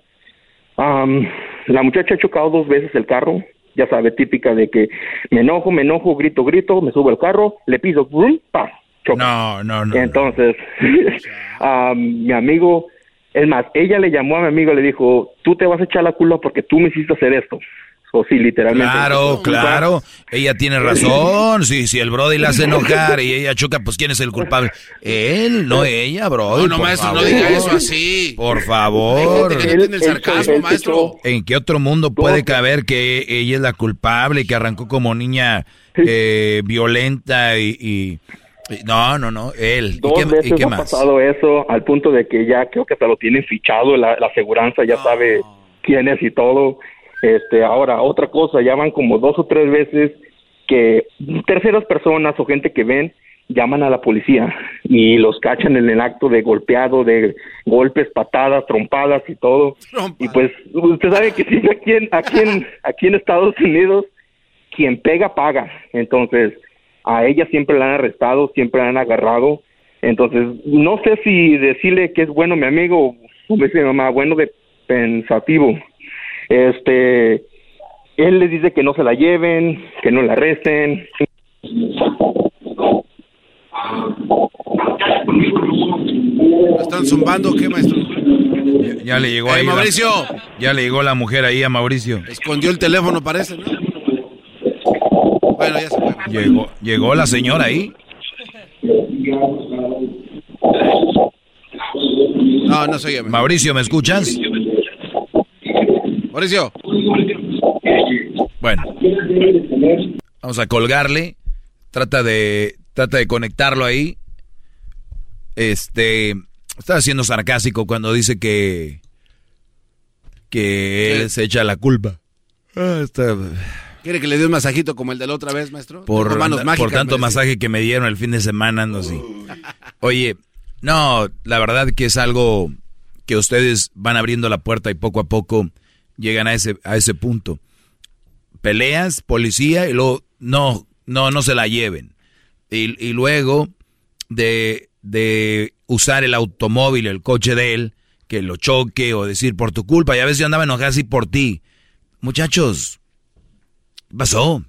La muchacha ha chocado dos veces el carro, ya sabe, típica de que me enojo, me enojo, grito, grito, me subo al carro, le piso, ¡brum! ¡pam! choca. No, no, no. Entonces, am, mi amigo, es más, ella le llamó a mi amigo y le dijo, tú te vas a echar la culpa porque tú me hiciste hacer esto. O sí, literalmente. Claro, claro. Ella tiene razón. Si, si el Brody la hace enojar y ella choca, pues ¿quién es el culpable? Él, no ella, Brody. No, no, maestro, no diga eso así. Por favor. Hay gente que no el sarcasmo, maestro. ¿En qué otro mundo puede caber que ella es la culpable y que arrancó como niña eh, violenta y- No, no, no, él. ¿Y Dos y veces qué ha más? pasado eso al punto de que ya creo que hasta lo tienen fichado, la, la aseguranza ya sabe quién es y todo. Este, ahora, otra cosa, ya van como dos o tres veces que terceras personas o gente que ven llaman a la policía y los cachan en el acto de golpeado, de golpes, patadas, trompadas y todo. Y pues usted sabe que sí, aquí en, aquí en, aquí en Estados Unidos quien pega paga. Entonces, a ella siempre la han arrestado, siempre la han agarrado. Entonces, no sé si decirle que es bueno mi amigo, como dice mi mamá, bueno de pensativo. Este, él le dice que no se la lleven, que no la arresten. ¿Me están zumbando qué, maestro? Ya, ya le llegó Eh, ahí. la- Mauricio. ya le llegó la mujer ahí a Mauricio. Escondió el teléfono, parece, ¿no? Bueno, ya se fue. Llegó, llegó la señora ahí. No, no soy yo. Mauricio, ¿me escuchas? Mauricio. Bueno, vamos a colgarle. Trata de, trata de conectarlo ahí. Este, está siendo sarcástico cuando dice que, que él se echa la culpa. Ah, está- ¿Quiere que le dé un masajito como el de la otra vez, maestro? por, manos por mágicas, tanto parece. masaje que me dieron el fin de semana ando así. Oye, no, la verdad que es algo que ustedes van abriendo la puerta y poco a poco llegan a ese, a ese punto. Peleas, policía y luego no, no, no se la lleven. Y, y luego de, de usar el automóvil, el coche de él, que lo choque o decir por tu culpa. Y a veces yo andaba enojado así por ti. Muchachos, ¿qué pasó?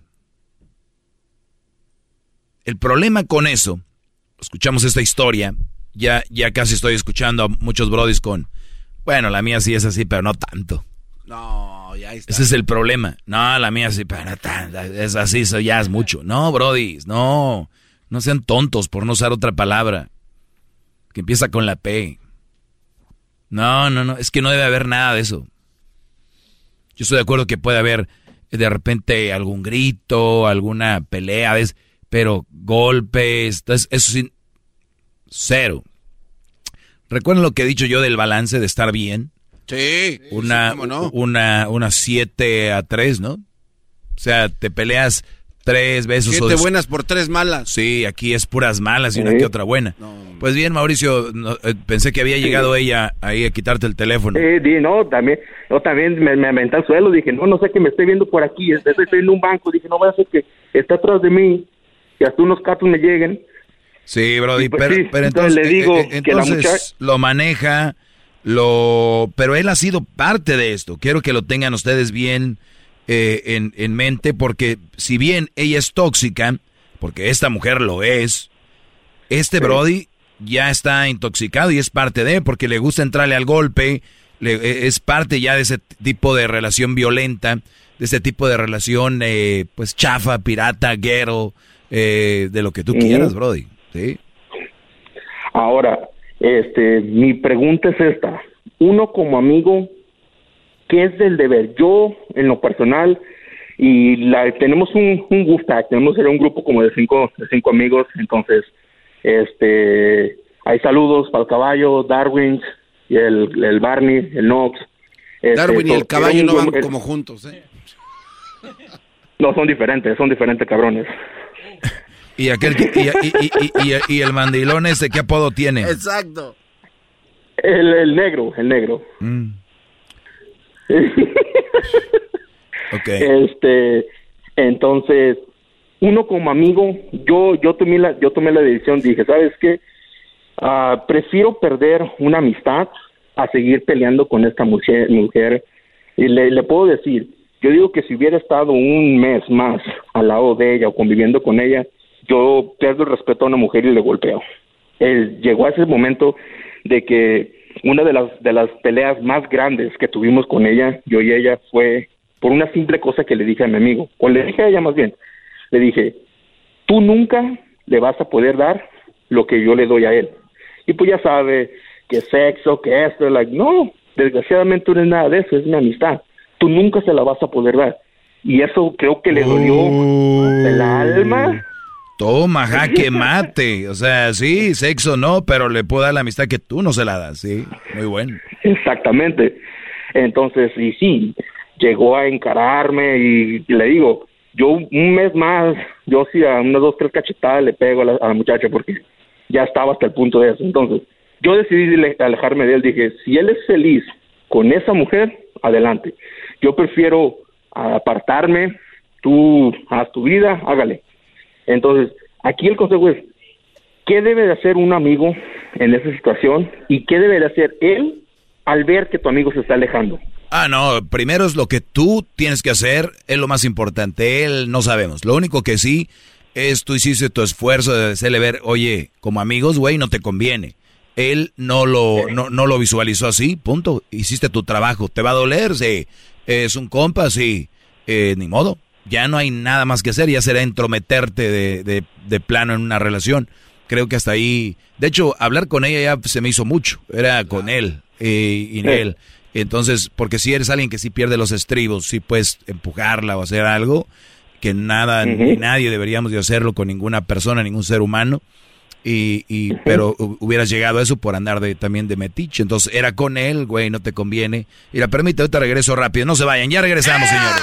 El problema con eso, escuchamos esta historia ya, ya casi estoy escuchando a muchos brodis con, bueno, la mía sí es así, pero no tanto. No, ya está. Ese es el problema. No, la mía sí, pero no tanto. Es así, eso ya es mucho. No, brodis, no. No sean tontos por no usar otra palabra. Que empieza con la P. No, no, no. Es que no debe haber nada de eso. Yo estoy de acuerdo que puede haber de repente algún grito, alguna pelea, pero golpes, eso sí, cero. ¿Recuerdan lo que he dicho yo del balance de estar bien? Sí. Una, una, una 7 a 3, ¿no? O sea, te peleas tres veces. Siete buenas por tres malas. Sí, aquí es puras malas y una que otra buena. pues bien, Mauricio, eh, pensé que había llegado ella ahí a quitarte el teléfono. Sí, no, también, no, también me, me aventé al suelo, dije, no, no sé que me estoy viendo por aquí, estoy, en un banco, dije, no voy a hacer que está atrás de mí y hasta unos catos me lleguen. Sí, Brody, pues pero, entonces, le digo eh, eh, que la lo maneja, lo, pero él ha sido parte de esto. Quiero que lo tengan ustedes bien eh, en, en, mente, porque si bien ella es tóxica, porque esta mujer lo es, este Brody ya está intoxicado y es parte de, porque le gusta entrarle al golpe, le, e, es parte ya de ese tipo de relación violenta, de ese tipo de relación, eh, pues chafa, pirata, guero, eh, de lo que tú quieras, Brody. ¿sí? Ahora, este, mi pregunta es esta. Uno como amigo ¿Qué es del deber? Yo, en lo personal, y la, tenemos un, un gusta, tenemos un grupo como de cinco, de cinco amigos, entonces, este, hay saludos para el caballo, Darwin, y el, el Barney, el Knox. Este, Darwin y el caballo no van como juntos, ¿eh? No, son diferentes, son diferentes cabrones. ¿Y, aquel, y, y, el mandilón ese qué apodo tiene? Exacto. El, el negro, el negro. Mm. Este, entonces, uno como amigo, yo, yo tomé la, yo tomé la decisión, dije, ¿sabes qué? Ah, prefiero perder una amistad a seguir peleando con esta mujer, mujer. Y le, le puedo decir, yo digo que si hubiera estado un mes más al lado de ella o conviviendo con ella, yo pierdo el respeto a una mujer y le golpeo. Él llegó a ese momento de que una de las, de las peleas más grandes que tuvimos con ella, yo y ella, fue por una simple cosa que le dije a mi amigo, o le dije a ella más bien, le dije, tú nunca le vas a poder dar lo que yo le doy a él. Y pues ya sabe que sexo, que esto, like, no, desgraciadamente no es nada de eso, es mi amistad. Tú nunca se la vas a poder dar. Y eso creo que le dolió el alma Toma, jaque mate. O sea, sí, sexo no, pero le puedo dar la amistad que tú no se la das, sí. Muy bueno. Exactamente. Entonces, y sí, llegó a encararme y, le digo, yo un mes más, yo sí a unas dos, tres cachetadas le pego a la, muchacha porque ya estaba hasta el punto de eso. Entonces, yo decidí alejarme de él. Dije, si él es feliz con esa mujer, adelante. Yo prefiero apartarme, tú haz tu vida, hágale. Entonces, aquí el consejo es, ¿qué debe de hacer un amigo en esa situación y qué debe de hacer él al ver que tu amigo se está alejando? Ah, no, primero es lo que tú tienes que hacer, es lo más importante, él no sabemos. Lo único que sí es tú hiciste tu esfuerzo de hacerle ver, oye, como amigos, güey, no te conviene. Él no lo, no, no lo visualizó así, punto. Hiciste tu trabajo. ¿Te va a doler? Sí. ¿Es un compa? Sí. Eh, ni modo ya no hay nada más que hacer, ya será entrometerte de, de, plano en una relación. Creo que hasta ahí, de hecho, hablar con ella ya se me hizo mucho, era con él eh, y él. Entonces, porque si eres alguien que sí pierde los estribos, sí puedes empujarla o hacer algo, que nada, ni nadie deberíamos de hacerlo con ninguna persona, ningún ser humano. Y, y pero hubieras llegado a eso por andar de, también de metiche. Entonces era con él, güey, no te conviene. Y la permite, ahorita regreso rápido. No se vayan, ya regresamos, señores.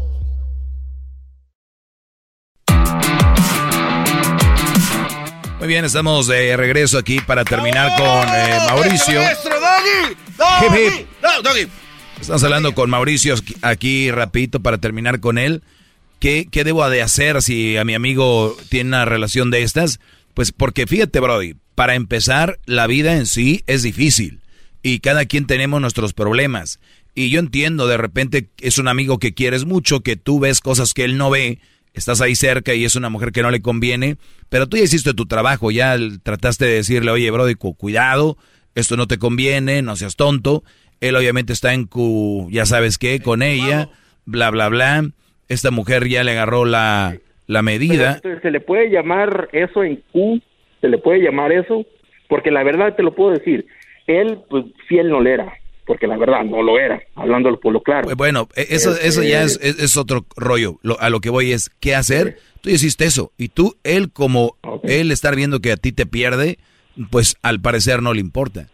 Muy bien, estamos de regreso aquí para terminar con eh, Mauricio. ¡Maestro Doggy! Hip, hip. Estamos hablando con Mauricio aquí rapidito para terminar con él. ¿Qué, ¿Qué debo de hacer si a mi amigo tiene una relación de estas? Pues porque fíjate, Brody, para empezar, la vida en sí es difícil y cada quien tenemos nuestros problemas. Y yo entiendo, de repente es un amigo que quieres mucho, que tú ves cosas que él no ve, estás ahí cerca y es una mujer que no le conviene, pero tú ya hiciste tu trabajo, ya trataste de decirle, oye, Brody, cu- cuidado, esto no te conviene, no seas tonto. Él obviamente está en cu, ya sabes qué, con ella, bla, bla, bla. Esta mujer ya le agarró la, la medida. Pero, ¿Se le puede llamar eso en Q? ¿Se le puede llamar eso? Porque la verdad te lo puedo decir, él pues fiel no le era, porque la verdad no lo era, hablándolo por lo claro. Bueno, e- eso, Este- eso ya es, es- otro rollo. Lo- a lo que voy es, ¿qué hacer? Tú hiciste eso. Y tú, él como él estar viendo que a ti te pierde, pues al parecer no le importa.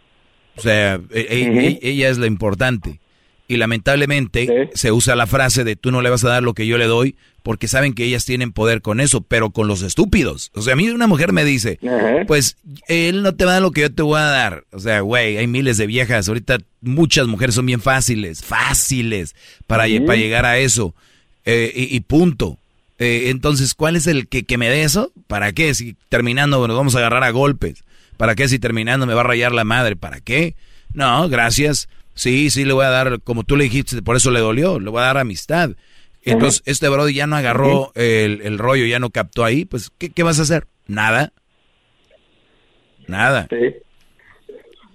O sea, e- e- e- ella es lo importante. Y lamentablemente se usa la frase de tú no le vas a dar lo que yo le doy porque saben que ellas tienen poder con eso, pero con los estúpidos. O sea, a mí una mujer me dice, pues él no te va a dar lo que yo te voy a dar. O sea, güey, hay miles de viejas. Ahorita muchas mujeres son bien fáciles, fáciles para, para llegar a eso. Eh, y, y punto. Eh, entonces, ¿cuál es el que, que me dé eso? ¿Para qué? Si terminando nos vamos a agarrar a golpes. ¿Para qué si terminando me va a rayar la madre? ¿Para qué? No, gracias. Sí, sí, le voy a dar, como tú le dijiste, por eso le dolió, le voy a dar amistad. Entonces, este brody ya no agarró el, el rollo, ya no captó ahí, pues, ¿qué, qué vas a hacer? Nada. Nada. Sí.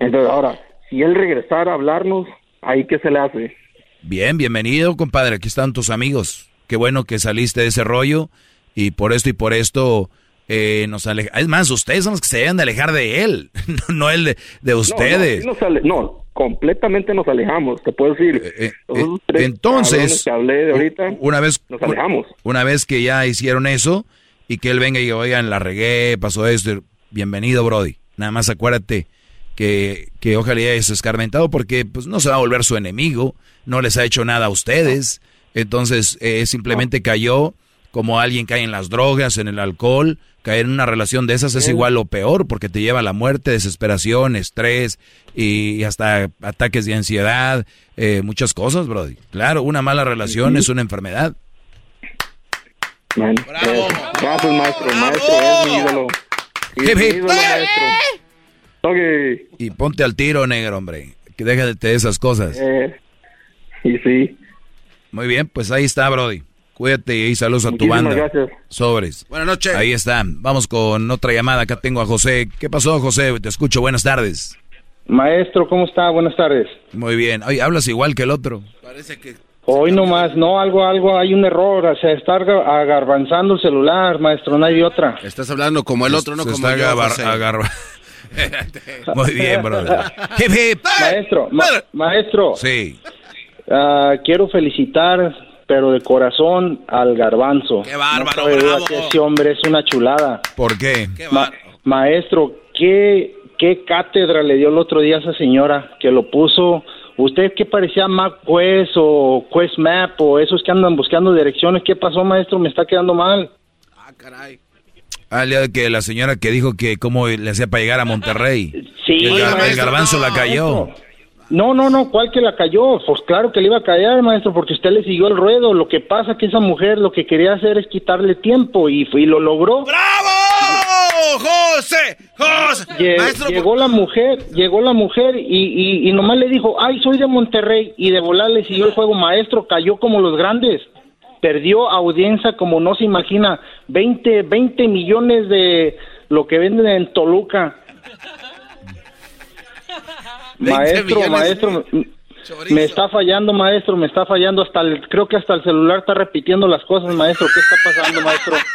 Entonces, ahora, si él regresara a hablarnos, ¿ahí qué se le hace? Bien, bienvenido, compadre. Aquí están tus amigos. Qué bueno que saliste de ese rollo y por esto y por esto eh, nos aleja. Es más, ustedes son los que se deben de alejar de él, no, no él de, de ustedes. No, no, completamente nos alejamos, te puedo decir. Esos tres cabrones Entonces, que hablé de ahorita, una vez, nos alejamos. una vez que ya hicieron eso y que él venga y diga, oigan, la regué, pasó esto, bienvenido, Brody. Nada más acuérdate que, que ojalá hayas escarmentado porque pues no se va a volver su enemigo, no les ha hecho nada a ustedes. Entonces, eh, simplemente cayó como alguien cae en las drogas, en el alcohol, caer en una relación de esas es igual o peor porque te lleva a la muerte, desesperación, estrés y hasta ataques de ansiedad, eh, muchas cosas, Brody. Claro, una mala relación es una enfermedad. Man, eh, gracias, maestro. Maestro es mi ídolo. Y Hip, mi hip. ídolo, maestro. Doggy. Y ponte al tiro, negro, hombre. Que déjate de esas cosas. Eh, y sí. Muy bien, pues ahí está, Brody. Cuídate y saludos a tu banda. gracias. Sobres. Buenas noches. Ahí está. Vamos con otra llamada. Acá tengo a José. ¿Qué pasó, José? Te escucho. Buenas tardes. Maestro, ¿cómo está? Buenas tardes. Muy bien. Oye, hablas igual que el otro. Parece que... Hoy nomás, no, algo, algo, hay un error, o sea, está aga- agarbanzando el celular, maestro, no hay otra. Estás hablando como el otro, no Se como está yo, José. Muy bien, brother. Hip, hip. Maestro, ma- maestro. Sí. ah, quiero felicitar, pero de corazón, al garbanzo. Qué bárbaro, ese hombre es una chulada. ¿Por qué? Ma- maestro, ¿qué, ¿qué cátedra le dio el otro día a esa señora que lo puso? ¿Usted qué parecía MapQuest o Quest Map o esos que andan buscando direcciones? ¿Qué pasó, maestro? Me está quedando mal. Ah, le- que la señora que dijo que cómo le hacía para llegar a Monterrey. Sí, el, gar- el maestro, garbanzo no, la cayó. No, no, no, ¿cuál que la cayó? Pues claro que le iba a callar, maestro, porque usted le siguió el ruedo. Lo que pasa que esa mujer lo que quería hacer es quitarle tiempo y, y lo logró. ¡Oh, José! ¡José! Lle- Maestro, llegó la mujer, llegó la mujer y, y, y nomás le dijo, ay, soy de Monterrey y de volar le siguió el juego maestro, cayó como los grandes, perdió audiencia como no se imagina, 20, 20 millones de lo que venden en Toluca. 20 Maestro, maestro, me está fallando, maestro, me está fallando hasta el, creo que hasta el celular está repitiendo las cosas, maestro, ¿qué está pasando, maestro?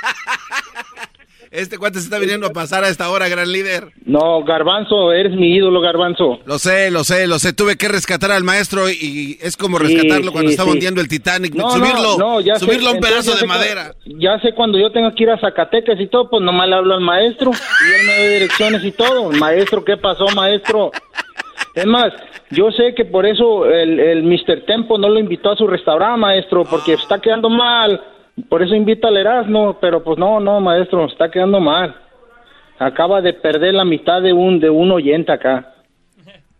Este cuate se está viniendo a pasar a esta hora, gran líder. No, Garbanzo, eres mi ídolo, Garbanzo. Lo sé, lo sé, lo sé. Tuve que rescatar al maestro y es como rescatarlo Sí, cuando sí, estaba sí. hundiendo el Titanic. No, subirlo, no, no, subirlo a un pedazo de madera. Ya sé cuando yo tengo que ir a Zacatecas y todo, pues nomás le hablo al maestro y él me da direcciones y todo. Maestro, ¿qué pasó, maestro? Es más, yo sé que por eso el, el Mr. Tempo no lo invitó a su restaurante, maestro, porque está quedando mal. Por eso invita al Erasmo, pero pues no, no, maestro, está quedando mal. Acaba de perder la mitad de un, de un oyente acá.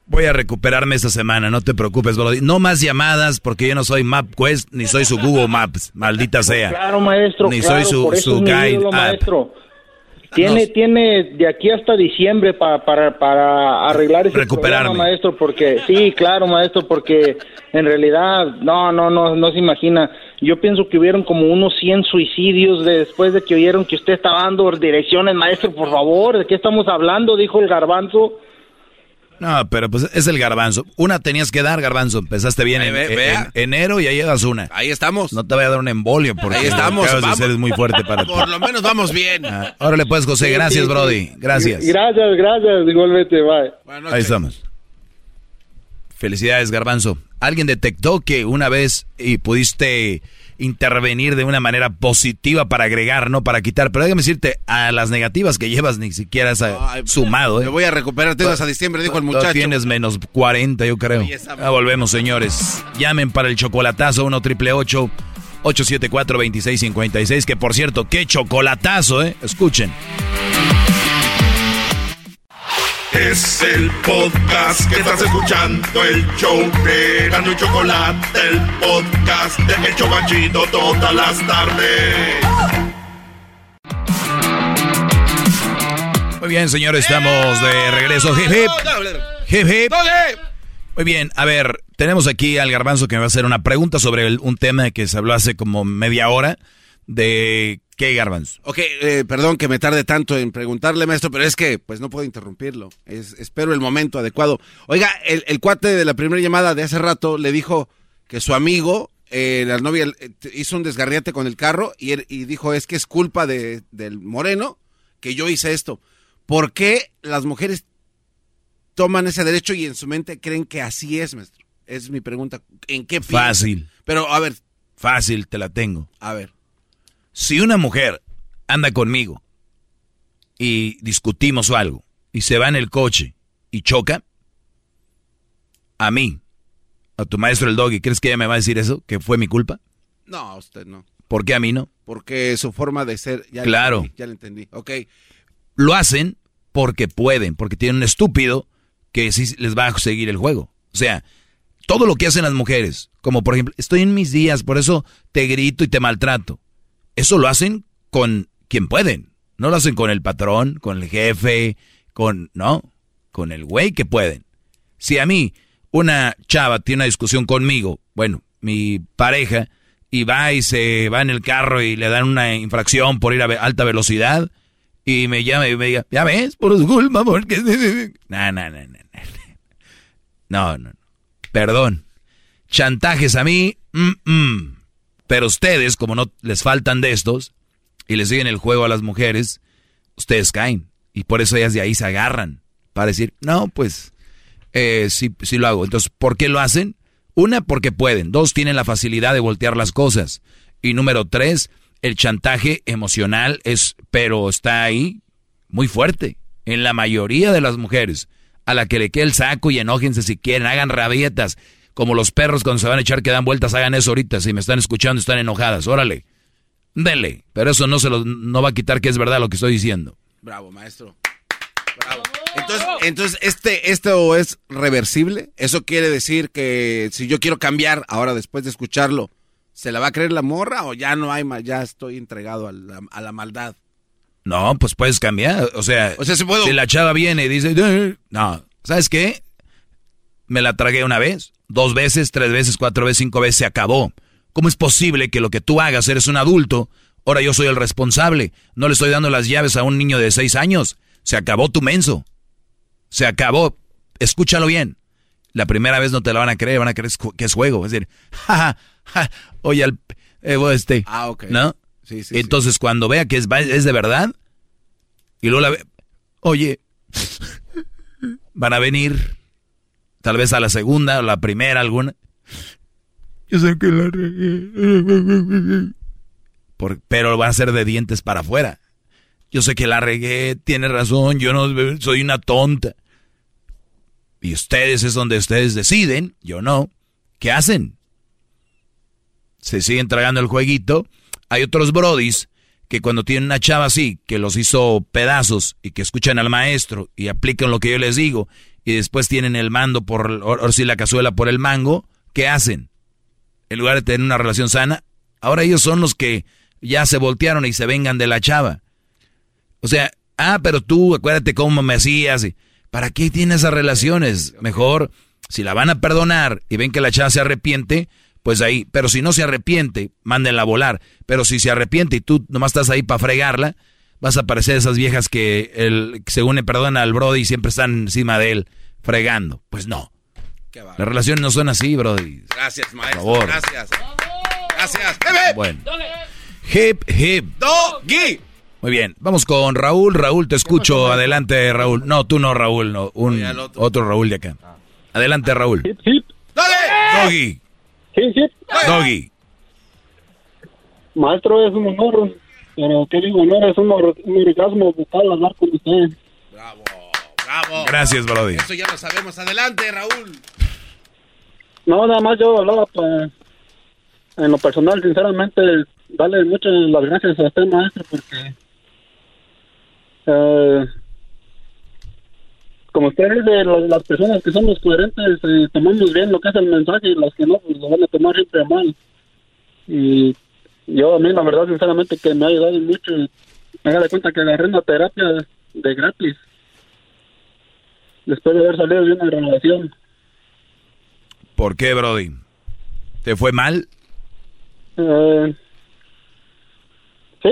Voy a recuperarme esta semana, no te preocupes, Brody. No más llamadas porque yo no soy MapQuest ni soy su Google Maps, maldita sea. Claro, maestro, Ni claro, soy su, por eso su guide ídolo, maestro. Tiene, tiene de aquí hasta diciembre pa- para, para arreglar ese problema, maestro, porque sí, claro, maestro, porque en realidad, no, no, no, no se imagina. Yo pienso que hubieron como unos 100 suicidios después de que oyeron que usted estaba dando direcciones, maestro, por favor, ¿de qué estamos hablando? Dijo el garbanzo. No, pero pues es el garbanzo. Una tenías que dar, garbanzo. Empezaste bien en, ve- en- vea. en enero y ya llevas una. Ahí estamos. No te voy a dar un embolio porque Ahí lo que estamos. vamos. hacer es muy fuerte para ti. Por lo menos vamos bien. Órale pues, José. Gracias, sí, Brody. Gracias. Gracias, gracias, igualmente, bye. Ahí estamos. Felicidades, Garbanzo. Alguien detectó que una vez y pudiste intervenir de una manera positiva para agregar, no para quitar. Pero déjame decirte, a las negativas que llevas ni siquiera has eh, sumado. ¿eh? Me voy a recuperar, tengo hasta diciembre, dijo el muchacho. Tienes menos 40, yo creo. Ya volvemos, señores. Llamen para el chocolatazo 1 triple 874 2656 Que por cierto, qué chocolatazo, ¿eh? Escuchen. Es el podcast que estás escuchando, el show de Gano y Chocolate, el podcast de El Chocachito todas las tardes. Muy bien, señores, estamos de regreso. Hip, hip. Hip, hip. Muy bien, a ver, tenemos aquí al garbanzo que me va a hacer una pregunta sobre el- un tema que se habló hace como media hora. ¿De qué garbanzo? Ok, eh, perdón que me tarde tanto en preguntarle, maestro, pero es que pues no puedo interrumpirlo. Es- espero el momento adecuado. Oiga, el, el cuate de la primera llamada de hace rato le dijo que su amigo, eh, la novia, eh, hizo un desgarriate con el carro y, y dijo es que es culpa de, del moreno que yo hice esto. ¿Por qué las mujeres toman ese derecho y en su mente creen que así es, maestro? Es mi pregunta. ¿En qué piensan? Fácil. Pero, a ver. Fácil, te la tengo. A ver. Si una mujer anda conmigo y discutimos o algo y se va en el coche y choca, a mí, a tu maestro el doggy, ¿crees que ella me va a decir eso? ¿Que fue mi culpa? No, usted no. ¿Por qué a mí no? Porque su forma de ser. Ya Claro. ya le entendí. Ok. Lo hacen porque pueden, porque tienen un estúpido que sí les va a seguir el juego. O sea, todo lo que hacen las mujeres, como por ejemplo, estoy en mis días, por eso te grito y te maltrato. Eso lo hacen con quien pueden. No lo hacen con el patrón, con el jefe, con, no, con el güey que pueden. Si a mí una chava tiene una discusión conmigo, bueno, mi pareja, y va y se va en el carro y le dan una infracción por ir a alta velocidad, y me llama y me diga, ya ves, por su culpa, porque... No, no, no, no. No, no, no. Perdón. Chantajes a mí, mm, mm. Pero ustedes, como no les faltan de estos, y les siguen el juego a las mujeres, ustedes caen. Y por eso ellas de ahí se agarran. Para decir, no, pues, eh, sí, sí lo hago. Entonces, ¿por qué lo hacen? Una, porque pueden. Dos, tienen la facilidad de voltear las cosas. Y número tres, el chantaje emocional es, pero está ahí muy fuerte. En la mayoría de las mujeres, a la que le quede el saco y enójense si quieren, hagan rabietas, como los perros cuando se van a echar que dan vueltas, hagan eso ahorita. Si me están escuchando, están enojadas, órale, dele. Pero eso no se lo, no va a quitar que es verdad lo que estoy diciendo. Bravo, maestro. Bravo. Entonces, entonces este, ¿esto es reversible? ¿Eso quiere decir que si yo quiero cambiar ahora después de escucharlo, ¿se la va a creer la morra o ya no hay más, ya estoy entregado a la, a la maldad? No, pues puedes cambiar. O sea, O sea, ¿se puedo- si la chava viene y dice, "Eh", no, ¿sabes qué? Me la tragué una vez, dos veces, tres veces, cuatro veces, cinco veces, se acabó. ¿Cómo es posible que lo que tú hagas, eres un adulto, ahora yo soy el responsable? No le estoy dando las llaves a un niño de seis años. Se acabó tu menso. Se acabó. Escúchalo bien. La primera vez no te la van a creer, van a creer que es juego. Es decir, ja, ja, ja, oye, al, eh, este. Ah, ok. ¿No? Sí, sí, Entonces, cuando vea que es, es de verdad, Y luego la ve, oye, van a venir, tal vez a la segunda o la primera, alguna. Yo sé que la regué. Por- pero va a ser de dientes para afuera. Yo sé que la regué, tiene razón, yo no soy una tonta. Y ustedes es donde ustedes deciden, yo no. ¿Qué hacen? Se siguen tragando el jueguito. Hay otros brodis que cuando tienen una chava así, que los hizo pedazos y que escuchan al maestro y aplican lo que yo les digo y después tienen el mando por, o, si la cazuela por el mango, ¿qué hacen? En lugar de tener una relación sana, ahora ellos son los que ya se voltearon y se vengan de la chava. O sea, ah, pero tú acuérdate cómo me hacías. ¿Para qué tienes esas relaciones? Mejor, si la van a perdonar y ven que la chava se arrepiente, pues ahí. Pero si no se arrepiente, mándenla a volar. Pero si se arrepiente y tú nomás estás ahí para fregarla, vas a parecer esas viejas que, el, que según le perdona al Brody siempre están encima de él fregando. Pues no. Las relaciones no son así, Brody. Gracias, maestro. Por favor. Gracias. Gracias. Bueno. Hip, hip. Doggy. Muy bien, vamos con Raúl. Raúl, te escucho. Adelante, Raúl. No, tú no, Raúl, no. Un, otro. Raúl de acá. Adelante, Raúl. Doggy. Sí, sí. Doggy. Maestro, es un honor, pero ¿qué digo? No, es un, or- un orgasmo vocal hablar con usted. Bravo. Gracias, Brody. Eso ya lo sabemos. Adelante, Raúl. No, nada más yo hablaba pues, en lo personal, sinceramente, darle muchas las gracias a usted, maestro, porque eh, como usted dice, la- las personas que somos coherentes eh, tomamos bien lo que es el mensaje y las que no, pues lo van a tomar siempre a mal. Y yo a mí, la verdad, sinceramente, que me ha ayudado mucho. Me da de cuenta que agarré una terapia de gratis después de haber salido de una relación. ¿Por qué, Brody? ¿Te fue mal? Eh, sí,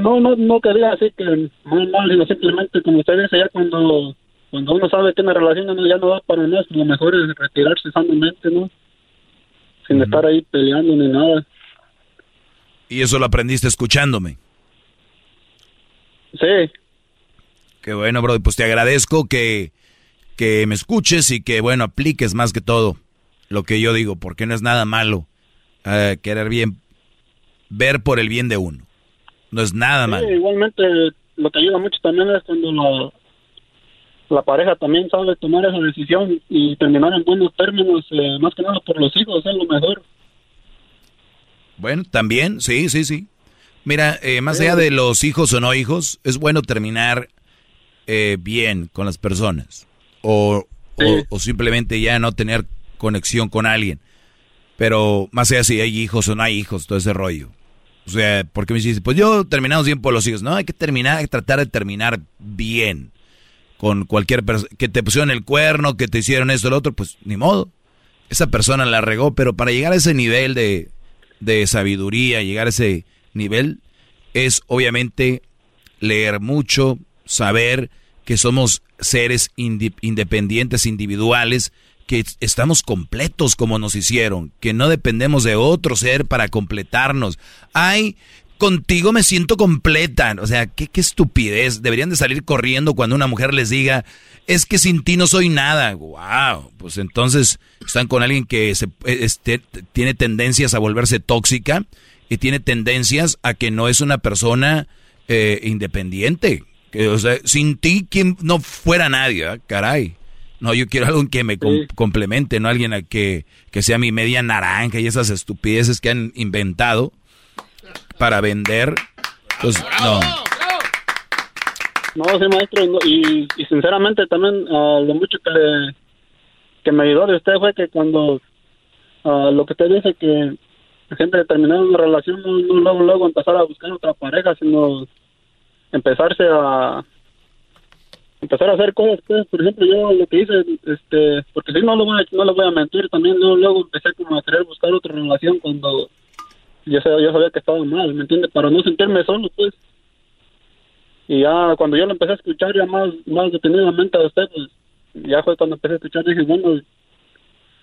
no, no, no quería decir que muy mal, sino simplemente, como usted dice, ya cuando, cuando uno sabe que una relación ya no, da para más, lo mejor es retirarse sanamente, ¿no? Sin estar ahí peleando ni nada. Y eso lo aprendiste escuchándome. Sí. Qué bueno, Brody. Pues te agradezco que, que me escuches y que, bueno, apliques más que todo lo que yo digo, porque no es nada malo eh, querer bien, ver por el bien de uno. No es nada Sí, malo. igualmente, lo que ayuda mucho también es cuando la, la pareja también sabe tomar esa decisión y terminar en buenos términos, eh, más que nada por los hijos, es lo mejor. Bueno, también, sí, sí, sí. Mira, eh, más allá de los hijos o no hijos, es bueno terminar eh, bien con las personas. O, o- o simplemente ya no tener conexión con alguien. Pero más allá si hay hijos o no hay hijos, todo ese rollo. O sea, porque me dices, pues yo terminamos bien por los hijos. No, hay que terminar, hay que tratar de terminar bien con cualquier persona. Que te pusieron el cuerno, que te hicieron esto, lo otro, pues ni modo. Esa persona la regó, pero para llegar a ese nivel de, de sabiduría, llegar a ese nivel, es obviamente leer mucho, saber que somos seres independientes, individuales, que estamos completos como nos hicieron, que no dependemos de otro ser para completarnos. Ay, contigo me siento completa. O sea, qué, qué estupidez. Deberían de salir corriendo cuando una mujer les diga, es que sin ti no soy nada. Wow, pues entonces están con alguien que se, este, tiene tendencias a volverse tóxica y tiene tendencias a que no es una persona eh, independiente. Que, o sea, sin ti, quien no fuera nadie, ¿ah? caray. No, yo quiero algo que me com- complemente, no alguien a que, que sea mi media naranja y esas estupideces que han inventado para vender. Pues, no. No, sí, maestro, y, sinceramente también ah, lo mucho que, le- que me ayudó de usted fue que cuando ah, lo que usted dice que siempre terminar una relación no, luego, luego empezar a buscar otra pareja, sino empezarse a empezar a hacer cosas, pues, por ejemplo, yo lo que hice, este, porque si no lo voy a, no lo voy a mentir, también luego, luego empecé como a querer buscar otra relación cuando yo, sabía- yo sabía que estaba mal, ¿me entiende? Para no sentirme solo, pues. Y ya cuando yo lo empecé a escuchar ya más, más detenidamente a usted, pues ya fue cuando empecé a escuchar, dije, bueno,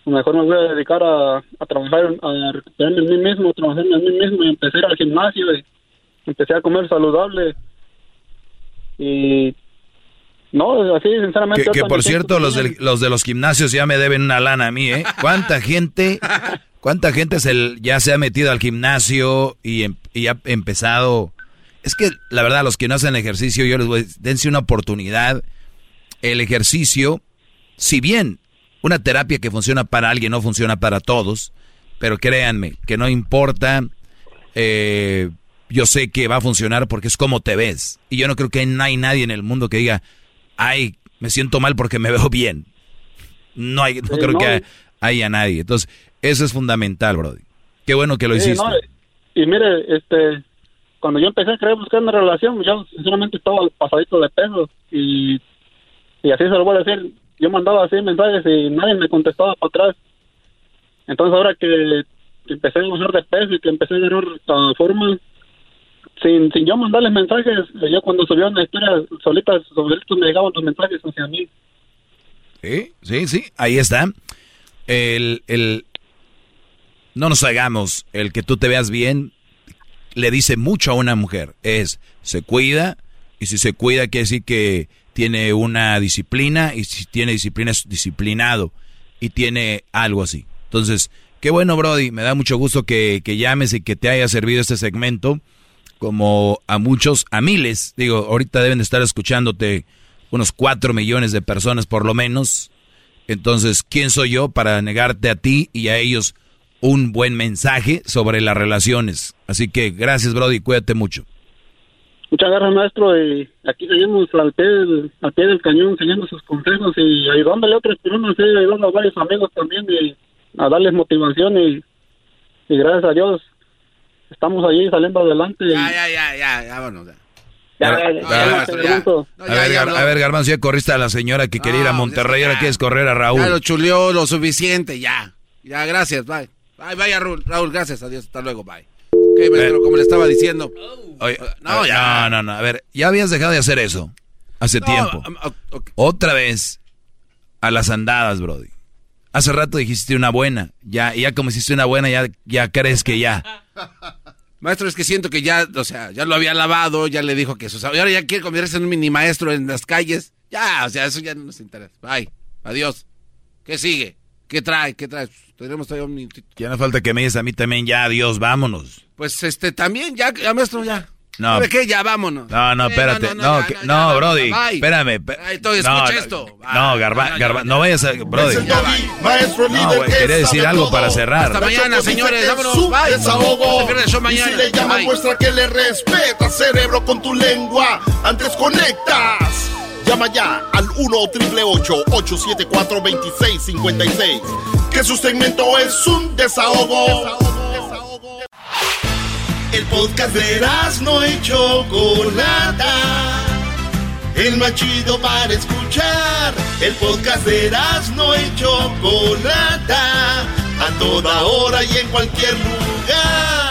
mejor me voy a dedicar a, a trabajar, a recuperarme en mí mismo, a trabajarme en mí mismo y empecé a ir al gimnasio y empecé a comer saludable. Y no, así sinceramente. Que, por cierto, los, del- los de los gimnasios ya me deben una lana a mí, ¿eh? ¿Cuánta gente, cuánta gente se, ya se ha metido al gimnasio y, em- y ha empezado? Es que la verdad, los que no hacen ejercicio, yo les voy, dense una oportunidad. El ejercicio, si bien una terapia que funciona para alguien no funciona para todos, pero créanme que no importa, eh, yo sé que va a funcionar porque es como te ves. Y yo no creo que no hay nadie en el mundo que diga, ay, me siento mal porque me veo bien. No hay, no Sí, creo no. que haya nadie. Entonces, eso es fundamental, Brody. Qué bueno que lo Sí, hiciste. no, y mire, este, cuando yo empecé a querer buscar una relación, yo sinceramente estaba pasadito de peso y, y así se lo voy a decir. Yo mandaba así mensajes y nadie me contestaba para atrás. Entonces ahora que, empecé a bajar de peso y que empecé a agarrar ah, forma, sin, sin yo mandarles mensajes, yo cuando subía una historia solitas, solitos me llegaban los mensajes hacia mí. Sí, sí, sí, ahí está. El, el, no nos hagamos, el que tú te veas bien le dice mucho a una mujer. Es, se cuida, y si se cuida quiere decir que tiene una disciplina, y si tiene disciplina es disciplinado, y tiene algo así. Entonces, qué bueno, Brody, me da mucho gusto que, que llames y que te haya servido este segmento, como a muchos, a miles, digo, ahorita deben de estar escuchándote unos cuatro millones de personas por lo menos. Entonces, ¿quién soy yo para negarte a ti y a ellos un buen mensaje sobre las relaciones? Así que gracias, Brody, cuídate mucho. Muchas gracias, maestro. Y aquí seguimos al pie, del, al pie del cañón, siguiendo sus consejos y ayudándole a otras personas, y ayudando a varios amigos también y a darles motivación. Y, y gracias a Dios estamos allí saliendo adelante. Ya, ya, ya, ya, ya, vámonos. ya. A ver, Garbanzo, ya corriste a la señora que quería ir a Monterrey, ahora quieres correr a Raúl. Ya lo chuleó lo suficiente, ya. Ya, gracias, bye. Bye, bye, Raúl, Raúl, gracias, adiós, hasta luego, bye. Ok, maestro, como le estaba diciendo. Oye, No, no, ya. no, no, no, a ver, ya habías dejado de hacer eso hace No, tiempo. um. Otra vez a las andadas, Brody. Hace rato dijiste una buena, ya, ya como hiciste una buena, ya, ya crees que ya. Maestro, es que siento que ya, o sea, ya lo había lavado, ya le dijo que eso. Y ahora ya quiere convertirse en un mini maestro en las calles. Ya, o sea, eso ya no nos interesa. Bye, adiós. ¿Qué sigue? ¿Qué trae? ¿Qué trae? Tenemos todavía un minutito. Ya no falta que me digas a mí también, ya, adiós, vámonos. Pues este, también, ya, ya maestro, ya. No. ¿Sabe qué? Ya, vámonos. No, no, Eh, espérate. no, No, que- ya, no, ya, Brody, bye. espérame. Ay, todo, no, escucha no, esto. No, Garba, Garba, no vayas a... Brody. Maestro No, líder que quería decir algo todo. para cerrar. Hasta mañana, señores, vámonos, bye. desahogo. No Y mañana. si le llaman, Bye. muestra que le respeta, cerebro, con tu lengua. Antes conectas. Llama ya al 1 874 2656 Que su segmento es un desahogo. El podcast de no y Chocolata. El más chido para escuchar. El podcast de no y Chocolata. A toda hora y en cualquier lugar.